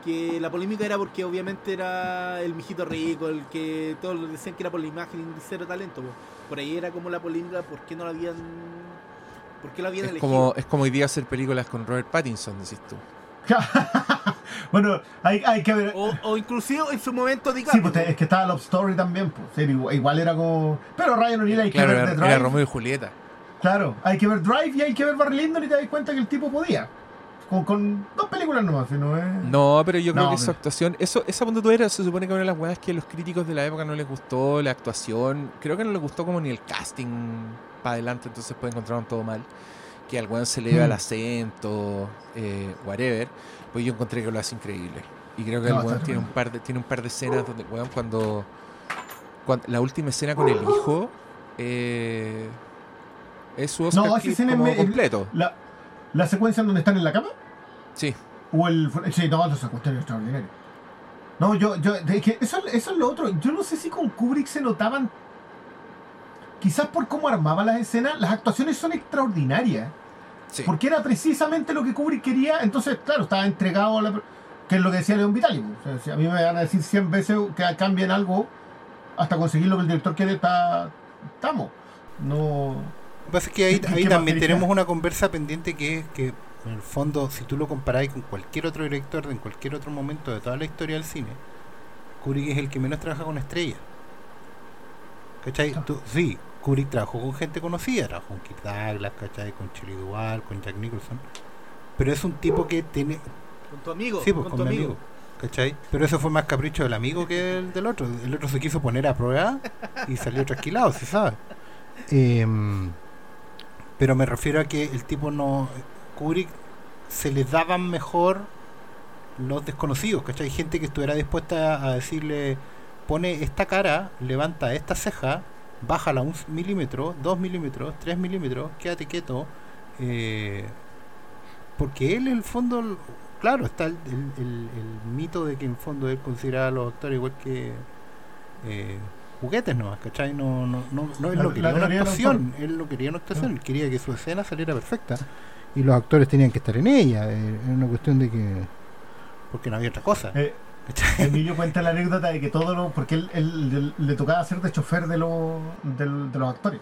Que la polémica era porque obviamente era el mijito rico, el que todos decían que era por la imagen y cero talento. po. Por ahí era como la polémica, ¿por qué no lo habían... ¿Por qué lo habían Es elegido? como, es como hoy día hacer películas con Robert Pattinson, decís tú. bueno, hay, hay que ver. O, o inclusive en su momento Sí, DiCaprio. pues es que estaba Love Story también, pues. sí, igual, igual era como. Pero Ryan O'Neill hay Claro, que ver era, The era Drive. Romeo y Julieta. Claro, hay que ver Drive y hay que ver Barry Lyndon y te das cuenta que el tipo podía. Con, con dos películas nomás, si no es. No, pero yo creo No, que su pero- actuación, eso, esa punto era, se supone que una de las weas que a los críticos de la época no les gustó, la actuación, creo que no les gustó como ni el casting para adelante, entonces pues encontraron todo mal. Que al weón se le iba Mm. el acento, eh, whatever. Pues yo encontré que lo hace increíble. Y creo que No, el weón tiene un par de, tiene un par de escenas donde weón cuando, cuando la última escena con el hijo eh, es su Oscar No, esa como me- completo. La, la secuencia en donde están en la cama. Sí. O el. Sí, no, esa cuestión es extraordinaria. No, yo. yo es que eso, eso es lo otro. Yo no sé si con Kubrick se notaban. Quizás por cómo armaba las escenas, las actuaciones son extraordinarias. Sí. Porque era precisamente lo que Kubrick quería. Entonces, claro, estaba entregado a la. Que es lo que decía León Vitali. O sea, si a mí me van a decir 100 veces que cambien algo hasta conseguir lo que el director quiere, está, estamos. No. Lo que pasa es que ahí, ¿Qué- ahí también tenemos una conversa pendiente que es que en el fondo, si tú lo comparáis con cualquier otro director de en cualquier otro momento de toda la historia del cine, Kubrick es el que menos trabaja con estrellas. ¿Cachai? Tú- sí, Kubrick trabajó con gente conocida, trabajó con Kirk Douglas, ¿cachai? Con Shelley Duvall, con Jack Nicholson. Pero es un tipo que tiene. Con tu amigo. Sí, pues con, con, tu mi amigo. amigo. ¿Cachai? Pero eso fue más capricho del amigo que el del otro. El otro se quiso poner a prueba y salió trasquilado, se sabe. Em, pero me refiero a que el tipo no. Kubrick se les daban mejor los desconocidos, ¿cachai? Gente que estuviera dispuesta a decirle: pone esta cara, levanta esta ceja, bájala un milímetro, dos milímetros, tres milímetros, quédate quieto. eh, porque él en el fondo claro está el, el- el- el mito de que en el fondo él consideraba a los actores igual que eh, juguetes nomás ¿cachai? no, no, no, no él no la quería una actuación él no quería una actuación él quería que su escena saliera perfecta y los actores tenían que estar en ella eh, era una cuestión de que porque no había otra cosa Eh. Emilio cuenta la anécdota de que todo lo. Porque él, le, tocaba hacer de chofer de, de los actores.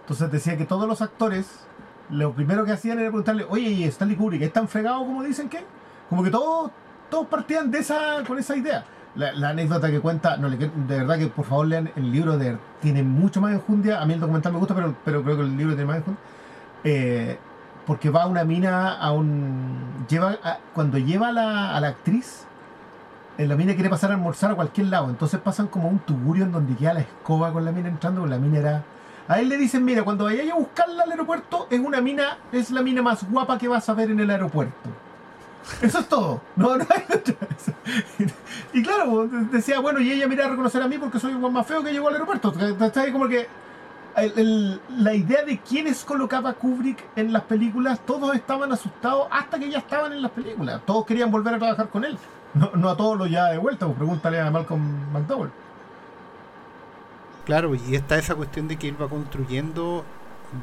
Entonces decía que todos los actores, lo primero que hacían era preguntarle, oye, ¿y Stanley Kubrick es tan fregado como dicen que? Como que todos, todos partían de esa, con esa idea. La, anécdota que cuenta, no, de verdad que por favor lean el libro, de, tiene mucho más enjundia. A mí el documental me gusta, pero, pero creo que el libro tiene más enjundia. Eh, porque va a una mina a un. lleva Cuando lleva a la, a la actriz, la mina quiere pasar a almorzar a cualquier lado. Entonces pasan como un tugurio en donde queda la escoba con la mina entrando, con la mina era. A él le dicen, mira, cuando vayáis a buscarla al aeropuerto, es una mina, es la mina más guapa que vas a ver en el aeropuerto. Eso es todo. No, no hay. Y claro, pues, decía, bueno, y ella me irá a reconocer a mí porque soy el guan más feo que llegó al aeropuerto. Está como que la idea de quiénes colocaba Kubrick en las películas, todos estaban asustados hasta que ya estaban en las películas. Todos querían volver a trabajar con él. No, no a todos los ya de vuelta, pues pregúntale a Malcolm McDowell. Claro, y está esa cuestión de que él va construyendo,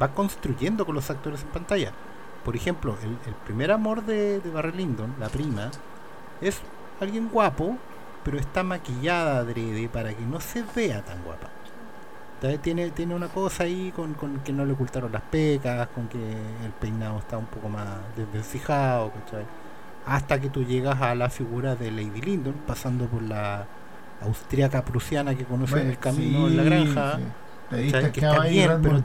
va construyendo con los actores en pantalla. Por ejemplo, el, primer amor de, de Barry Lyndon, la prima, es alguien guapo, pero está maquillada adrede para que no se vea tan guapa. Tiene, tiene una cosa ahí con, con que no le ocultaron las pecas, con que el peinado está un poco más desvencijado, ¿cachai? Hasta que tú llegas a la figura de Lady Lyndon, pasando por la austriaca prusiana que conoce en el camino en la granja. que está bien, pero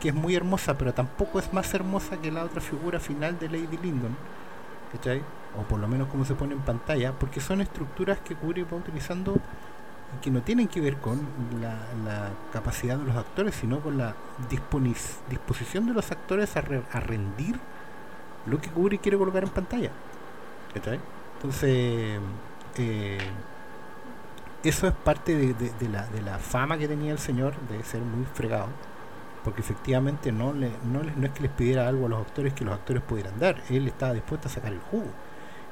que es muy hermosa, pero tampoco es más hermosa que la otra figura final de Lady Lyndon, ¿cachai? O por lo menos como se pone en pantalla, porque son estructuras que Kubrick va utilizando y que no tienen que ver con la, la capacidad de los actores, sino con la disposición de los actores a, re- a rendir lo que Kubrick quiere colocar en pantalla, Entonces, eh, eso es parte de, de- de la, de la fama que tenía el señor de ser muy fregado porque efectivamente no, le, no, le- no es que les pidiera algo a los actores que los actores pudieran dar. Él estaba dispuesto a sacar el jugo.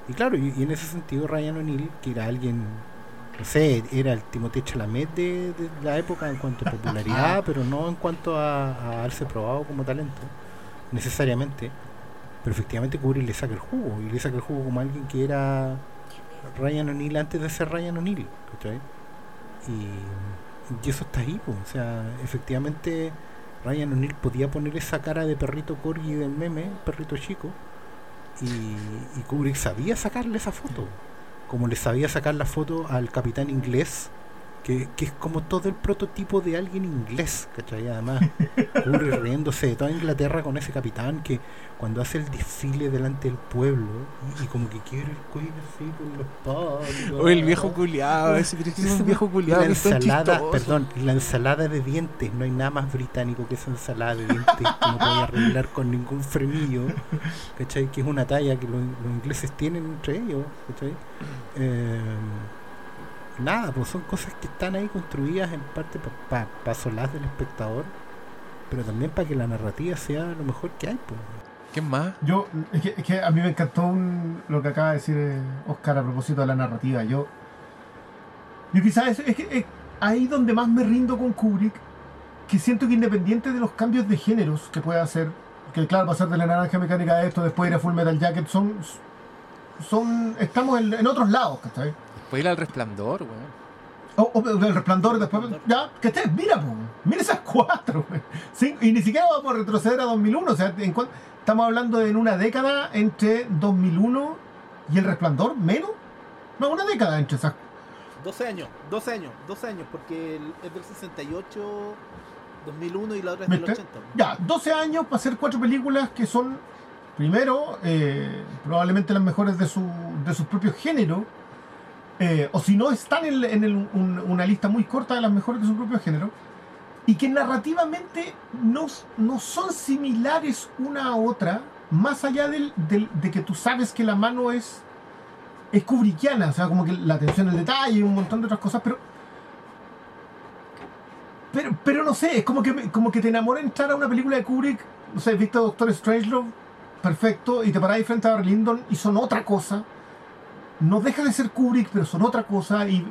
Y claro, y, y en ese sentido Ryan O'Neill que era alguien no sé, era el Timothée Chalamet de, de la época en cuanto a popularidad pero no en cuanto a, a haberse probado como talento necesariamente pero efectivamente Kubrick le saca el jugo y le saca el jugo como alguien que era Ryan O'Neill antes de ser Ryan O'Neill y, y eso está ahí pues. o sea efectivamente Ryan O'Neill podía poner esa cara de perrito corgi del meme perrito chico y, y Kubrick sabía sacarle esa foto como le sabía sacar la foto al capitán inglés que, que es como todo el prototipo de alguien inglés, ¿cachai? Además, Kubrick riéndose de toda Inglaterra con ese capitán que cuando hace el desfile delante del pueblo y, y como que quiere el cuello así con los patos. O el viejo culiado, ese un viejo culiado la ensalada, perdón, la ensalada de dientes, no hay nada más británico que esa ensalada de dientes que no puede arreglar con ningún frenillo, ¿cachai? Que es una talla que los, los ingleses tienen entre ellos, ¿cachai? Eh, nada, pues son cosas que están ahí construidas en parte para pa, pa del espectador, pero también para que la narrativa sea lo mejor que hay, pues. ¿Quién más? Yo, es que, es que a mí me encantó un- lo que acaba de decir eh, Oscar a propósito de la narrativa. Yo, yo quizás es, es que es ahí donde más me rindo con Kubrick, que siento que independiente de los cambios de géneros que puede hacer, que claro, pasar de la naranja mecánica a esto, después ir a Full Metal Jacket, son, son estamos en, en otros lados, ¿cachai? Después ir al resplandor, weón. O, o el resplandor después. Ya, que estés, mira, po, mira esas cuatro. güey. Y ni siquiera vamos a retroceder a 2001. O sea, en cuan- estamos hablando de en una década entre 2001 y el resplandor, menos. No, una década entre esas. 12 años, 12 años, 12 años, porque el- es del 68, 2001 y la otra es del ¿Viste? 80. Ya, 12 años para hacer cuatro películas que son, primero, eh, probablemente las mejores de, su, de sus propios géneros. eh, o si no, están en, en el- un- una lista muy corta de las mejores de su propio género. Y que narrativamente no, no son similares una a otra, más allá del, del- de que tú sabes que la mano es, es kubrickiana, o sea, como que la atención al detalle y un montón de otras cosas, pero pero, pero no sé, es como que, como que te enamora entrar a una película de Kubrick, no sé, viste a Doctor Strangelove, perfecto, y te paráis frente a Barry y son otra cosa. No deja de ser Kubrick, pero son otra cosa, y,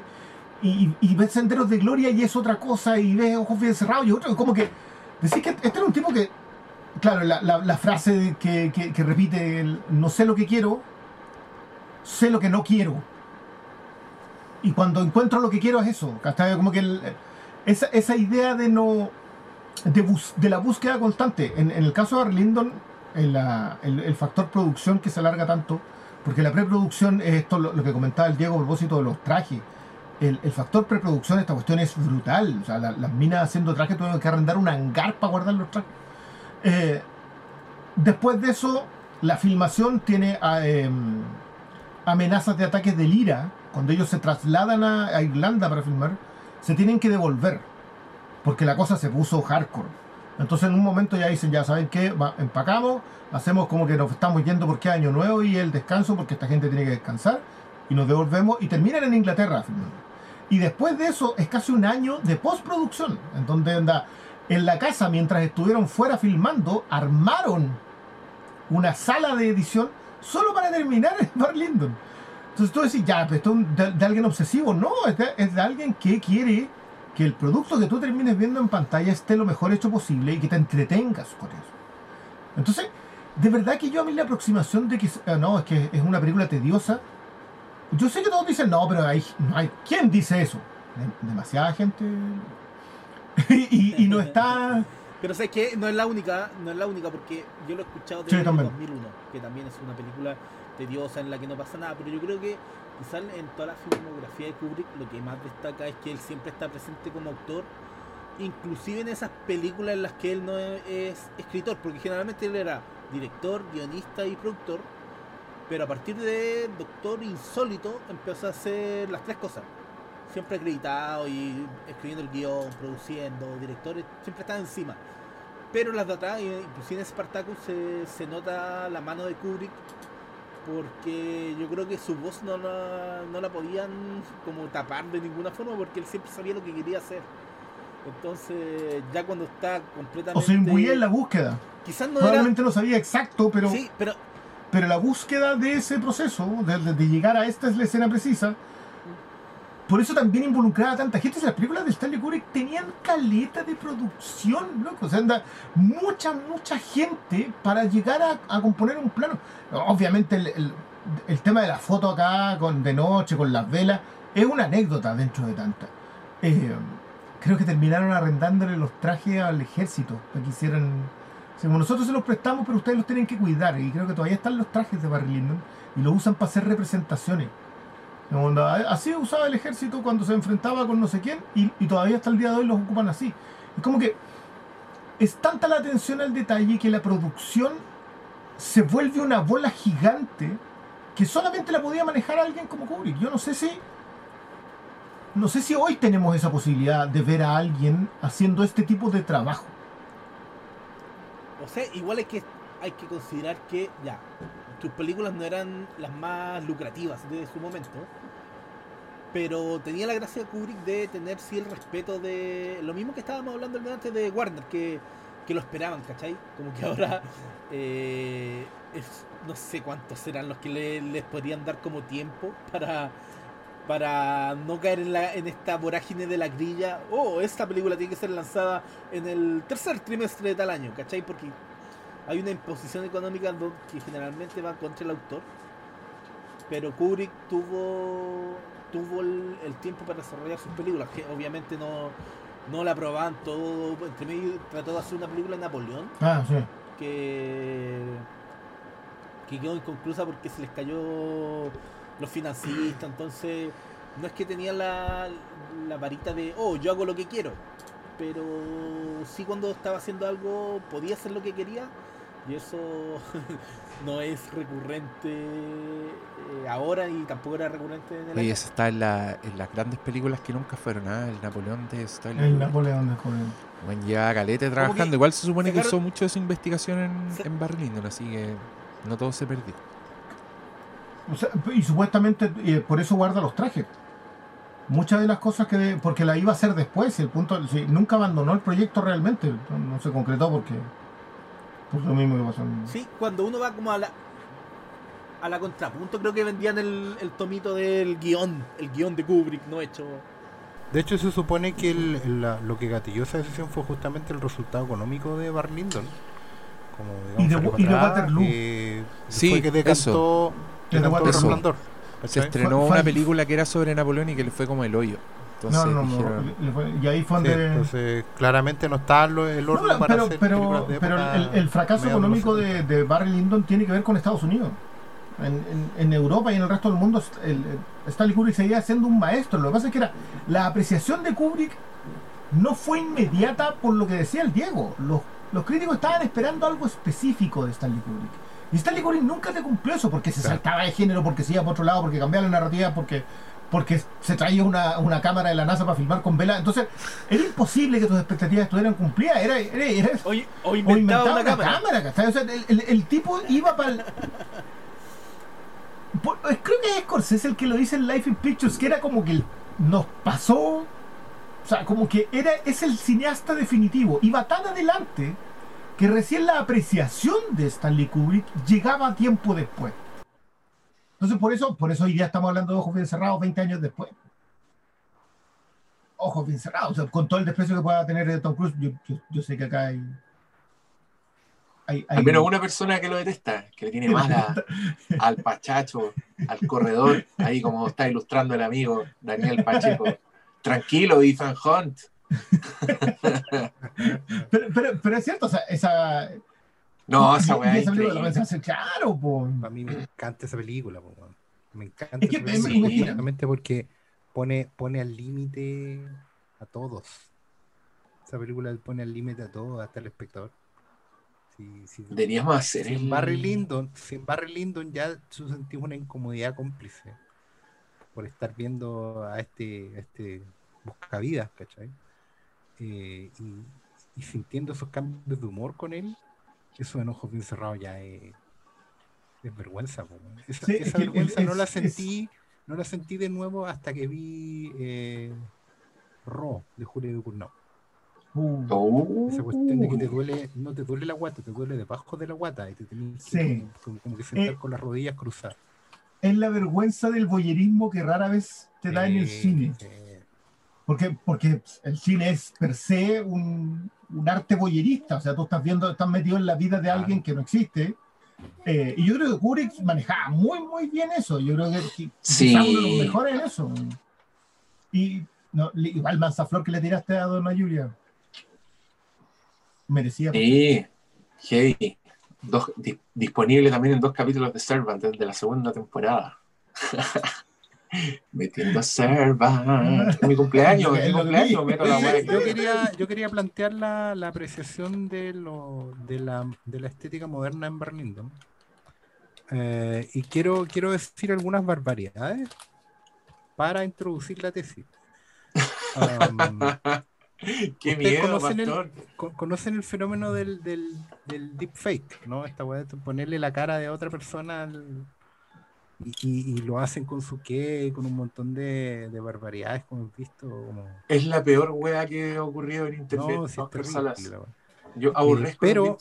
y, ves Senderos de Gloria y es otra cosa, y ves Ojos bien cerrados y otro, como que decir que este era un tipo que, claro, la, frase que, que- repite, no sé lo que quiero, sé lo que no quiero. Y cuando encuentro lo que quiero es eso. Como que esa, esa idea de no de, bus- de la búsqueda constante en, en el caso de Barry Lyndon en el, el factor producción que se alarga tanto porque la preproducción es esto lo, lo que comentaba el Diego a propósito de los trajes el, el factor preproducción esta cuestión es brutal o sea la- las minas haciendo trajes tuvieron que arrendar un hangar para guardar los trajes Eh, después de eso la filmación tiene ah, em, amenazas de ataques de lira cuando ellos se trasladan a, Irlanda para filmar se tienen que devolver porque la cosa se puso hardcore. Entonces en un momento ya dicen, ya saben qué, empacamos, hacemos como que nos estamos yendo porque es año nuevo y el descanso porque esta gente tiene que descansar y nos devolvemos y terminan en Inglaterra filmando. Y después de eso es casi un año de postproducción, en donde anda en la casa mientras estuvieron fuera filmando, armaron una sala de edición solo para terminar en Bar Lyndon. Entonces tú decís, ya, pero esto es de, alguien obsesivo. No, es de, alguien que quiere que el producto que tú termines viendo en pantalla esté lo mejor hecho posible y que te entretengas con eso. Entonces, de verdad que yo a mí la aproximación de que eh, no, es que es una película tediosa. Yo sé que todos dicen, no, pero hay, no hay ¿quién dice eso? De- demasiada gente. y, y no está. Pero sabes que no es la única, no es la única porque yo lo he escuchado Sí, desde el también. 2001, que también es una película tediosa en la que no pasa nada, pero yo creo que quizás en toda la filmografía de Kubrick lo que más destaca es que él siempre está presente como autor, inclusive en esas películas en las que él no es escritor, porque generalmente él era director, guionista y productor, pero a partir de Doctor Insólito empezó a hacer las tres cosas. Siempre acreditado y escribiendo el guion, produciendo, directores, siempre está encima. Pero las atrás, y inclusive en Spartacus, se, se nota la mano de Kubrick porque yo creo que su voz no la, no la podían como tapar de ninguna forma porque él siempre sabía lo que quería hacer. Entonces, ya cuando está completamente. O se imbuía en la búsqueda. Quizás no era. Probablemente no sabía exacto, pero, Sí, pero pero la búsqueda de ese proceso, de, llegar a esta escena precisa, por eso también involucraba tanta gente. Las películas de Stanley Kubrick tenían caleta de producción, loco. O sea, anda mucha, mucha gente para llegar a, componer un plano. Obviamente el tema de la foto acá, con de noche, con las velas, es una anécdota dentro de tanta. Eh, creo que terminaron arrendándole los trajes al ejército para que hicieran... nosotros se los prestamos, pero ustedes los tienen que cuidar. Y creo que todavía están los trajes de Barry Lyndon y los usan para hacer representaciones. Onda, Así usaba el ejército cuando se enfrentaba con no sé quién y, y todavía hasta el día de hoy los ocupan así. Es como que es tanta la atención al detalle que la producción se vuelve una bola gigante que solamente la podía manejar alguien como Kubrick. Yo no sé si no sé si hoy tenemos esa posibilidad de ver a alguien haciendo este tipo de trabajo. O sea, igual hay que, hay que considerar que ya, tus películas no eran las más lucrativas de su momento, pero tenía la gracia de Kubrick de tener sí el respeto de lo mismo que estábamos hablando antes de Warner, que, que lo esperaban, ¿cachai? Como que ahora eh, no sé cuántos serán los que le- les podrían dar como tiempo para para no caer en, la, en esta vorágine de la grilla, oh, esta película tiene que ser lanzada en el tercer trimestre de tal año, ¿cachai? Porque hay una imposición económica que generalmente va contra el autor. Pero Kubrick tuvo tuvo el, el tiempo para desarrollar sus películas, que obviamente no, no la aprobaban todo. Entre medio trató de hacer una película de Napoleón Ah, sí. que, que quedó inconclusa porque se les cayó los financistas. Entonces, no es que tenían la, la varita de, oh, yo hago lo que quiero. Pero sí cuando estaba haciendo algo podía hacer lo que quería. Y eso no es recurrente eh, ahora y tampoco era recurrente en el Oye, eso está en, la- en las grandes películas que nunca fueron, ¿ah? El Napoleón de Stanley. El. Napoleón de joven. Bueno, lleva calete trabajando. Igual se supone que usó mucho de su investigación en, en Barry Lyndon, así que no todo se perdió. O sea, y supuestamente eh, por eso guarda los trajes. Muchas de las cosas que. Porque la iba a hacer después. El punto, sí, nunca abandonó el proyecto realmente. No, se concretó porque. Por lo mismo que pasó. en- Sí, cuando uno va como a la a la contrapunto, creo que vendían el, el tomito del guion, el guion de Kubrick, no hecho. De hecho, se supone que el- el- la- lo que gatilló esa decisión fue justamente el resultado económico de Barry Lyndon. Como, Y de- y de atrás, Waterloo. que Sí, fue que decantó, De resplandor. Se estrenó Fue- fue- una película que era sobre Napoleón y que le fue como el hoyo. Entonces no, no, no. dijeron, le fue- y ahí fue Sí, donde. entonces, claramente no está el No, orden para pero, hacer pero, de pero el, el fracaso económico de, 70. de Barry Lyndon tiene que ver con Estados Unidos. En, en- en Europa y en el resto del mundo, el, el- Stanley Kubrick seguía siendo un maestro. Lo que pasa es que era la apreciación de Kubrick no fue inmediata por lo que decía el Diego. Los, los críticos estaban esperando algo específico de Stanley Kubrick. Y Stanley Kubrick nunca te cumplió eso porque se Claro. saltaba de género, porque se iba por otro lado, porque cambiaba la narrativa, porque porque se traía una, una cámara de la NASA para filmar con vela. Entonces, era imposible que tus expectativas estuvieran cumplidas. Era, era, era- Hoy, o o inventaba inventaba una una cámara. cámara. O sea, el, el- el tipo iba para el... Creo que es Scorsese el que lo dice en Life in Pictures, que era como que nos pasó... O sea, como que era, es el cineasta definitivo. Iba tan adelante que recién la apreciación de Stanley Kubrick llegaba tiempo después. Entonces, por eso, por eso hoy día estamos hablando de Ojos Bien Cerrados 20 años después. Ojos Bien Cerrados, o sea, con todo el desprecio que pueda tener Tom Cruise, yo, yo- yo sé que acá hay... hay- hay- Al menos una persona que lo detesta, que le tiene mala al pachacho, al corredor, ahí como está ilustrando el amigo Daniel Pacheco. Tranquilo, Ethan Hunt. Pero, pero, pero es cierto, o sea, esa. No, esa weá es esa película la increíble. pensaste, claro, po. A mí me encanta esa película, po, me encanta Es que, esa película, justamente porque pone, pone al límite a todos. Esa película pone al límite a todos, hasta el espectador. Si, si, Deberíamos hacer si en el. Barry Lyndon, si en Barry Lyndon ya tú sentís una incomodidad cómplice por estar viendo a este, a este buscavidas, ¿cachai? Eh, y, y sintiendo esos cambios de humor con él, eso en ojos bien cerrados ya es, es vergüenza. Esa, Sí, esa es vergüenza es- no la es- sentí, no la sentí de nuevo hasta que vi eh, Ro de Julio de Cournau. Uh, Oh. Esa cuestión de que te duele, no te duele la guata, te duele debajo de la guata y te tenés que Sí. como, como- como que sentar Eh, con las rodillas cruzadas. es la vergüenza del boyerismo que rara vez te da en el Sí, cine. sí. Porque, porque el cine es per se un, un arte boyerista. O sea, tú estás viendo, estás metido en la vida de alguien que no existe. Eh, y yo creo que Kubrick manejaba muy, muy bien eso. Yo creo que, que Sí. uno de los mejores en eso. Y no, igual Manzaflor que le tiraste a Dona Julia. Merecía. Sí, heavy. Dos, di- disponible también en dos capítulos de Servant de la segunda temporada. Metiendo a Servant. Es mi cumpleaños, es mi cumpleaños, meto la Yo quería, yo quería plantear la, la apreciación de, lo, de, la, de la estética moderna en Berlín. Eh, y quiero, quiero decir algunas barbaridades para introducir la tesis. Um, Qué ¿Ustedes miedo, conocen el- conocen el fenómeno del, del, del deepfake, ¿no? Esta weá de ponerle la cara de otra persona al- y, y- y lo hacen con su qué, con un montón de, de barbaridades como hemos visto. Como... Es la peor wea que ha ocurrido en Internet. No, si es terrible. Yo aborrezco pero-.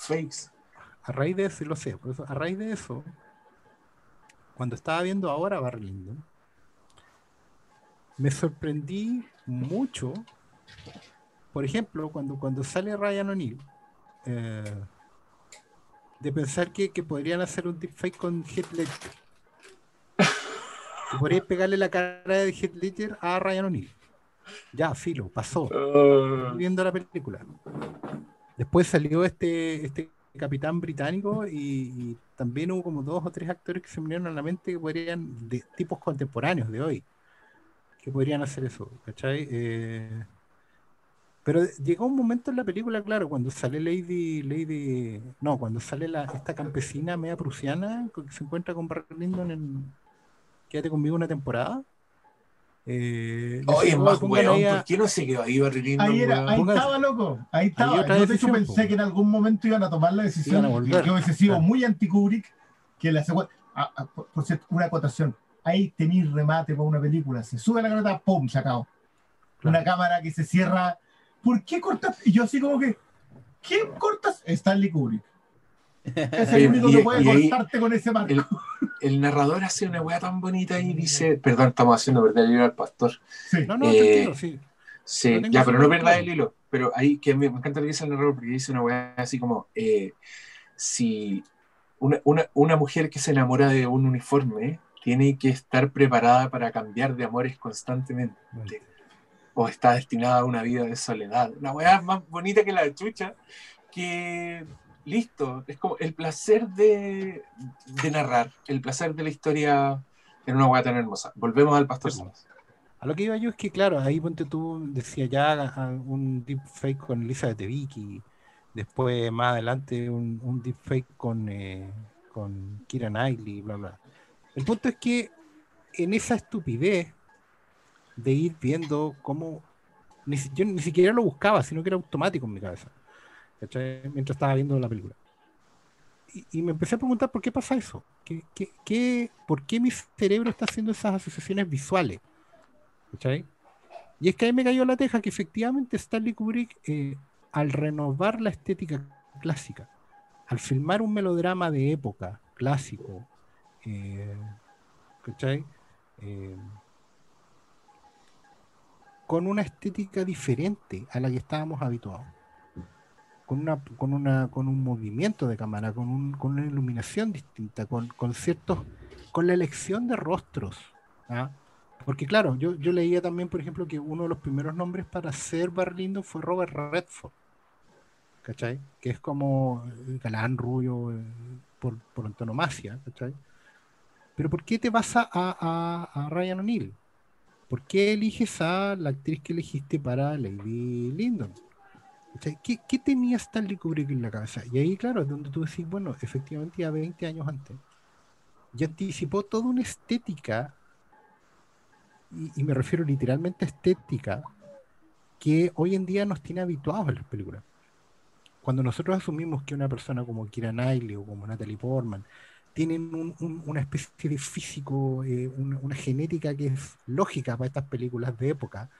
A raíz de eso, lo sé, por eso, a raíz de eso, cuando estaba viendo ahora Barry me sorprendí mucho, por ejemplo, cuando, cuando sale Ryan O'Neill, eh, de pensar que, que podrían hacer un deepfake con Heath Ledger. Y podrías pegarle la cara de Heath Ledger a Ryan O'Neill. Ya, filo, pasó. Ah. Viendo la película. Después salió este, este capitán británico y, y también hubo como dos o tres actores que se me vinieron a la mente que podrían, de tipos contemporáneos de hoy, que podrían hacer eso, ¿cachai? Eh, pero llegó un momento en la película, claro, cuando sale Lady, Lady, no, cuando sale la, esta campesina media prusiana que se encuentra con Barry Lyndon en Quédate conmigo una temporada. Eh, Oye, dice, es "Oh, más weón, ahí a- ¿por qué no se quedó ahí Barry Ahí, era, ahí estaba, loco. Ahí estaba. otra Yo de hecho pensé po. que en algún momento iban a tomar la decisión. Yo hubiese sido Claro. muy anti-Kubrick que la segunda. ah, ah, por, por cierto, una acotación. Ahí tenéis remate para una película. Se sube la carota, ¡pum! Se acabó. Claro. Una cámara que se cierra. ¿Por qué cortas? Y yo así como que. ¿Quién cortas? Stanley Kubrick. Es el único y- que puede y ahí- cortarte con ese marco. el, el narrador hace una weá tan bonita y dice, perdón, estamos haciendo perder el hilo al pastor. Sí. No, no, Eh, tranquilo, sí. Sí, ya, pero no perdáis el hilo. Pero ahí que me, me encanta lo que dice el narrador porque dice una weá así como eh, si una, una, una mujer que se enamora de un uniforme tiene que estar preparada para cambiar de amores constantemente o está destinada a una vida de soledad. Una weá más bonita que la chucha que listo, es como el placer de, de narrar, el placer de la historia en una weá tan hermosa. Volvemos al pastor. A lo que iba yo es que, claro, ahí ponte tú, decía ya un deepfake con Elizabeth de Vicky, después más adelante un, un deepfake con, eh, con Kira Knightley, bla, bla. El punto es que en esa estupidez de ir viendo cómo, ni yo ni siquiera lo buscaba, sino que era automático en mi cabeza, ¿cachai? mientras estaba viendo la película. Y, y me empecé a preguntar por qué pasa eso, ¿Qué, qué, por qué mi cerebro está haciendo esas asociaciones visuales. ¿Cachai? Y es que ahí me cayó la teja que efectivamente Stanley Kubrick, eh, al renovar la estética clásica, al filmar un melodrama de época clásico, eh. Eh, con una estética diferente a la que estábamos habituados. Con, una, con, una, con un movimiento de cámara, con, un- con una iluminación distinta, con, con ciertos, con la elección de rostros. ¿ah? Porque claro, yo, yo leía también, por ejemplo, que uno de los primeros nombres para ser Barlindo fue Robert Redford. ¿Cachai? Que es como el galán rubio eh, por, por antonomasia, ¿cachai? Pero ¿por qué te vas a, a, a Ryan O'Neill? ¿Por qué eliges a la actriz que elegiste para Lady Lyndon? ¿Qué, ¿Qué tenía Stanley Kubrick en la cabeza? Y ahí, claro, es donde tú decís, bueno, efectivamente ya 20 años antes, ya anticipó toda una estética y, me refiero literalmente a estética, que hoy en día nos tiene habituados en las películas. Cuando nosotros asumimos que una persona como Kira Knightley o como Natalie Portman tienen un- un- una especie de físico, eh, una genética que es lógica para estas películas de época,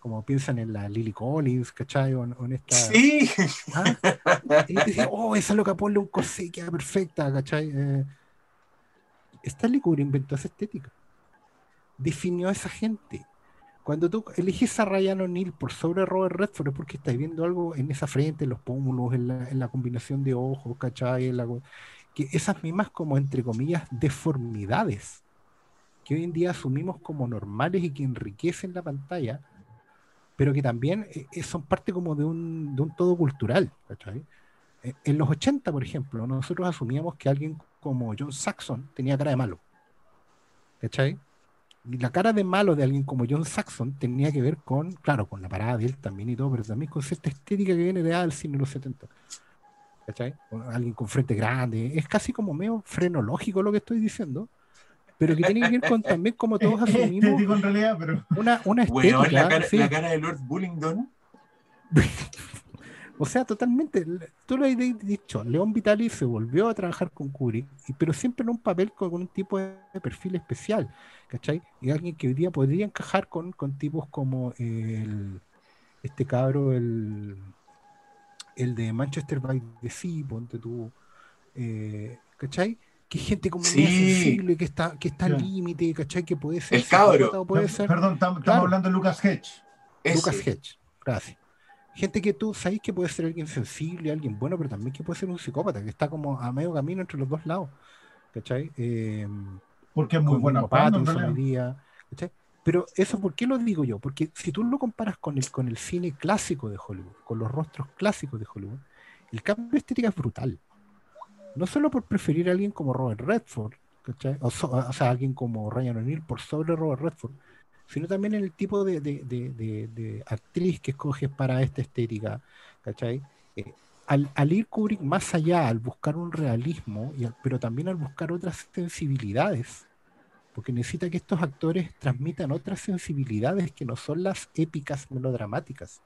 como piensan en la Lily Collins, ¿cachai? O, en- o en esta... Sí, ¿Ah? Y decía, oh, esa loca ponle un corsé, queda perfecta, ¿cachai? Eh, Stanley Kubrick inventó esa estética. Definió a esa gente. Cuando tú eliges a Ryan O'Neill por sobre Robert Redford es porque estás viendo algo en esa frente, en los pómulos, en la, en la combinación de ojos, ¿cachai? En la que esas mismas como entre comillas deformidades que hoy en día asumimos como normales y que enriquecen la pantalla, pero que también eh, eh, son parte como de un, de un todo cultural. ¿cachai? Eh, En los 80, por ejemplo, nosotros asumíamos que alguien como John Saxon tenía cara de malo. ¿Cachai? Y la cara de malo de alguien como John Saxon tenía que ver con, claro, con la parada de él también y todo, pero también con cierta estética que viene de del cine de los 70. ¿Cachai? Alguien con frente grande. Es casi como medio frenológico lo que estoy diciendo, pero que tiene que ver con también como todos asumimos estético en realidad, pero. una, una estética. weón, la cara, sí. la cara de Lord Bullingdon. O sea, totalmente. Tú lo has di- dicho, León Vitali se volvió a trabajar con Kubrick, pero siempre en un papel con, un tipo de, de perfil especial, ¿cachai? Y alguien que hoy día podría encajar con, con tipos como el, este cabro, el, el de Manchester by the Sea, ponte tú, eh, ¿cachai? Que es gente como Sí. sensible, que está, que está al límite, ¿cachai? Que puede ser El cabro. puede ser Perdón, tam- estamos Claro. hablando de Lucas Hedge. Ese. Lucas Hedge, gracias. Gente que tú sabes que puede ser alguien sensible, alguien bueno, pero también que puede ser un psicópata, que está como a medio camino entre los dos lados. ¿Cachai? Eh, Porque es muy hoy realidad. día, ¿cachai? Pero eso, ¿por qué lo digo yo? Porque si tú lo comparas con el, con el cine clásico de Hollywood, con los rostros clásicos de Hollywood, el cambio de estética es brutal. No solo por preferir a alguien como Robert Redford, ¿cachai? O, so- sea, alguien como Ryan O'Neill por sobre Robert Redford, sino también en el tipo de, de- de- de- de actriz que escoges para esta estética, ¿cachai? Eh, al, al ir Kubrick más allá, al buscar un realismo, y al- pero también al buscar otras sensibilidades, porque necesita que estos actores transmitan otras sensibilidades que no son las épicas melodramáticas,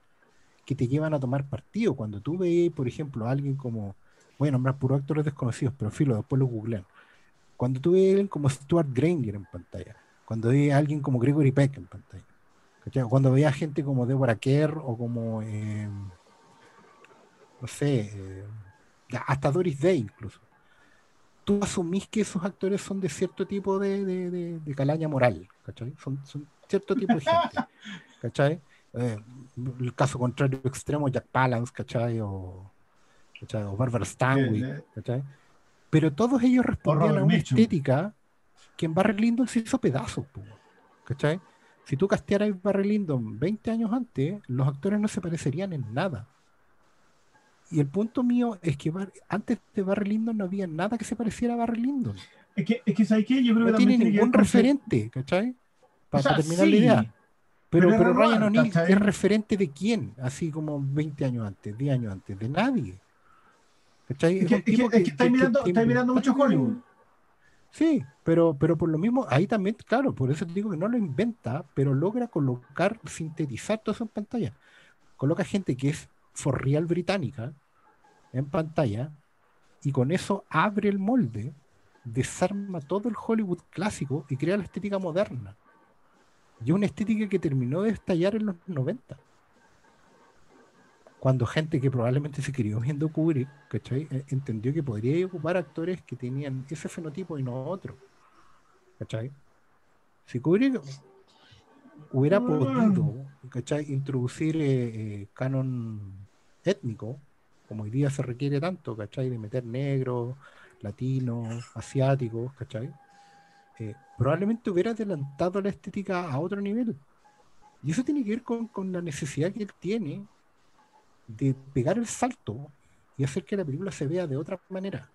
que te llevan a tomar partido. Cuando tú ves, por ejemplo, a alguien como, voy a nombrar puros actores desconocidos, pero filo, después lo googlean. Cuando tú ves a alguien como Stuart Granger en pantalla, cuando ves a alguien como Gregory Peck en pantalla, ¿cachai? Cuando ves a gente como Deborah Kerr o como, eh, no sé, eh, hasta Doris Day incluso tú asumís que esos actores son de cierto tipo de, de- de- de calaña moral, ¿cachai? Son, son cierto tipo de gente, ¿cachai? Eh, el caso contrario extremo, Jack Palance, ¿cachai? O, ¿cachai? o Barbara Stanwyck. ¿cachai? Pero todos ellos respondían a una Mitchum. estética que en Barry Lyndon se hizo pedazos, ¿cachai? Si tú castearas Barry Lyndon 20 años antes, los actores no se parecerían en nada. Y el punto mío es que Bar- antes de Barry Lyndon no había nada que se pareciera a Barry Lyndon. Es que, es que ¿sabes qué? Yo creo No tiene tiene que ver ningún que- referente, ¿cachai? Para O sea, terminar sí, la idea. Pero, pero pero Ryan O'Neill es referente de quién, así como 20 años antes, 10 años antes, de nadie. ¿Cachai? Es que, un es que- tipo es que estáis mirando, que estáis mirando mucho Hollywood. Sí, pero, pero por lo mismo, ahí también, claro, por eso te digo que no lo inventa, pero logra colocar, sintetizar todo eso en pantalla. Coloca gente que es for real británica en pantalla y con eso abre el molde, desarma todo el Hollywood clásico y crea la estética moderna. Y es una estética que terminó de estallar en los 90. Cuando gente que probablemente se crió viendo Kubrick, ¿cachai? Eh, entendió que podría ocupar actores que tenían ese fenotipo y no otro. ¿Cachai? Si Kubrick hubiera Mm. podido, ¿cachai? Introducir eh, eh, canon étnico, como hoy día se requiere tanto, ¿cachai? De meter negros, latinos, asiáticos, ¿cachai? Eh, probablemente hubiera adelantado la estética a otro nivel. Y eso tiene que ver con, con la necesidad que él tiene de pegar el salto y hacer que la película se vea de otra manera.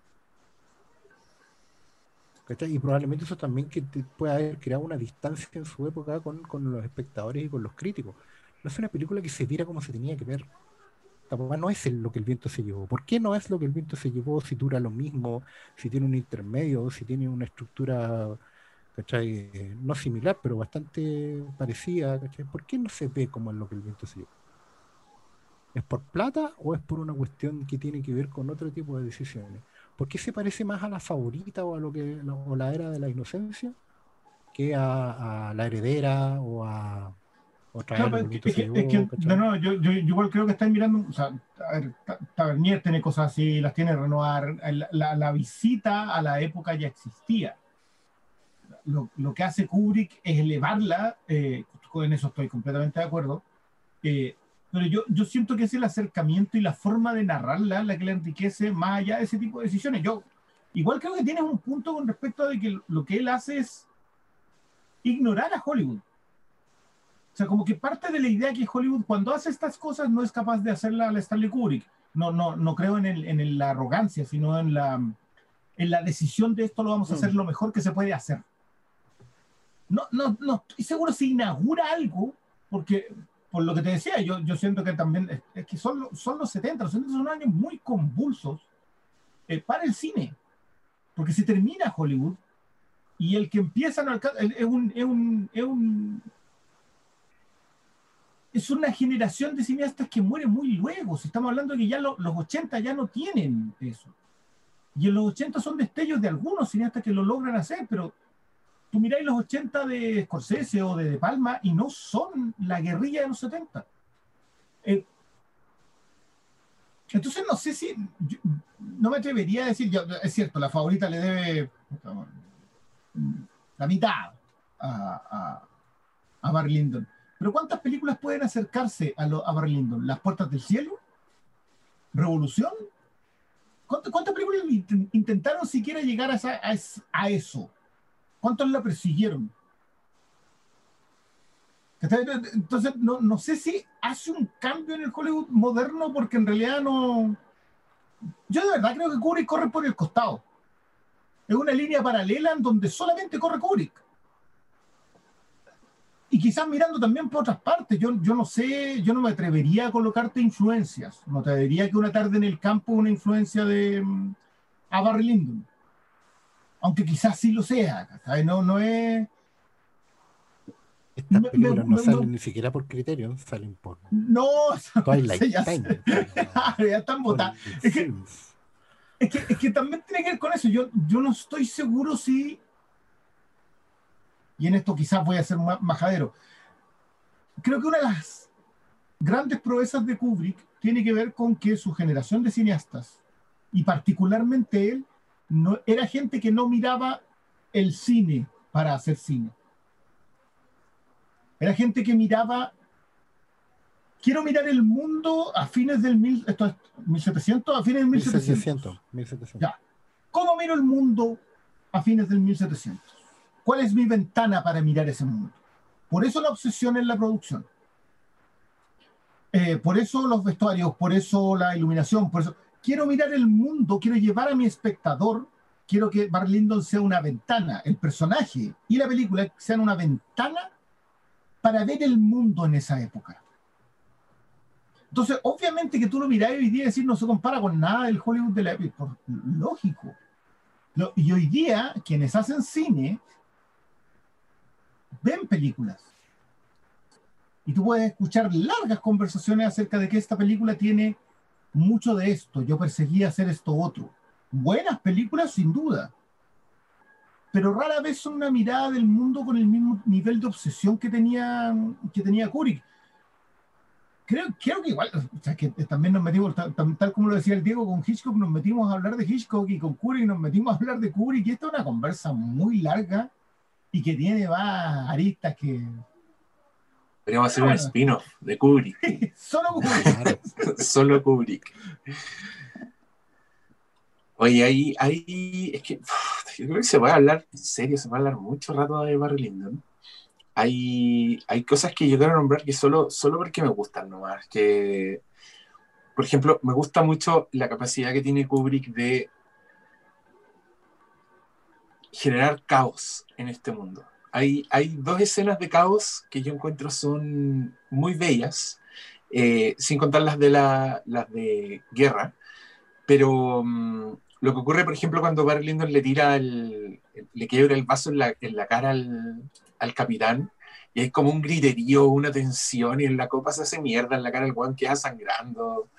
¿Cachai? Y probablemente eso también que te puede haber creado una distancia en su época con, con los espectadores y con los críticos. No es una película que se viera como se tenía que ver. Weá no es lo que el viento se llevó. ¿Por qué no es lo que el viento se llevó si dura lo mismo, si tiene un intermedio, si tiene una estructura, ¿cachai? Eh, no similar, pero bastante parecida, ¿cachai? ¿Por qué no se ve como es lo que el viento se llevó? ¿Es por plata o es por una cuestión que tiene que ver con otro tipo de decisiones? ¿Por qué se parece más a la favorita o a lo que o la era de la inocencia que a, a la heredera o a o traer Claro, es que es que- llevó, es que, ¿cachai? no, no, yo, yo, yo igual creo que estáis mirando, o sea, a ver, Ta- Tavernier tiene cosas así, las tiene Renoir, la, la- la visita a la época ya existía. Lo, lo que hace Kubrick es elevarla, eh, con eso estoy completamente de acuerdo, eh, pero yo, yo siento que es el acercamiento y la forma de narrarla la que le enriquece más allá de ese tipo de decisiones. Yo igual creo que tienes un punto con respecto de que lo que él hace es ignorar a Hollywood. O sea, como que parte de la idea que Hollywood cuando hace estas cosas no es capaz de hacerla a la Stanley Kubrick. No, no, no creo en, el, en el- la arrogancia, sino en la, en la decisión de esto lo vamos a hacer Mm. lo mejor que se puede hacer. No, no, no estoy seguro si inaugura algo, porque por lo que te decía, yo, yo siento que también es, es que son, son los 70, los 70 son años muy convulsos eh, para el cine, porque se termina Hollywood y el que empieza no es un, es un, es un es una generación de cineastas que muere muy luego. Si estamos hablando de que ya lo- los 80 ya no tienen eso. Y en los 80 son destellos de algunos cineastas que lo logran hacer, pero tú miráis los 80 de Scorsese o de Palma y no son la guerrilla de los 70. Eh, entonces no sé si, no me atrevería a decir, es cierto, la favorita le debe la mitad a, a, a Barry Lyndon. Pero ¿cuántas películas pueden acercarse a, lo, a Barry Lyndon? ¿Las Puertas del Cielo? ¿Revolución? ¿Cuántas, películas int- intentaron siquiera llegar a, esa- a a eso? ¿Cuántos la persiguieron? Entonces, no, no sé si hace un cambio en el Hollywood moderno porque en realidad no... Yo de verdad creo que Kubrick corre por el costado. Es una línea paralela en donde solamente corre Kubrick. Y quizás mirando también por otras partes. Yo, yo no sé, yo no me atrevería a colocarte influencias. No te diría que una tarde en el campo una influencia de mm, a Barry Lyndon. Aunque quizás sí lo sea. ¿cachai? No, no es Estas Me- películas me- no me- salen ni siquiera por Criterion, salen por No, Twilight ya, Time. ya están botadas. Es que, Films. es, que, es que también tiene que ver con eso. Yo, yo no estoy seguro si. Y en esto quizás voy a ser ma- majadero. Creo que una de las grandes proezas de Kubrick tiene que ver con que su generación de cineastas, y particularmente él, no, era gente que no miraba el cine para hacer cine. Era gente que miraba quiero mirar el mundo a fines del mil, esto es 1700, a fines del 1700. 1700. 1700. Ya. ¿Cómo miro el mundo a fines del 1700? ¿Cuál es mi ventana para mirar ese mundo? Por eso la obsesión en la producción. Eh, por eso los vestuarios, por eso la iluminación, por eso quiero mirar el mundo, quiero llevar a mi espectador, quiero que Barry Lyndon sea una ventana, el personaje y la película sean una ventana para ver el mundo en esa época. Entonces, obviamente que tú lo mirás hoy día y decir no se compara con nada del Hollywood de la época, lógico. Lo- y hoy día, quienes hacen cine, ven películas. Y tú puedes escuchar largas conversaciones acerca de que esta película tiene mucho de esto. Yo perseguía hacer esto otro. Buenas películas, sin duda. Pero rara vez son una mirada del mundo con el mismo nivel de obsesión que tenía, que tenía Kubrick creo, creo que igual, o sea, que también nos metimos, tal, tal- como lo decía el Diego, con Hitchcock nos metimos a hablar de Hitchcock y con Kubrick nos metimos a hablar de Kubrick y esta es una conversa muy larga y que tiene más aristas que Podríamos hacer un spin-off de Kubrick, solo Kubrick. Solo Kubrick. Oye, ahí, ahí, es que yo creo que se puede hablar, en serio, se puede hablar mucho rato de Barry Lyndon. Hay, hay cosas que yo quiero nombrar que solo, solo porque me gustan nomás. Que, por ejemplo, me gusta mucho la capacidad que tiene Kubrick de generar caos en este mundo. Hay, dos escenas de caos que yo encuentro son muy bellas, eh, sin contar las de, la, de guerra, pero mm, lo que ocurre, por ejemplo, cuando Barry Lyndon le tira el, le quiebra el vaso en la, cara al, capitán, y hay como un griterío, una tensión, y en la copa se hace mierda, en la cara el weón queda sangrando.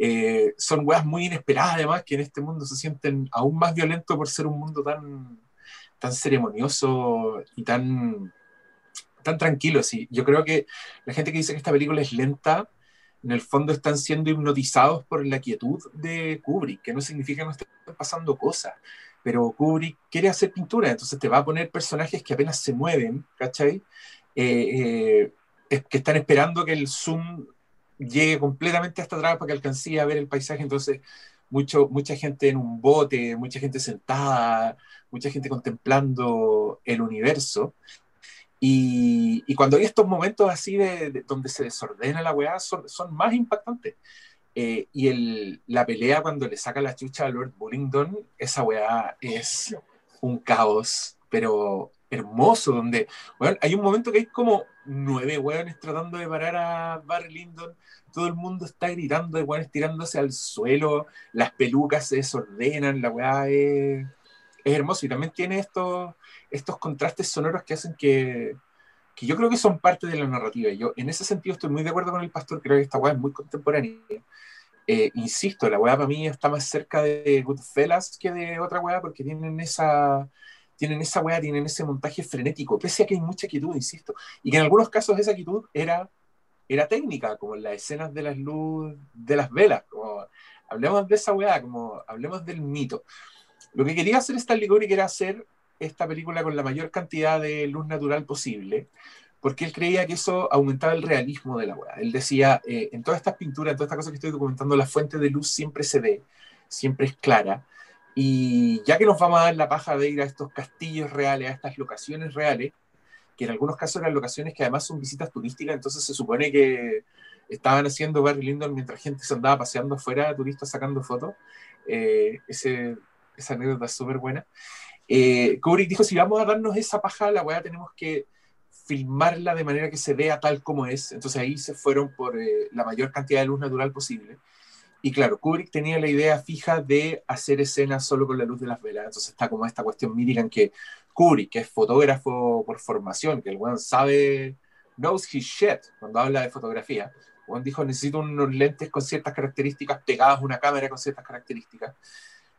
Eh, son weas muy inesperadas, además, que en este mundo se sienten aún más violentos por ser un mundo tan, tan ceremonioso y tan, tan tranquilo. Sí. Yo creo que la gente que dice que esta película es lenta, en el fondo están siendo hipnotizados por la quietud de Kubrick, que no significa que no estén pasando cosas. Pero Kubrick quiere hacer pintura, entonces te va a poner personajes que apenas se mueven, ¿cachai? Eh, eh, que están esperando que el zoom llegue completamente hasta atrás para que alcance a ver el paisaje. Entonces, mucho, mucha gente en un bote, mucha gente sentada, mucha gente contemplando el universo. Y, y cuando hay estos momentos así de, de donde se desordena la weá, son, son más impactantes. Eh, y el, la pelea cuando le saca la chucha a Lord Bullingdon, esa weá es un caos, pero hermoso, donde weón, hay un momento que hay como nueve weones tratando de parar a Barry Lyndon, todo el mundo está gritando de weones tirándose al suelo, las pelucas se desordenan, la weá es, es hermoso y también tiene estos, estos contrastes sonoros que hacen que, que yo creo que son parte de la narrativa. Yo en ese sentido estoy muy de acuerdo con el pastor, creo que esta weá es muy contemporánea. Eh, insisto, la weá para mí está más cerca de Goodfellas que de otra weá porque tienen esa, tienen esa weá, tienen ese montaje frenético, pese a que hay mucha quietud, insisto, y que en algunos casos esa quietud era, era técnica, como las escenas de las luz, de las velas, como hablemos de esa weá, como hablemos del mito. Lo que quería hacer Stanley Kubrick era hacer esta película con la mayor cantidad de luz natural posible, porque él creía que eso aumentaba el realismo de la weá. Él decía, eh, en todas estas pinturas, en todas estas cosas que estoy documentando, la fuente de luz siempre se ve, siempre es clara, Y ya que nos vamos a dar la paja de ir a estos castillos reales, a estas locaciones reales, que en algunos casos eran locaciones que además son visitas turísticas, entonces se supone que estaban haciendo Barry Lyndon mientras gente se andaba paseando afuera, turistas sacando fotos. Eh, ese, esa anécdota es súper buena. Eh, Kubrick dijo, si vamos a darnos esa paja, la weá tenemos que filmarla de manera que se vea tal como es. Entonces ahí se fueron por eh, la mayor cantidad de luz natural posible. Y claro, Kubrick tenía la idea fija de hacer escenas solo con la luz de las velas. Entonces está como esta cuestión mítica en que Kubrick, que es fotógrafo por formación, que el weón sabe, knows his shit cuando habla de fotografía, Juan dijo, necesito unos lentes con ciertas características pegadas a una cámara con ciertas características.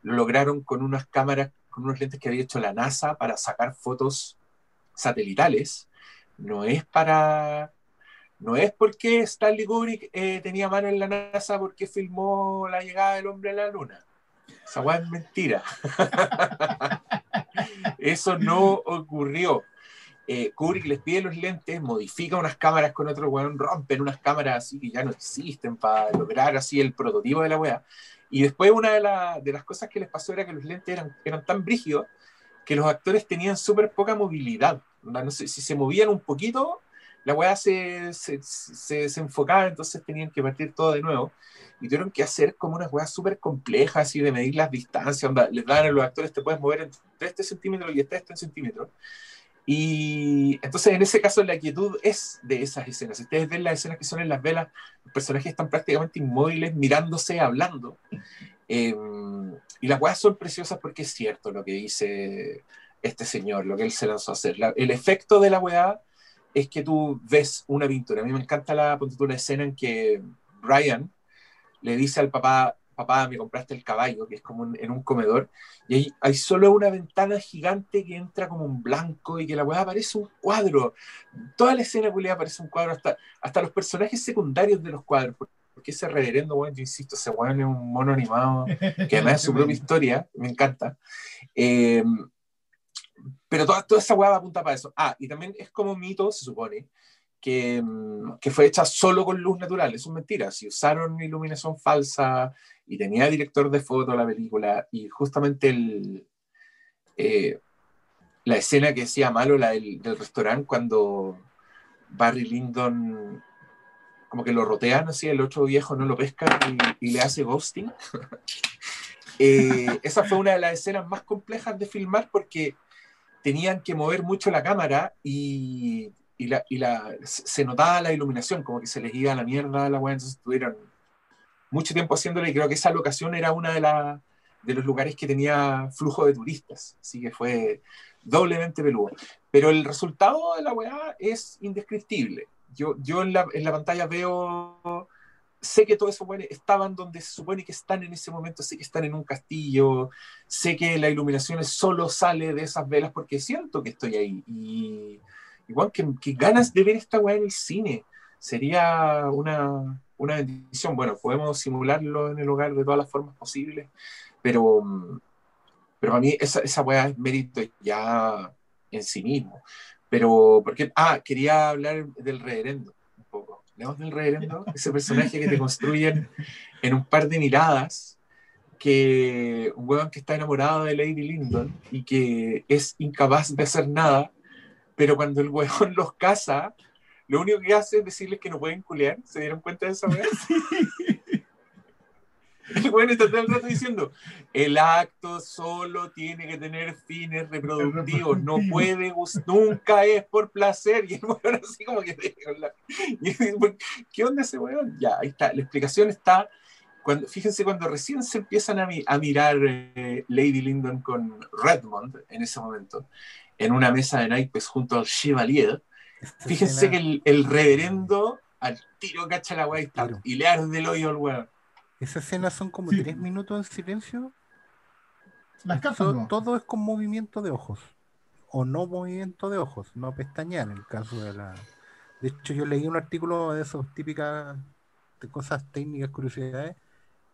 Lo lograron con unas cámaras, con unos lentes que había hecho la NASA para sacar fotos satelitales. No es para... No es porque Stanley Kubrick eh, tenía mano en la NASA porque filmó la llegada del hombre a la luna. Esa weá es mentira. Eso no ocurrió eh, Kubrick les pide los lentes, modifica unas cámaras con otro weón, rompen unas cámaras así que ya no existen para lograr así el prototipo de la weá. Y después una de, las cosas que les pasó era que los lentes eran, eran tan brígidos que los actores tenían súper poca movilidad. Si se movían un poquito, la weá se, se, se, desenfocaba, entonces tenían que partir todo de nuevo. Y tuvieron que hacer como unas weas súper complejas, y de medir las distancias. les dan a los actores, te puedes mover entre este centímetro y este centímetro. Y entonces en ese caso la quietud es de esas escenas. Ustedes ven las escenas que son en las velas, los personajes están prácticamente inmóviles, mirándose, hablando. Eh, y las weas son preciosas porque es cierto lo que dice este señor, lo que él se lanzó a hacer. el efecto de la weá es que tú ves una pintura. A mí me encanta la, la escena en que Brian le dice al papá, papá, me compraste el caballo, que es como en un comedor, y hay, hay solo una ventana gigante que entra como un blanco y que la weá parece un cuadro. Toda la escena le parece un cuadro, hasta, hasta los personajes secundarios de los cuadros, porque ese reverendo, bueno, yo insisto, ese weón es un mono animado, que además es su propia historia, me encanta. Eh, pero toda, toda esa weá apunta para eso. Ah, y también es como mito, se supone, que, que, fue hecha solo con luz natural. Eso es mentira. Si usaron iluminación falsa, y tenía director de foto la película y justamente eh, la escena que decía malo, la del, restaurante, cuando Barry Lyndon como que lo rotean así, el otro viejo no lo pesca y, le hace ghosting. Eh, esa fue una de las escenas más complejas de filmar porque tenían que mover mucho la cámara y, y, la, y la, se notaba la iluminación, como que se les iba a la mierda a la weá, entonces tuvieron mucho tiempo haciéndolo y creo que esa locación era una de, la, de los lugares que tenía flujo de turistas, así que fue doblemente peludo. Pero el resultado de la weá es indescriptible. Yo, yo en, la, en la pantalla veo, sé que todos esos weones estaban donde se supone que están en ese momento, sé que están en un castillo, sé que la iluminación solo sale de esas velas porque siento que estoy ahí. Y igual que, que ganas de ver esta weá en el cine. Sería una, una bendición. Bueno, podemos simularlo en el hogar de todas las formas posibles, pero, pero a mí esa, esa weá es mérito ya en sí mismo. Pero, porque, ah, quería hablar del reverendo un poco. Leemos del reverendo, ese personaje que te construyen en un par de miradas, que un weón que está enamorado de Lady Lyndon y que es incapaz de hacer nada, pero cuando el weón los casa, lo único que hace es decirles que no pueden culear. ¿Se dieron cuenta de esa vez? El bueno está todo el rato diciendo, el acto solo tiene que tener fines reproductivos, no puede, nunca es por placer. Y el weón así como que, ¿qué onda ese weón? Ya, ahí está, la explicación está, cuando, fíjense cuando recién se empiezan a, a mirar eh, Lady Lyndon con Redmond en ese momento, en una mesa de naipes junto al Chevalier, Fíjense que el, reverendo al tiro cacha la weá y le arde el hoyo al weón. Esas escenas son como tres minutos en silencio. Las todo, todo es con movimiento de ojos. O no movimiento de ojos, no pestañear en el caso de la. De hecho, yo leí un artículo de esos típicas de cosas técnicas, curiosidades,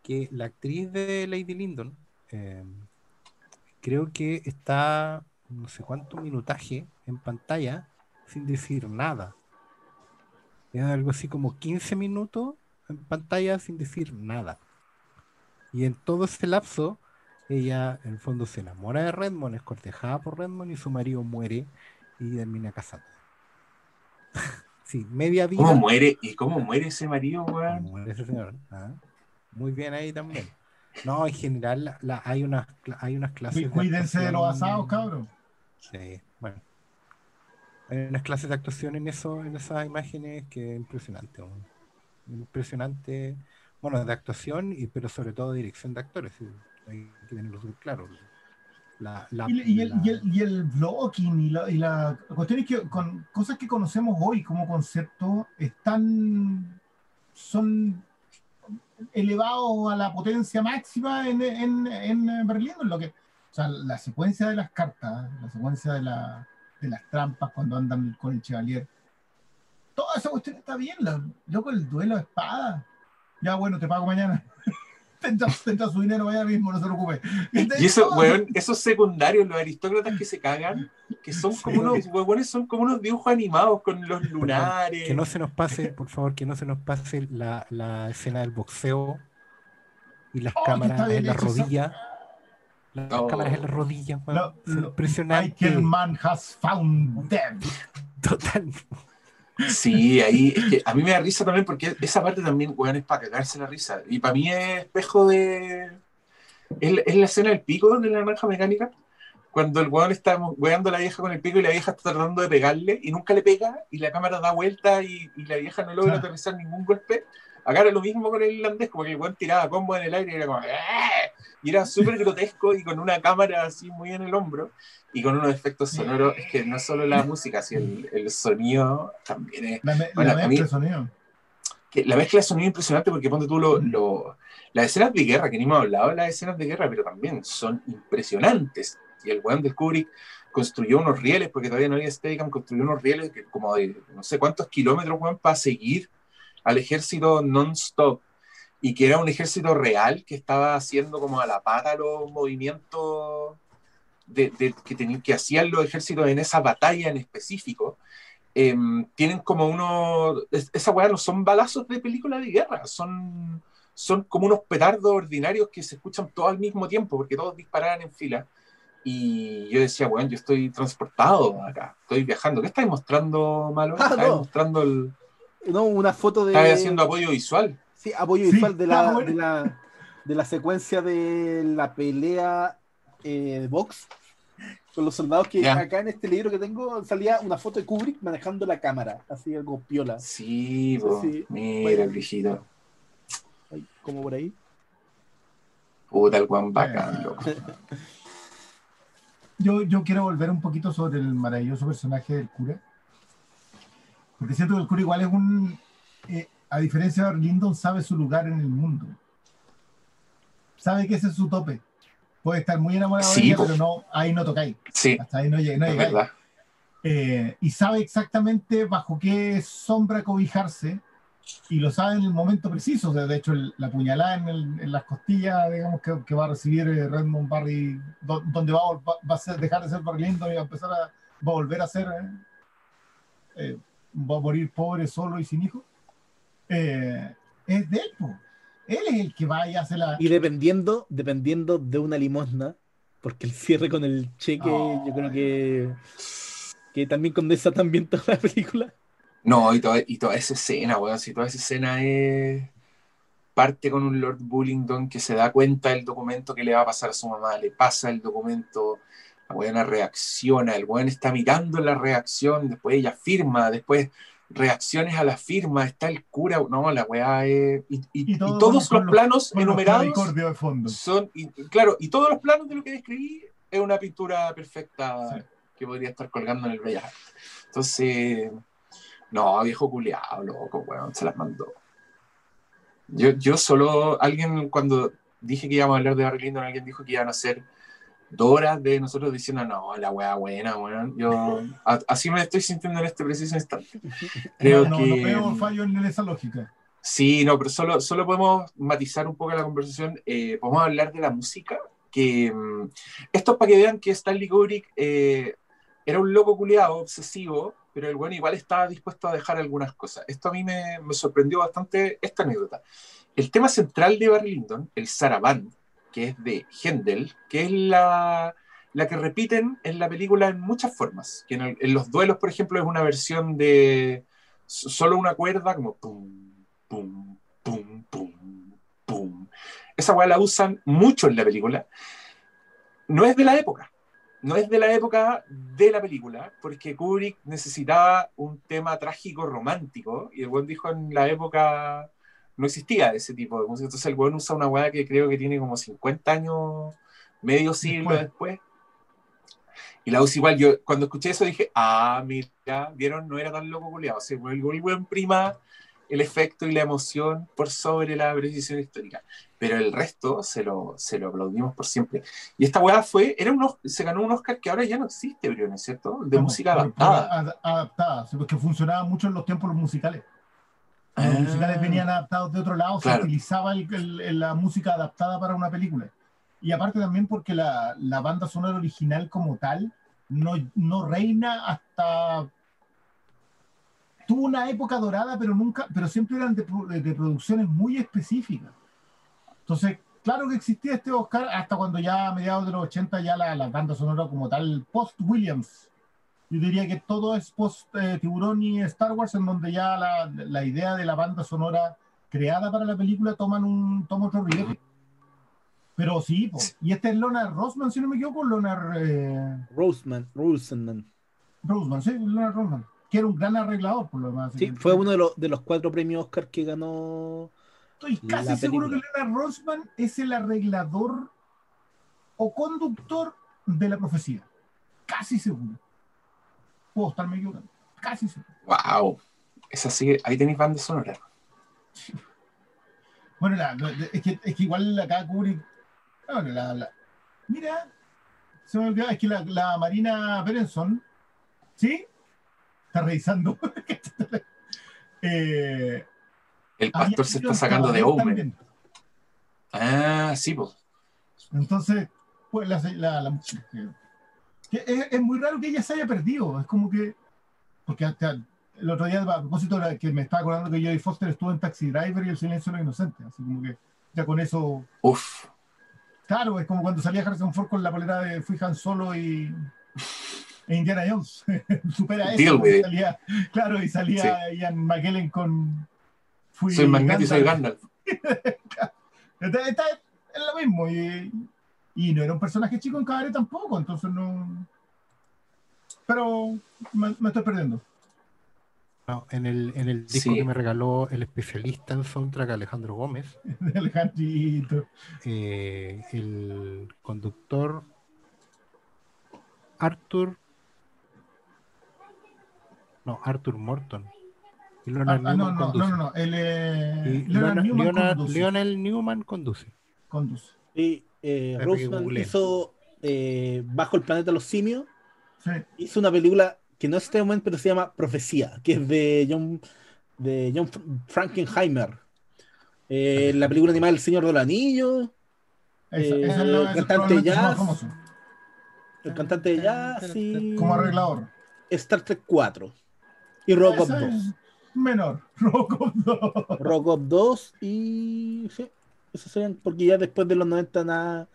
que la actriz de Lady Lyndon eh, creo que está no sé cuánto minutaje en pantalla sin decir nada. Era algo así como 15 minutos en pantalla sin decir nada. Y en todo ese lapso ella en el fondo se enamora de Redmond, es cortejada por Redmond y su marido muere y termina casando. sí, media vida. ¿Cómo muere? ¿Y cómo muere ese marido, weón? Muere ese señor. ah. Muy bien ahí también. No, en general la- la- hay, unas, hay unas clases. Cuí- Cuídense de los actuación- asados, cabros. Sí, bueno. Hay unas clases de actuación en eso, en esas imágenes que es impresionante. Impresionante, bueno, de actuación, y, pero sobre todo de dirección de actores. sí, Hay que tenerlo súper claro. La, la- Y, y el, la- y, el, y el blocking y la, y la cuestión es que con cosas que conocemos hoy como concepto están son elevados a la potencia máxima en, en, en Berlín. en Lo que, sea, la secuencia de las cartas, la secuencia de, la, de las trampas cuando andan con el Chevalier, toda esa cuestión está bien. La, loco, el duelo de espada. Ya, bueno, te pago mañana. tendrá, tendrá su dinero mañana mismo, no se preocupe. Y eso, weón, esos secundarios, los aristócratas que se cagan, que son como unos, weones, son como unos dibujos animados con los lunares. Que no se nos pase, por favor, que no se nos pase la, la escena del boxeo y las Oh, cámaras en la esa- rodilla. Las Oh. cámaras en la rodilla, weón. Lo- impresionante. Michael Mann has found them. Total. Sí, ahí es que a mí me da risa también porque esa parte también, weón, es para cagarse la risa. Y para mí es espejo de. Es, la- es la escena del pico de la naranja mecánica. Cuando el weón está weando a la vieja con el pico y la vieja está tratando de pegarle y nunca le pega y la cámara da vuelta y, y la vieja no logra Ah. aterrizar ningún golpe. Acá era lo mismo con el irlandés, como que el weón tiraba combo en el aire y era como. "¡Ah!", Y era súper grotesco y con una cámara así muy en el hombro y con unos efectos sonoros. Es que no solo la música, sino el, el sonido también es La, me- Bueno, la mí- mezcla de sonido. que la mezcla de sonido es impresionante porque ponte tú lo, lo- las escenas de guerra, que ni hemos hablado de las escenas de guerra, pero también son impresionantes. Y el weón del Kubrick construyó unos rieles, porque todavía no había Steadicam, construyó unos rieles que como de no sé cuántos kilómetros, weón, para seguir al ejército non-stop. Y que era un ejército real que estaba haciendo como a la pata los movimientos de, de- que, tenían, que hacían los ejércitos en esa batalla en específico em, tienen como unos. es- Esa weá no son balazos de película de guerra, son, son como unos petardos ordinarios que se escuchan todos al mismo tiempo, porque todos disparaban en fila. Y yo decía, bueno, yo estoy transportado acá, estoy viajando. ¿Qué estáis mostrando, Malo? Ah, ¿Estáis no. mostrando el. No, una foto de. ¿Estáis haciendo apoyo visual? Sí, apoyo Sí, visual de la, bueno. de la de la secuencia de la pelea eh, de box con los soldados que Ya. acá en este libro que tengo salía una foto de Kubrick manejando la cámara, así algo piola, Sí, po. Sí. mira el como por ahí. Puta, el guan bacán, loco. Yo, yo quiero volver un poquito sobre el maravilloso personaje del cura. Porque siento que el cura igual es un. eh, a diferencia de Lyndon, sabe su lugar en el mundo. Sabe que ese es su tope. Puede estar muy enamorado Sí, de ella, pero no, ahí no tocáis. Sí, Hasta ahí no, lleg- no llegáis. Eh, y sabe exactamente bajo qué sombra cobijarse y lo sabe en el momento preciso. O sea, de hecho, el- la puñalada en, el- en las costillas, digamos, que, que va a recibir eh, Redmond Barry, do- donde va, a vol- va- va a ser- dejar de ser Barry Lyndon y va a empezar a, va a volver a ser, eh, va a morir pobre, solo y sin hijo, eh, es de él. po. Él es el que va y hace la... Y dependiendo, dependiendo de una limosna, porque el cierre con el cheque, Oh. yo creo que que también condensa también toda la película. No, y toda, y toda esa escena, weón, si toda esa escena es parte con un Lord Bullingdon que se da cuenta del documento que le va a pasar a su mamá, le pasa el documento, la weona reacciona, el weón está mirando la reacción, después ella firma, después reacciones a la firma, está el cura, no, la weá es... Y, y- Y todo y todos los planos los enumerados de fondo. son, claro, y todos los planos de lo que describí es una pintura perfecta Sí. que podría estar colgando en el Bellas. Entonces, no, viejo culiado, loco, weón, se las mandó. Yo, yo solo, alguien cuando dije que íbamos a hablar de Barry Lyndon, alguien dijo que iban a ser dos horas de nosotros diciendo, no, la weá buena, weón. Yo, a- así me estoy sintiendo en este preciso instante. Creo no, no, que... no veo fallo en esa lógica. Sí, no, pero solo, solo podemos matizar un poco la conversación. Eh, podemos hablar de la música. Que mm, esto es para que vean que Stanley Kubrick eh, era un loco culiado, obsesivo, pero el bueno igual estaba dispuesto a dejar algunas cosas. Esto a mí me, me sorprendió bastante esta anécdota. El tema central de Barry Lyndon, el Saraband, que es de Händel, que es la, la que repiten en la película en muchas formas. Que en, los duelos, por ejemplo, es una versión de solo una cuerda, como pum, pum, pum, pum, pum. Esa weá la usan mucho en la película. No es de la época. No es de la época de la película, porque Kubrick necesitaba un tema trágico romántico, y el buen dijo en la época no existía ese tipo de música. Entonces el buen usa una weá que creo que tiene como 50 años, medio siglo Después. después. Y la usa igual. Yo cuando escuché eso dije, ah, mira, vieron, no era tan loco culiado. Se vuelve el buen prima el efecto y la emoción por sobre la precisión histórica. Pero el resto se lo, se lo aplaudimos por siempre. Y esta weá fue, era un, se ganó un Oscar que ahora ya no existe, Briones, ¿cierto? De No, música adaptada. ad- adaptada, porque funcionaba mucho en los tiempos los musicales. Los Ah. musicales venían adaptados de otro lado, Claro. se utilizaba el- el- la música adaptada para una película. Y aparte también porque la, la banda sonora original como tal no, no reina hasta... Tuvo una época dorada, pero nunca, pero siempre eran de, de- producciones muy específicas. Entonces, claro que existía este Oscar hasta cuando ya a mediados de los 80 ya la, la banda sonora como tal, post-Williams. Yo diría que todo es post-Tiburón y Star Wars, en donde ya la, la idea de la banda sonora creada para la película toman un, toma otro riesgo. Pero sí, y este es Leonard Rosman, si no me equivoco, Leonard eh, Roseman, Rosenman. Rosman, sí, Leonard Rosman, que era un gran arreglador por lo demás. Sí, fue uno de los, de los cuatro premios Oscar que ganó. Estoy casi la seguro que. Leonard Rosman es el arreglador o conductor de la profecía. Casi seguro. Puedo estarme equivocando. Casi seguro. ¡Wow! Esa sí, ahí tenéis banda sonora. Bueno, la- la- es, que, es que igual acá Kubrick. Bueno, la, mira, se me olvidaba, es que la, la Marina Berenson, ¿sí? Está revisando. eh, El pastor se está sacando de Omen. Ah, sí, pues. Entonces, pues la, la- la- que es, es muy raro que ella se haya perdido. Es como que. Porque hasta el otro día, a propósito, que me estaba acordando que Jodie Foster estuvo en Taxi Driver y El Silencio de los Inocentes. Así como que ya con eso. Uf. Claro, es como cuando salía Harrison Ford con la polera de Fui Han Solo y. e Indiana Jones. Supera eso. Y salía, claro, y salía Ian McKellen con. Fui Soy Magneto y soy Gandalf. Gandalf. Está, está- es lo mismo. Y, y no era un personaje chico en cabaret tampoco, entonces no. Pero me, me estoy perdiendo. No, en el, en el disco Sí. que me regaló el especialista en soundtrack Alejandro Gómez, Alejandrito. eh, el conductor Arthur. No, Arthur Morton. Y Ah, Leonard ah, no, Newman no, no, conduce. no, no. El, eh, Y Leonard Leonard- Newman Leonard- conduce. Lionel Newman conduce. conduce. Y eh, Roseman hizo eh, Bajo el planeta de los simios. Sí. Hizo una película que no es este momento, pero se llama Profecía, que es de John, de John Fr- Frankenheimer. Eh, la película animada El Señor del Anillo, Esa, Eh, esa es la- esa cantante más jazz. el cantante de jazz y Como arreglador. Star Trek 4 y Robocop Esa 2. es menor. Robocop 2. Robocop 2 y sí, esos serían porque ya después de los 90 nada,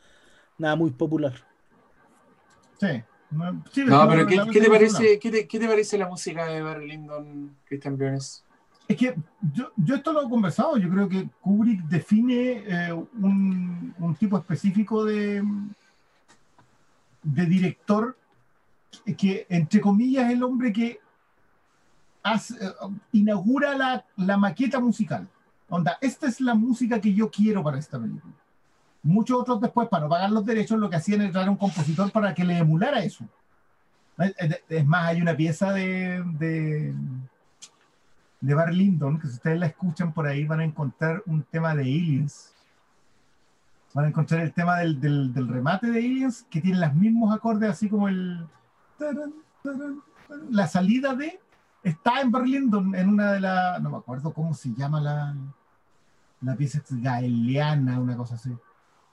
nada muy popular. Sí. No, sí, No, pero ¿qué, qué te parece, qué, te, qué te parece la música de Barry Lyndon, Christian Briones? Es que yo, yo esto lo he conversado, yo creo que Kubrick define eh, un, un tipo específico de, de director que, que, entre comillas, es el hombre que hace- eh, inaugura la, la maqueta musical. Onda, esta es la música que yo quiero para esta película. Muchos otros después, para no pagar los derechos, lo que hacían era traer un compositor para que le emulara eso. Es, es- es más, hay una pieza de, de, de Barry Lyndon, que si ustedes la escuchan por ahí van a encontrar un tema de Aliens. Van a encontrar el tema del, del, del remate de Aliens, que tiene los mismos acordes, así como el... taran, taran, taran. La salida de... Está en Barry Lyndon, en una de las... No me acuerdo cómo se llama la, la pieza es gaeliana, una cosa así.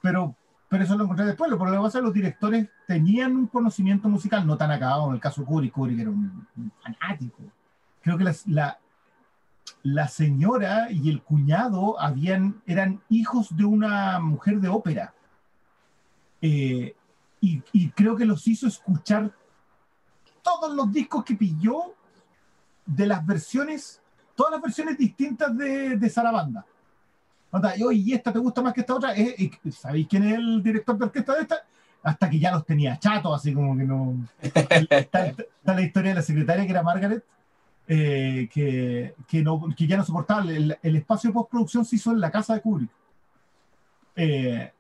Pero, pero eso lo encontré después. Lo pasa es que los directores tenían un conocimiento musical no tan acabado. En el caso de Kubrick, Kubrick era un, fanático. Creo que la, la señora y el cuñado habían, eran hijos de una mujer de ópera. Eh, y, y creo que los hizo escuchar todos los discos que pilló de las versiones, todas las versiones distintas de, de Sarabanda. Onda, y oye, ¿y esta te gusta más que esta otra? Eh, ¿Sabéis quién es el director de orquesta de esta? Hasta que ya los tenía chatos, así como que no. Está, está la historia de la secretaria que era Margaret, eh, que, que, no, que ya no soportaba. El, el espacio de postproducción se hizo en la casa de Kubrick. Eh,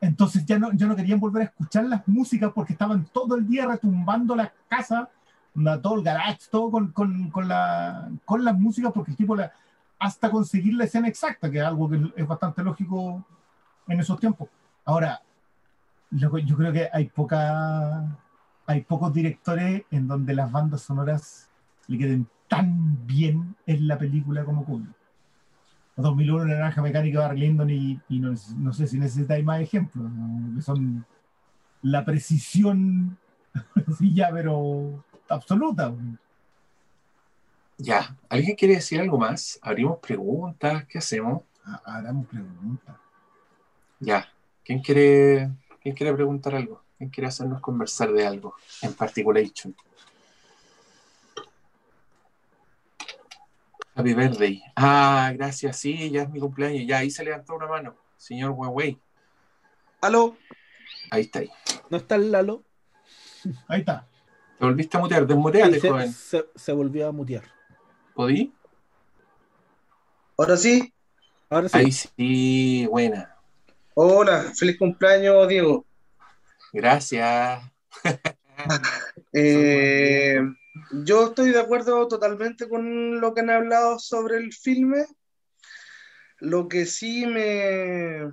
entonces ya no, ya no querían volver a escuchar las músicas porque estaban todo el día retumbando la casa, todo el garage, todo con, con, con, la, con las músicas, porque el tipo la, hasta conseguir la escena exacta, que es algo que es bastante lógico en esos tiempos. Ahora, yo creo que hay poca hay pocos directores en donde las bandas sonoras le queden tan bien en la película como Kubrick. 2001 la Naranja Mecánica de Barry y, y no, sé si necesitáis más ejemplos, que son la precisión, sí, ya, pero absoluta. Ya, ¿alguien quiere decir algo más? ¿Abrimos preguntas? ¿Qué hacemos? Ah, Hagamos preguntas. Ya, ¿quién quiere, quién quiere preguntar algo? ¿Quién quiere hacernos conversar de algo en particular? Happy birthday. Ah, gracias, sí, ya es mi cumpleaños. Ya, ahí se levantó una mano. Señor Huawei. ¿Aló? Ahí está ahí. ¿No está el Lalo? Ahí está. Te volviste a mutear, desmuteate, joven. se volvió a mutear. ¿Podí? Ahora sí. Ahora sí. Ahí sí, buena. Hola, feliz cumpleaños, Diego. Gracias. Eh, yo estoy de acuerdo totalmente con lo que han hablado sobre el filme. Lo que sí me...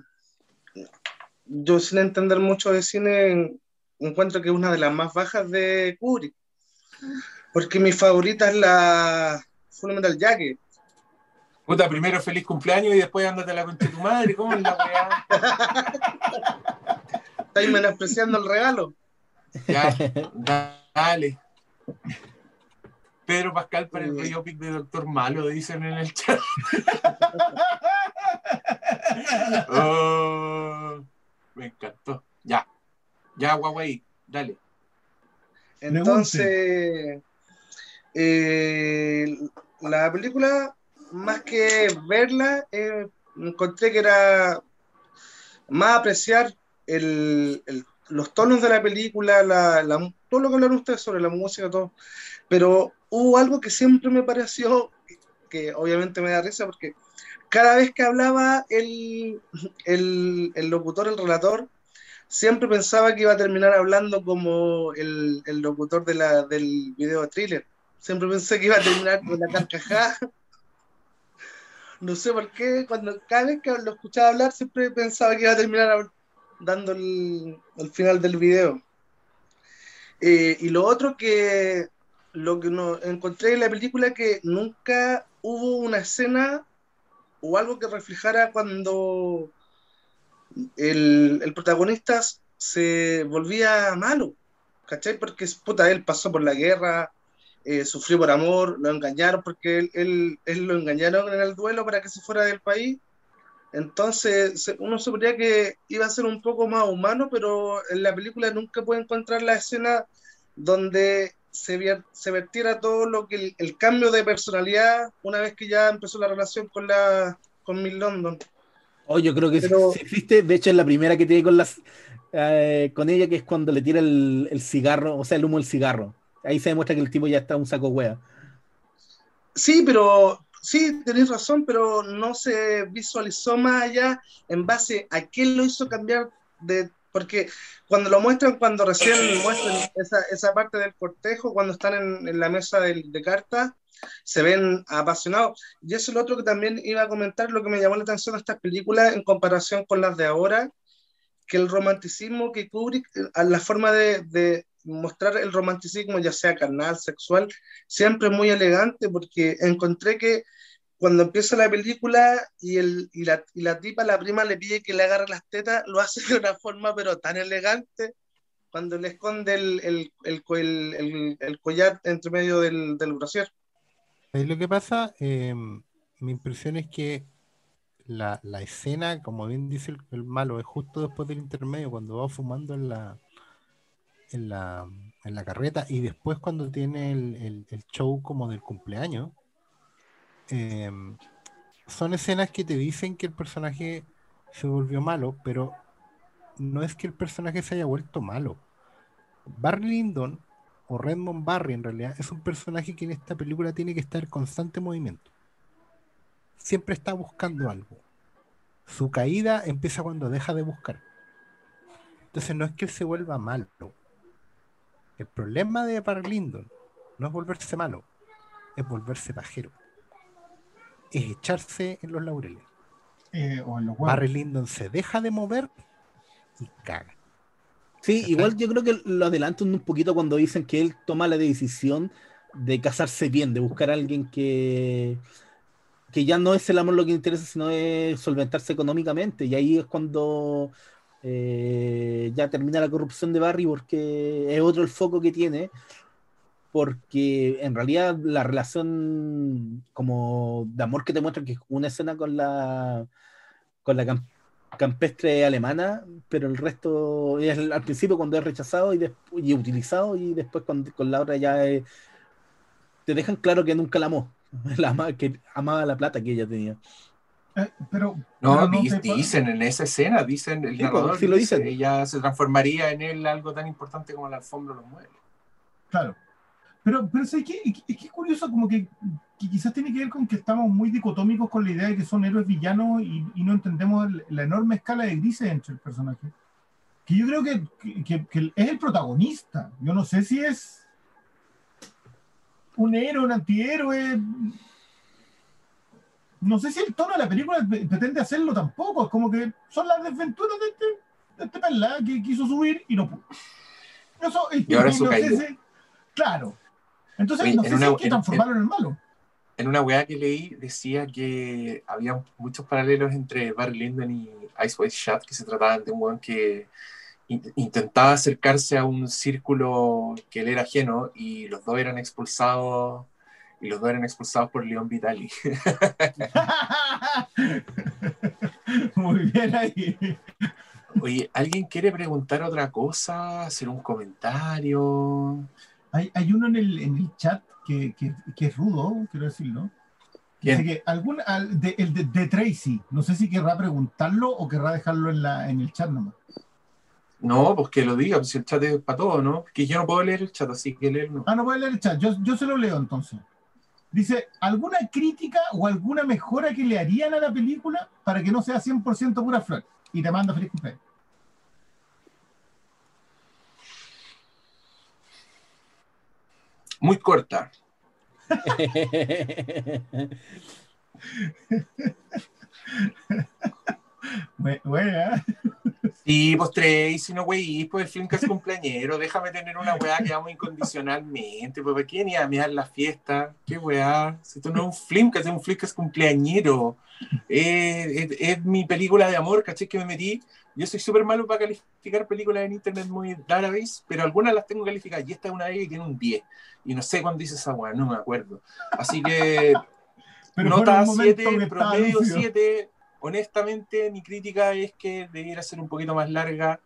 Yo sin entender mucho de cine encuentro que es una de las más bajas de Kubrick. Porque mi favorita es la Fullmetal Jacket. Puta, primero feliz cumpleaños y después ándate a la concha de tu madre. ¿Cómo es la weá? Estáis menospreciando el regalo. Ya, dale. Pedro Pascal para el biopic de Doctor Malo, dicen en el chat. Oh, me encantó. Ya, ya, Huawei, dale. Entonces, eh, la película, más que verla, eh, encontré que era más apreciar los tonos de la película, la, todo lo que hablaron ustedes sobre la música, todo. Pero hubo algo que siempre me pareció, que obviamente me da risa, porque cada vez que hablaba el, el, el locutor, el relator, siempre pensaba que iba a terminar hablando como el, el locutor de la, del video thriller. Siempre pensé que iba a terminar con la carcajada. No sé por qué, cuando cada vez que lo escuchaba hablar, siempre pensaba que iba a terminar dando el, el final del video. Eh, y lo otro que lo que no encontré en la película que nunca hubo una escena o algo que reflejara cuando el, el protagonista se volvía malo, ¿cachai? Porque puta, él pasó por la guerra, eh, sufrió por amor, lo engañaron porque él, él, él lo engañaron en el duelo para que se fuera del país. Entonces, uno suponía que iba a ser un poco más humano, pero en la película nunca puede encontrar la escena donde se, vier- se vertiera todo lo que el, el cambio de personalidad una vez que ya empezó la relación con la con Miss London. Oh, yo creo que Pero- sí existe. De hecho, es la primera que tiene con las eh, con ella, que es cuando le tira el, el cigarro, o sea, el humo del cigarro. Ahí se demuestra que el tipo ya está un saco hueá. Sí, pero sí, tenéis razón, pero no se visualizó más allá en base a qué lo hizo cambiar de... Porque cuando lo muestran, cuando recién muestran esa, esa parte del cortejo, cuando están en, en la mesa del- de, cartas, se ven apasionados. Y eso es lo otro que también iba a comentar, lo que me llamó la atención de estas películas en comparación con las de ahora, que el romanticismo que Kubrick, la forma de, de mostrar el romanticismo, ya sea carnal, sexual, siempre muy elegante porque encontré que cuando empieza la película y, el, y, la, y la tipa, la prima, le pide que le agarre las tetas, lo hace de una forma pero tan elegante cuando le esconde el, el, el, el- collar entre medio del, del brasier. ¿Sabéis lo que pasa? Eh, mi impresión es que la, la escena, como bien dice el malo, es justo después del intermedio, cuando va fumando en la, en la, en la carreta y después cuando tiene el, el- show como del cumpleaños. em, son escenas que te dicen que el personaje se volvió malo, pero no es que el personaje se haya vuelto malo. Barry Lyndon, o Redmond Barry en realidad, es un personaje que en esta película tiene que estar en constante movimiento. Siempre está buscando algo. Su caída empieza cuando deja de buscar. Entonces no es que él se vuelva malo. El problema de Barry Lyndon no es volverse malo, es volverse pajero. Es echarse en los laureles. Eh, o en los huevos. Barry Lyndon se deja de mover y caga. Sí, igual yo creo que lo adelantan un poquito cuando dicen que él toma la decisión de casarse bien, de buscar a alguien que, que ya no es el amor lo que interesa, sino es solventarse económicamente. Y ahí es cuando eh, ya termina la corrupción de Barry, porque es otro el foco que tiene. Porque en realidad la relación como de amor que te muestra que es una escena con la con la cam- campestre alemana, pero el resto es al principio cuando es rechazado y, y utilizado y después con, con la otra ya te dejan claro que nunca la amó, que amaba la plata que ella tenía. Eh, pero, No, pero di- te- dicen en esa escena, dicen el Sí, narrador, pues, sí lo dice, dicen. ella se transformaría en él algo tan importante como la alfombra o los muebles. Claro. Pero, pero ¿sabes qué? Es que es curioso, como que, que quizás tiene que ver con que estamos muy dicotómicos con la idea de que son héroes villanos y, y no entendemos el- la enorme escala de grises entre el personaje. Que yo creo que, que- que- que es el protagonista. Yo no sé si es un héroe, un antihéroe. No sé si el tono de la película pre- pretende hacerlo tampoco. Es como que son las desventuras de este, de este pelá que quiso subir y no pudo. Eso, Y ahora es su no si- Claro. Entonces, Oye, no en sé si una- hay que transformarlo en el malo. En una weá que leí decía que había muchos paralelos entre Barry Lyndon y Ice White Shot, que se trataban de un weón que in- intentaba acercarse a un círculo que él era ajeno y los dos eran expulsados y los dos eran expulsados por León Vitali. Muy bien ahí. Oye, ¿alguien quiere preguntar otra cosa? ¿Hacer un comentario? Hay, hay uno en el, en el chat que, que, que es rudo, quiero decirlo. Dice que algún, al- de, el de, de Tracy, no sé si querrá preguntarlo o querrá dejarlo en, la, en el chat nomás. No, pues que lo diga, pues si el chat es para todo, ¿no? Que yo no puedo leer el chat, así que leerlo. Ah, no puede leer el chat, yo, yo se lo leo entonces. Dice, ¿alguna crítica o alguna mejora que le harían a la película para que no sea 100% pura flor? Y te manda feliz cumpleaños. Muy corta. Buena. Sí, pues Tracy, no güey, pues el film que es cumpleañero, déjame tener una weá que amo incondicionalmente, pues ¿para quién iba a mirar la fiesta? ¿Qué weá? Si esto no es un film, que es un film que es cumpleañero. Eh, es, es mi película de amor, ¿caché? Que me metí. Yo soy súper malo para calificar películas en internet muy árabes, pero algunas las tengo calificadas y esta es una de ellas que tiene un 10. Y no sé cuándo dice esa weá, no me acuerdo. Así que Pero Nota un momento 7, que estaba promedio lúcido. 7. Honestamente, mi crítica es que debiera ser un poquito más larga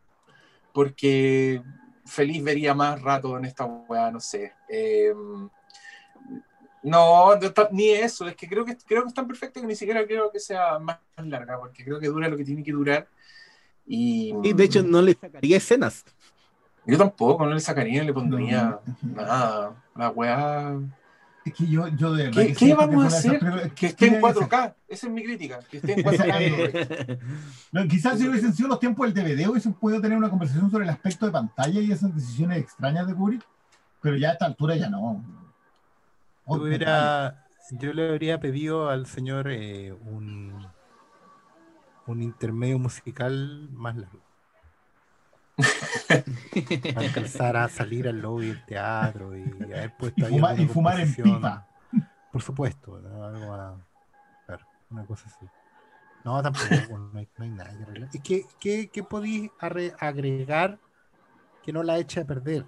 porque feliz vería más rato en esta weá, no sé. Eh, no, no está- ni eso, es que creo que creo que es tan perfecto que ni siquiera creo que sea más larga, porque creo que dura lo que tiene que durar. Y, de hecho no le sacaría escenas. yo tampoco, no le sacaría, le pondría No. nada. La weá. Es que yo, yo de verdad ¿Qué, que qué vamos a esas hacer? Que esté en tiene que ser- 4K. Esa es mi crítica. Que esté en 4K. No, quizás si hubiesen sido los tiempos del DVD hubiesen podido tener una conversación sobre el aspecto de pantalla y esas decisiones extrañas de Kubrick, pero ya a esta altura ya no. Yo, Oh, hubiera- yo le habría pedido al señor eh, un, un intermedio musical más largo. Alcanzar a salir al lobby del teatro y haber puesto ahí y fumar en pipa. Por supuesto, ¿no? algo a- claro, una cosa así. No, tampoco, no hay, no hay nada que arreglar. ¿Y qué, qué, qué podéis agregar que no la eche a perder?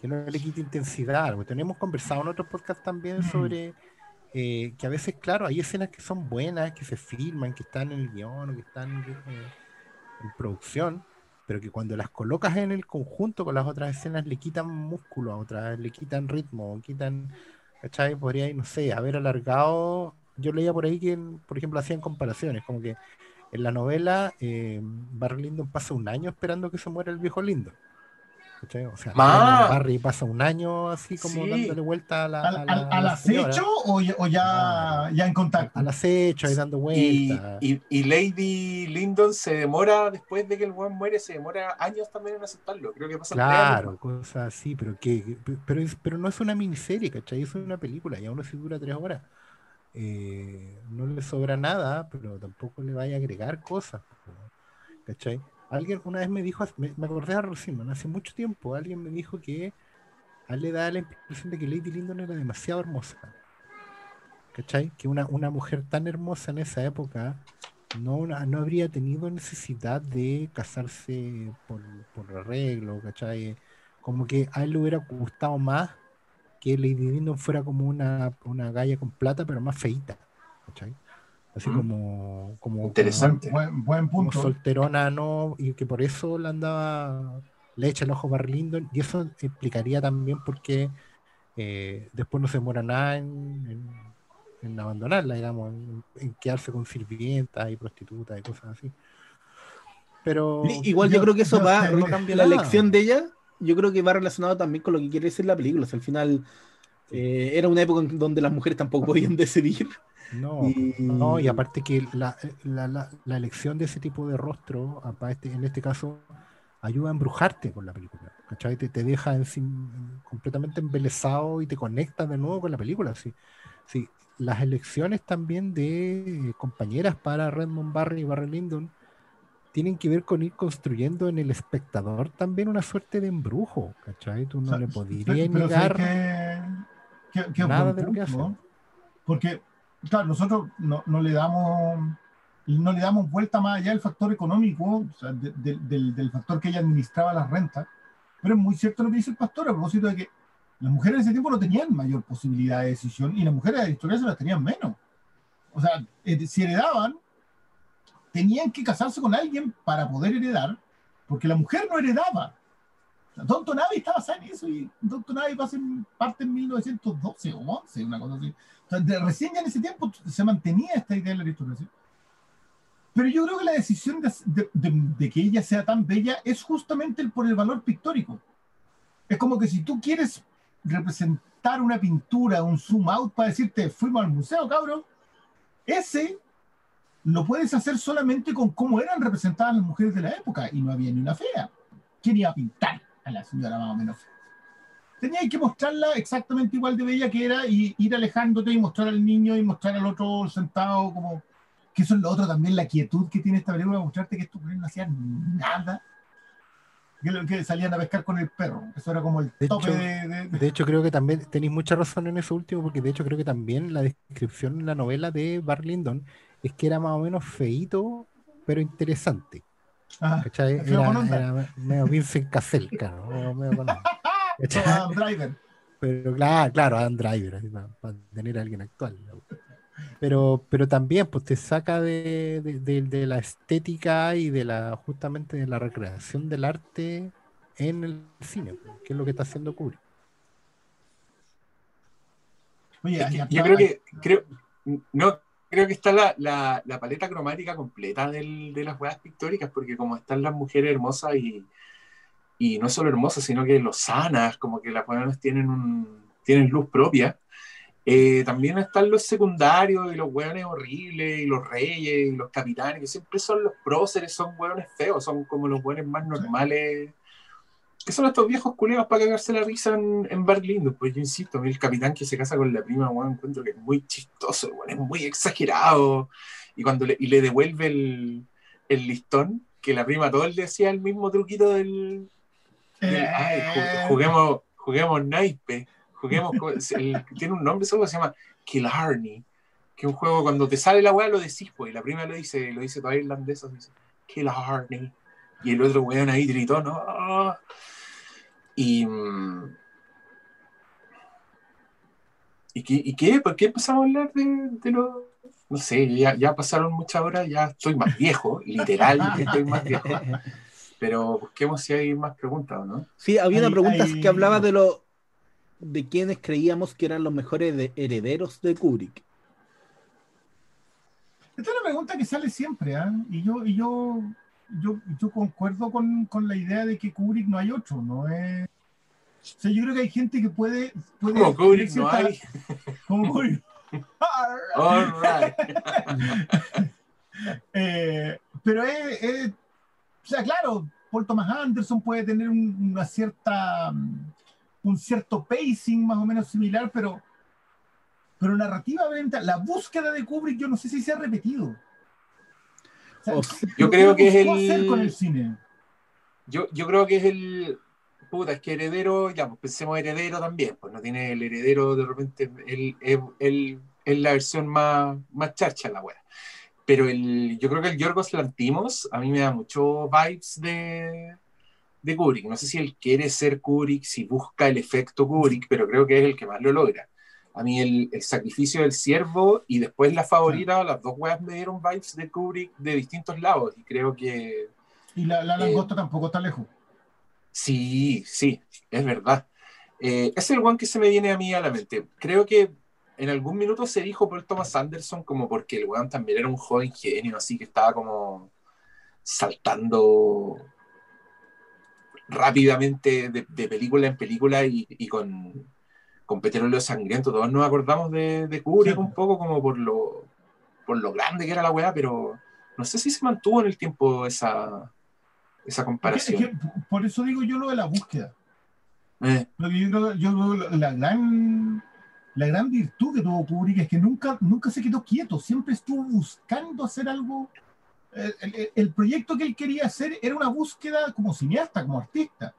Que no le quite intensidad. Porque tenemos conversado en otros podcasts también Mm. sobre eh, que a veces, claro, hay escenas que son buenas, que se filman, que están en el guion o que están eh, en producción, pero que cuando las colocas en el conjunto con las otras escenas le quitan músculo a otras, le quitan ritmo, quitan, ¿cachai? Podría, no sé, haber alargado. Yo leía por ahí que, por ejemplo, hacían comparaciones, como que en la novela eh, Barry pasa un año esperando que se muera el viejo lindo. O sea, Barry pasa un año así como dándole vuelta a la. ¿Al, acecho o, ya, ya en contacto? Al acecho, ahí dando vuelta. Y, Lady Lyndon se demora, después de que el buen muere, se demora años también en aceptarlo. Creo que pasa Claro, cosas así, pero que pero, pero no es una miniserie, ¿cachai? Es una película, y aún así dura tres horas. Eh, no le sobra nada, pero tampoco le vaya a agregar cosas. ¿Cachai? Alguien una vez me dijo, me, acordé a recién, hace mucho tiempo, alguien me dijo que a él le da la impresión de que Lady Lyndon era demasiado hermosa. ¿Cachai? Que una, una mujer tan hermosa en esa época no, no habría tenido necesidad de casarse por, por arreglo, ¿cachai? Como que a él le hubiera gustado más que Lady Lyndon fuera como una, una galla con plata, pero más feita, ¿cachai? Así como, como. Interesante. buen, punto. solterona, ¿no? Y que por eso le andaba. Le echa el ojo a Lindon. Y eso explicaría también por qué eh, después no se muera nada en, en, abandonarla, digamos, en, quedarse con sirvientas y prostitutas y cosas así. Pero. Igual yo, creo que eso va. No cambia la elección de ella. Yo creo que va relacionado también con lo que quiere decir la película. al final. Eh, era una época en donde las mujeres tampoco podían decidir. No, y... no, y aparte que la, elección de ese tipo de rostro, en este caso, ayuda a embrujarte con la película. ¿cachai? Te, te deja completamente embelesado y te conecta de nuevo con la película. ¿sí? Sí, las elecciones también de compañeras para Redmond Barry y Barry Lyndon tienen que ver con ir construyendo en el espectador también una suerte de embrujo, ¿cachai? Tú no le podrías negar nada de lo que hace. Porque claro, nosotros no, le damos no le damos vuelta más allá del factor económico, del, factor que ella administraba las rentas, pero es muy cierto lo que dice el pastor a propósito de que las mujeres en ese tiempo no tenían mayor posibilidad de decisión y las mujeres de la historia se las tenían menos. O sea, eh, si heredaban, tenían que casarse con alguien para poder heredar, porque la mujer no heredaba. Don Tonavi estaba en eso y Don Tonavi parte en 1912 o 11, una cosa así. recién ya en ese tiempo se mantenía esta idea de la aristocracia. Pero yo creo que la decisión de, que ella sea tan bella es justamente por el valor pictórico. Es como que si tú quieres representar una pintura, un zoom out para decirte, fuimos al museo, cabrón, ese lo puedes hacer solamente con cómo eran representadas las mujeres de la época y no había ni una fea. ¿Quién iba a pintar? A la señora más o menos. Tenía que mostrarla exactamente igual de bella que era y ir alejándote y mostrar al niño y mostrar al otro sentado como... Que eso es lo otro también, la quietud que tiene esta película, mostrarte que estos no hacían nada. Que, que salían a pescar con el perro. Eso era como el tope de, de, hecho, creo que también tenéis mucha razón en eso último, porque de hecho creo que también la descripción en la novela de Bar Lyndon es que era más o menos feito, pero interesante. Ah, era, medio Vincent Cassel, claro. Medio Adam Driver. Pero claro, claro, Adam Driver, para, tener a alguien actual. Pero, pero también pues te saca de, de, la estética y de la justamente de la recreación del arte en el cine, pues, que es lo que está haciendo Kubrick. Oye, yo creo que creo no creo que está la, la, la paleta cromática completa del, de las huevas pictóricas, porque como están las mujeres hermosas y, y no solo hermosas, sino que lo sanas, como que las huevas tienen, un, tienen luz propia, eh, también están los secundarios y los hueones horribles y los reyes y los capitanes, que siempre son los próceres, son hueones feos, son como los hueones más normales ¿Qué son estos viejos culeros para cagarse la risa en, en Berlín? Pues yo insisto, el capitán que se casa con la prima, bueno, encuentro que es muy chistoso, bueno, es muy exagerado. Y cuando le, y le devuelve el, el, listón, que la prima todo el día hacía el mismo truquito del. ay, juguemos, juguemos naipe. Juguemos. tiene un nombre, eso se llama Killarney. Que es un juego cuando te sale la weá lo decís, pues. Y la prima lo dice, lo dice toda irlandesa, dice Killarney. Y el otro weón ahí gritó, ¿no? Y, ¿Y qué, ¿Y qué? ¿Por qué empezamos a hablar de, de los.? No sé, ya, ya pasaron muchas horas, ya estoy más viejo, literal, estoy más viejo. Pero busquemos si hay más preguntas o no. Sí, había una pregunta hay- que hablaba de lo de quienes creíamos que eran los mejores de- herederos de Kubrick. Esta es una pregunta que sale siempre, ¿ah? Y yo, y yo, yo, yo concuerdo con, con la idea de que Kubrick no hay otro, no es. O sea, yo creo que hay gente que puede. puede Como Kubrick no hay. Como Kubrick. All right. Eh, pero es, es- O sea, claro, Paul Thomas Anderson puede tener un- una cierta. mm, un cierto pacing más o menos similar, pero. Pero narrativamente, la búsqueda de Kubrick, yo no sé si se ha repetido. O sea, O- Yo creo que es el- hacer con el cine. Yo, yo creo que es el. Puta, es que heredero, ya, pues pensemos heredero también, pues no tiene el heredero de repente, el, el, la versión más, más charcha la wea. Pero el, yo creo que el Yorgos Lantimos a mí me da mucho vibes de, de Kubrick. No sé si él quiere ser Kubrick, si busca el efecto Kubrick, pero creo que es el que más lo logra. A mí el, el sacrificio del siervo y después la favorita, las dos weas me dieron vibes de Kubrick de distintos lados y creo que Y la, la Eh, langosta tampoco está lejos. Sí, sí, es verdad. Eh, es el one que se me viene a mí a la mente. Creo que en algún minuto se dijo por Thomas Anderson como porque el weón también era un joven genio, así que estaba como saltando rápidamente de, de película en película y, y con, con Petróleo Sangriento. Todos nos acordamos de, de Kubrick Sí. un poco como por lo, por lo grande que era la weá, pero no sé si se mantuvo en el tiempo esa, esa Es que- comparación. es que por eso digo yo lo de la búsqueda. Eh. Lo que yo creo, yo creo la gran, la gran virtud que tuvo Kubrick es que nunca, nunca se quedó quieto, siempre estuvo buscando hacer algo. El, el- el proyecto que él quería hacer era una búsqueda como cineasta, como artista.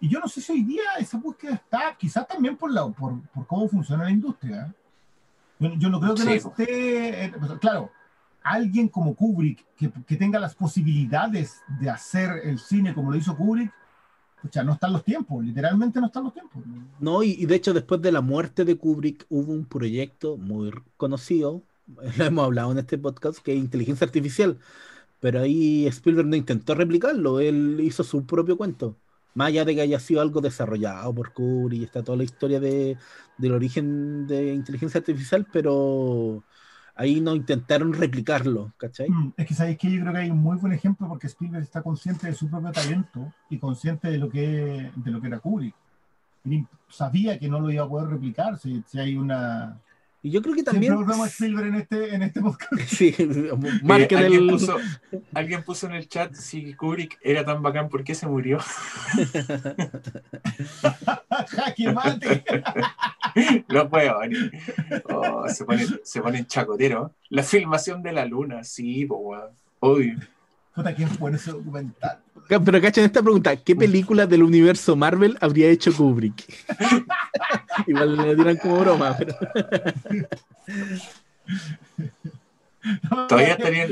Y yo no sé si hoy día esa búsqueda está, quizás también por, la, por, por cómo funciona la industria. ¿eh? Yo, yo no creo que no Sí. esté, eh, pues, claro, alguien como Kubrick que, que tenga las posibilidades de hacer el cine como lo hizo Kubrick, Pucha, no están los tiempos, literalmente no están los tiempos. No, y, y de hecho después de la muerte de Kubrick hubo un proyecto muy conocido, lo hemos hablado en este podcast, que es inteligencia artificial, pero ahí Spielberg no intentó replicarlo, él hizo su propio cuento. Más allá de que haya sido algo desarrollado por Kubrick, está toda la historia de, del origen de inteligencia artificial, pero ahí no intentaron replicarlo, ¿cachai? Mm, Es que sabéis que yo creo que hay un muy buen ejemplo porque Spielberg está consciente de su propio talento y consciente de lo que, de lo que era Kubrick. Sabía que no lo iba a poder replicar si, si hay una... Y yo creo que Siempre también... volvemos a Spielberg en este, en este podcast. Sí, Eh, ¿alguien, el... puso, alguien puso en el chat si Kubrick era tan bacán, ¿por qué se murió? ¡Jaque mate! Los huevones. Oh, se ponen, se ponen chacoteros. La filmación de la luna, sí, pues. Obvio. Puta, qué bueno ese documental. Pero cachen esta pregunta, ¿qué película del universo Marvel habría hecho Kubrick? Igual le dirán como broma, pero Todavía estarían.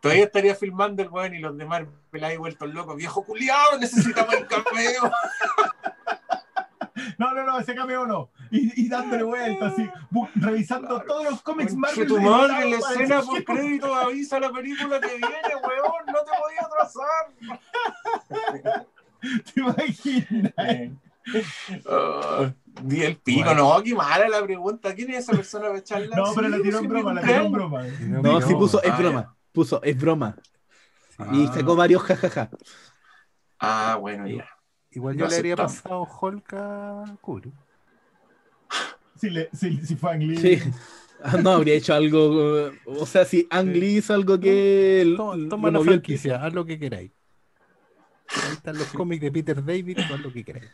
Todavía estaría filmando el weón y los demás ahí vueltos locos. Viejo culiado, necesitamos el cameo. No, no, no, ese cameo no. Y, y dándole vueltas, así, bu- revisando Claro. todos los cómics Marvel. tu madre, la escena por crédito avisa la película que viene, weón. No te podía atrasar. ¿Te imaginas? Eh, oh, di el pico, no, qué mala la pregunta. ¿Quién es esa persona para echarla? No, pero Sí, la tiró en broma, la tiró en broma. no, sí puso, es Ah, broma, puso, es broma. Y Ah. sacó varios jajaja. Ah, bueno, ya. Igual yo le habría pasado Hulk a. Si, le, si, si fue Ang Lee. Sí. Ah, no, habría hecho algo, o sea, si Ang Lee hizo algo que Toma, toma la franquicia, haz lo que queráis. Ahí están los cómics de Peter David, haz lo que queráis.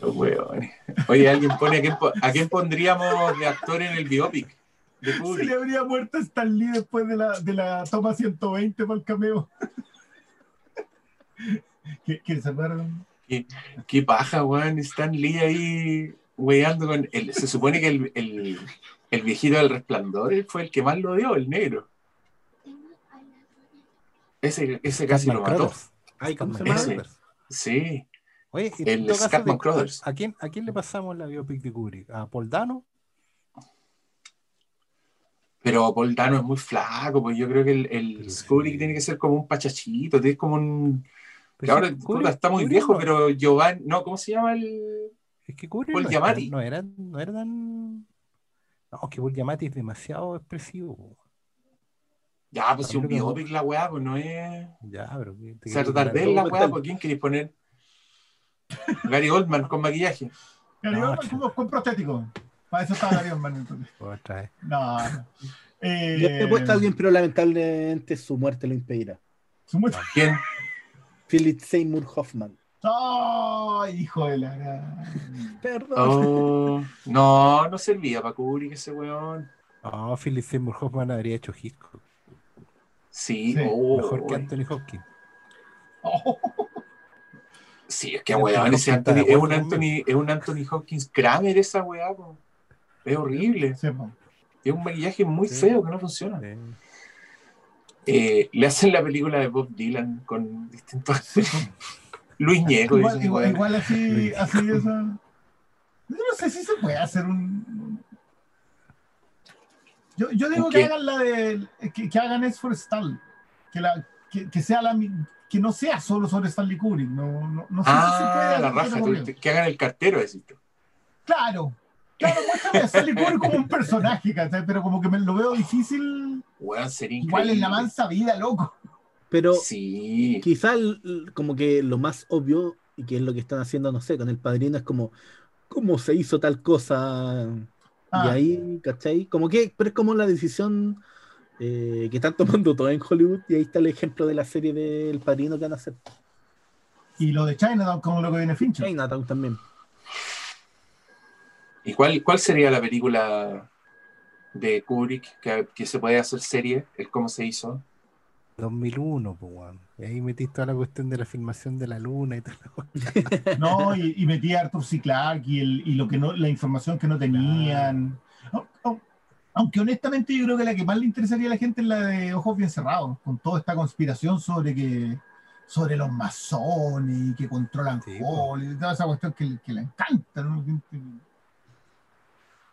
Los huevones. Oye, alguien pone a quién, a quién pondríamos de actor en el biopic de Se le habría muerto Stan Lee después de la, de la toma 120 para el cameo. que, que se fueron. Qué paja, weón. Stan Lee ahí weando con. El, se supone que el, el, el viejito del resplandor fue el que más lo dio, el negro. Ese, ese casi lo mató. Crothers. Ay. Sí. Oye, El Scatman Crothers. ¿a, quién, ¿a quién le pasamos la biopic de Kubrick? ¿A Paul Dano? Pero Paul Dano es muy flaco, pues yo creo que el, el Kubrick sí. tiene que ser como un pachachito, es como un... que Pero ahora Kubrick- está muy Kubrick viejo, no- pero Giovanni... No, ¿cómo se llama el...? Es que Paul no, Giamatti. no era, no era tan. No, que Paul Giamatti es demasiado expresivo. Ya, pues si un biopic la weá, pues no es... Ya, pero. que- te Ser quería Dardel comparar- la weá, documental. pues ¿quién queréis poner? Gary Oldman con maquillaje. Gary No, Oldman como con prostético. Para eso estaba Gary Oldman. entonces. Otra vez. No, no. Eh, Yo he puesto a alguien, pero lamentablemente su muerte lo impedirá. su muerte- ¿Quién? Philip Seymour Hoffman. ¡Oh, hijo de la gran! Perdón. Oh, no, no servía para Kubrick ese weón. No, Philip Seymour Hoffman habría hecho Hitchcock. Sí, Sí, oh, Mejor que Anthony Hopkins. Oh, Sí, es que weón, ese Anthony, es, un Anthony, es un Anthony Hopkins Kramer esa weá, po. Es horrible. sí. Es un maquillaje muy Sí. feo que no funciona. Sí. Eh, le hacen la película de Bob Dylan con distintos actores. Luis Ñeco. Igual, dice igual, igual así, así esa. Yo no sé si se puede hacer un. Yo, yo digo ¿Un que hagan la de. Que, que hagan es Forestal. Que, la, que, que sea la que no sea solo sobre Stanley Kubrick. No, no, no sé si se puede Ah, hacer la eso tú- que hagan el cartero, decís tú. Claro. Claro, muéstrame a Stanley Kubrick como un personaje, ¿cachai? Pero como que me lo veo difícil. Weón, sería Igual en la mansa vida, loco. Pero Sí. quizá el- como que lo más obvio, y que es lo que están haciendo, no sé, con el padrino, es como, ¿cómo se hizo tal cosa? Y Ah. ahí, ¿cachai? Como que, pero es como la decisión eh, que están tomando todos en Hollywood, y ahí está el ejemplo de la serie del padrino que van a hacer. Y lo de China, como lo que viene Fincher. Chinatown también. ¿Y cuál, cuál sería la película de Kubrick que, que se puede hacer serie? El cómo se hizo. 2001, pues, weón. Y ahí metiste toda la cuestión de la filmación de la luna y todo. No, y, y metí a Arthur C. Clarke y, el, y lo que no, la información que no tenían. Au- au- Aunque honestamente yo creo que la que más le interesaría a la gente es la de Ojos Bien Cerrados, con toda esta conspiración sobre que sobre los masones y que controlan Sí, y toda esa cuestión que, que le encanta. ¿no?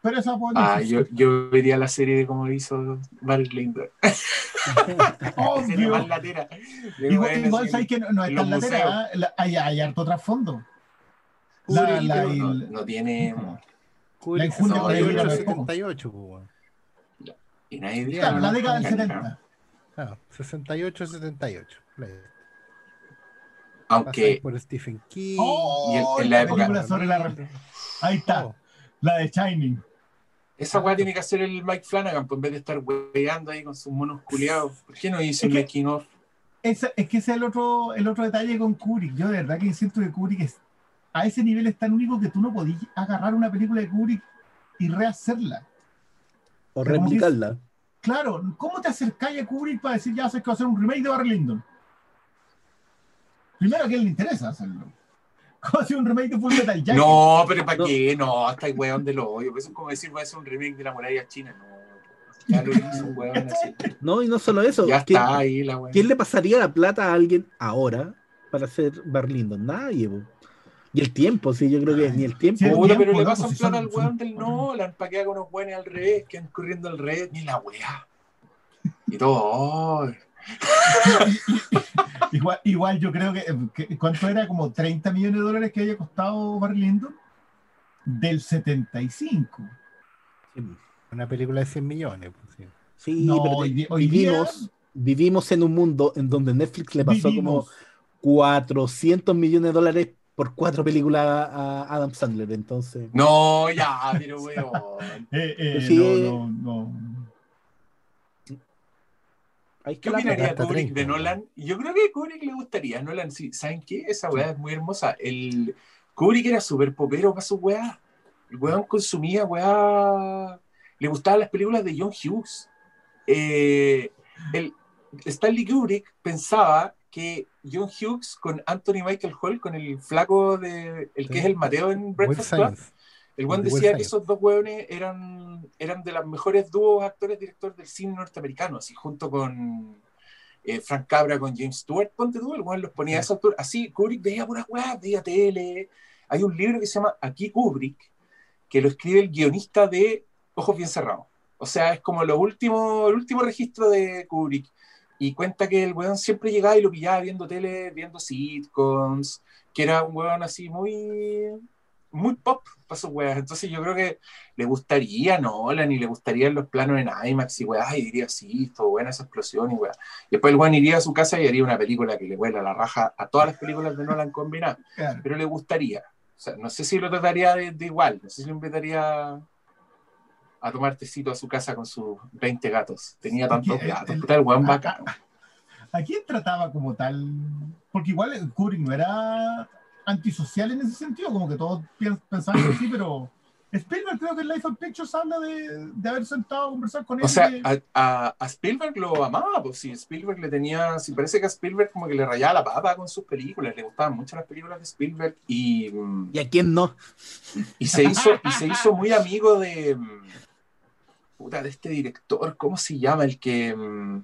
Pero esa Ah, yo, yo vería la serie de cómo hizo Barry Lyndon. obvio. más latera. Igual, igual sabes que no, no es tan latera. ¿eh? La- hay, hay harto trasfondo. La, la, no, tiene. La injundia con el. 78, pues, weón. Y nadie Claro, la década del Claro. 70. Ah, 68, 78. Play. Aunque por Stephen King. Oh, Y en- en la época- película sobre la Ahí está, Oh, la de Shining. Esa weá tiene que hacer el Mike Flanagan, pues en vez de estar weando ahí con sus monos culiados. ¿Por qué no hizo Es un que- making of? Esa- es que ese es el otro, el otro detalle con Kubrick. Yo de verdad que siento que Kubrick es, a ese nivel es tan único que tú no podías agarrar una película de Kubrick y rehacerla. O Pero que. Claro, ¿cómo te acercáis a Kubrick para decir ya sabes que va a hacer un remake de Barry Lyndon? Primero, ¿a quién le interesa hacerlo? ¿Cómo hacer un remake de Full Metal Jacket? No, pero ¿para qué? No, hasta el weón de los hoyos. Eso es como decir, va a hacer un remake de la muralla china. No, ya lo hizo un weón así. No, y no solo eso. Ya ¿quién, está ahí la weón. quién le pasaría la plata a alguien ahora para hacer Barlindo? Nadie, po. Y el tiempo, sí, yo creo que ni el tiempo. Sí, el tiempo, pero le pasan si plata al weón del Nolan para que haga unos buenos al revés, que van corriendo al revés, ni la weá. Y todo. ay. Igual, igual yo creo que, que- ¿cuánto era? Como 30 millones de dólares que había costado Barry Lyndon del 75. una película de 100 millones. Pues, sí. Sí, No, pero hoy, hoy vivimos, día vivimos en un mundo en donde Netflix le pasó vivimos. como 400 millones de dólares por cuatro películas a a Adam Sandler. Entonces, No, ya, pero weón. Eh, eh, Sí. no, no, no. ¿Qué opinaría Kubrick 30, de Nolan? Yo creo que a Kubrick le gustaría. Nolan, sí, ¿saben qué? Esa weá es muy hermosa. El Kubrick era súper popero para su weá. El weón consumía weá. Le gustaban las películas de John Hughes. Eh, el, Stanley Kubrick pensaba que John Hughes con Anthony Michael Hall, con el flaco de. el que Sí. es el Mateo en Breakfast Club. El Weird decía que esos dos hueones eran, eran de los mejores dúos actores directores del cine norteamericano, así junto con eh, Frank Cabra, con James Stewart, ponte tú, el weón los ponía a esa altura. Así, Kubrick veía puras weas, veía tele. Hay un libro que se llama Aquí Kubrick, que lo escribe el guionista de Ojos Bien Cerrados. O sea, es como lo último, el último registro de Kubrick. Y cuenta que el weón siempre llegaba y lo pillaba viendo tele, viendo sitcoms, que era un weón así muy, muy pop para sus weas. Entonces yo creo que le gustaría a Nolan y le gustaría los planos en IMAX y weas, y diría, sí, esto buena esa explosión y weas. Y después el weón iría a su casa y haría una película que le huela la raja a todas las películas de Nolan combinadas. Claro. Pero le gustaría. O sea, no sé si lo trataría de, de igual, no sé si lo invitaría a tomar tecito a su casa con sus 20 gatos. Tenía tantos gatos, el- el weón acá- bacano. ¿A quién trataba como tal? Porque igual Kubrick no era antisocial en ese sentido, como que todos pensaban que sí, pero Spielberg creo que en Life of Pictures habla de, de haber sentado a conversar con él. O sea, de- a, a- a Spielberg lo amaba, pues sí, Spielberg le tenía, sí, parece que a Spielberg como que le rayaba la papa con sus películas, le gustaban mucho las películas de Spielberg y, mm, ¿Y a quién no? y se hizo y se hizo muy amigo de mm, puta, de este director, ¿cómo se llama? El que mm,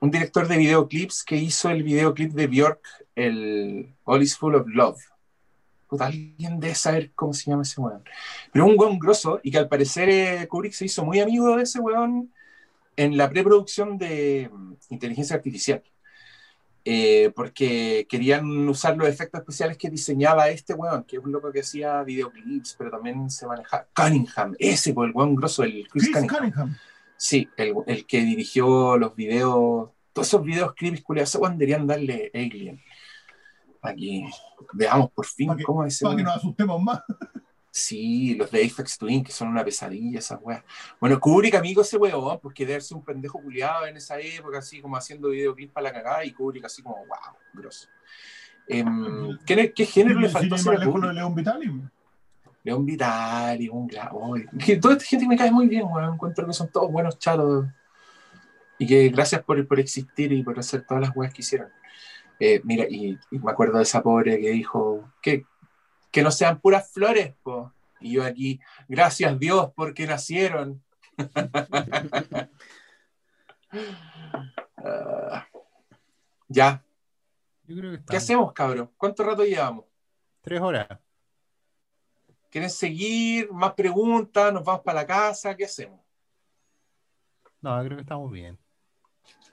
un director de videoclips que hizo el videoclip de Björk, el All is Full of Love. Puta, alguien debe saber cómo se llama ese weón. Pero un weón grosso y que al parecer eh, Kubrick se hizo muy amigo de ese weón en la preproducción de mm, inteligencia artificial. Eh, porque querían usar los efectos especiales que diseñaba este weón, que es un loco que hacía videoclips, pero también se manejaba. Cunningham, ese, pues, el weón grosso, el Chris, Chris Cunningham. Cunningham. Sí, el, el que dirigió los videos, todos esos videos creepy culiados, deberían darle Alien. Aquí, veamos por fin que- cómo es ese Para que nos asustemos más. Sí, los de Apex Twin, que son una pesadilla esas weas. Bueno, Kubrick, amigo, ese weón, porque debe ser un pendejo culiado en esa época, así como haciendo videoclips para la cagada, y Kubrick así como, wow, grosso. Em, ¿qué, qué género le faltó hacer a Kubrick? León Vitali. León Vitali, un que toda esta gente me cae muy bien, weón. Encuentro que son todos buenos chatos. Y que gracias por, por existir y por hacer todas las weas que hicieron. Eh, mira, y, y me acuerdo de esa pobre que dijo que, que no sean puras flores, po. Y yo aquí, gracias Dios porque nacieron. Ah, ya, Yo creo que está. ¿qué hacemos, cabrón? ¿Cuánto rato llevamos? Tres horas. ¿Quieren seguir? ¿Más preguntas? ¿Nos vamos para la casa? ¿Qué hacemos? No, creo que estamos bien.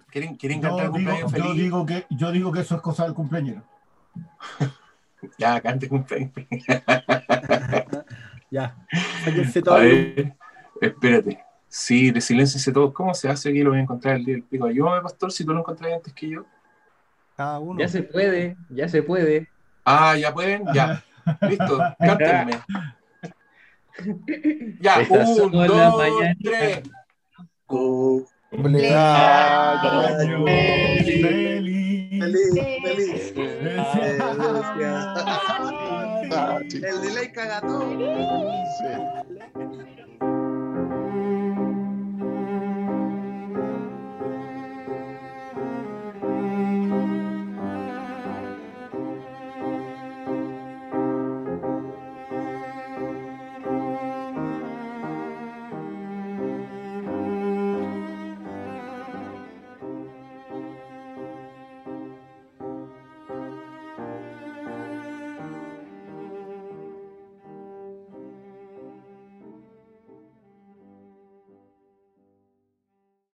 ¿Quieren, quieren Yo cantar digo, cumpleaños yo, feliz? digo que, yo digo que eso es cosa del cumpleañero. Ya, cante cumpleaños. Ya. Sáquense todo. A ver, espérate. Sí, de silencio todo. ¿Cómo se hace aquí? Lo voy a encontrar el día del pico. Ayúdame, pastor, si tú lo encontrás antes que yo. Cada uno. Ya se puede, ya se puede. Ah, ya pueden, ya. Listo, cántenme. Ya, Estas un, dos, tres. Cumpleaños feliz. Feliz, feliz. Felicidades. El delay.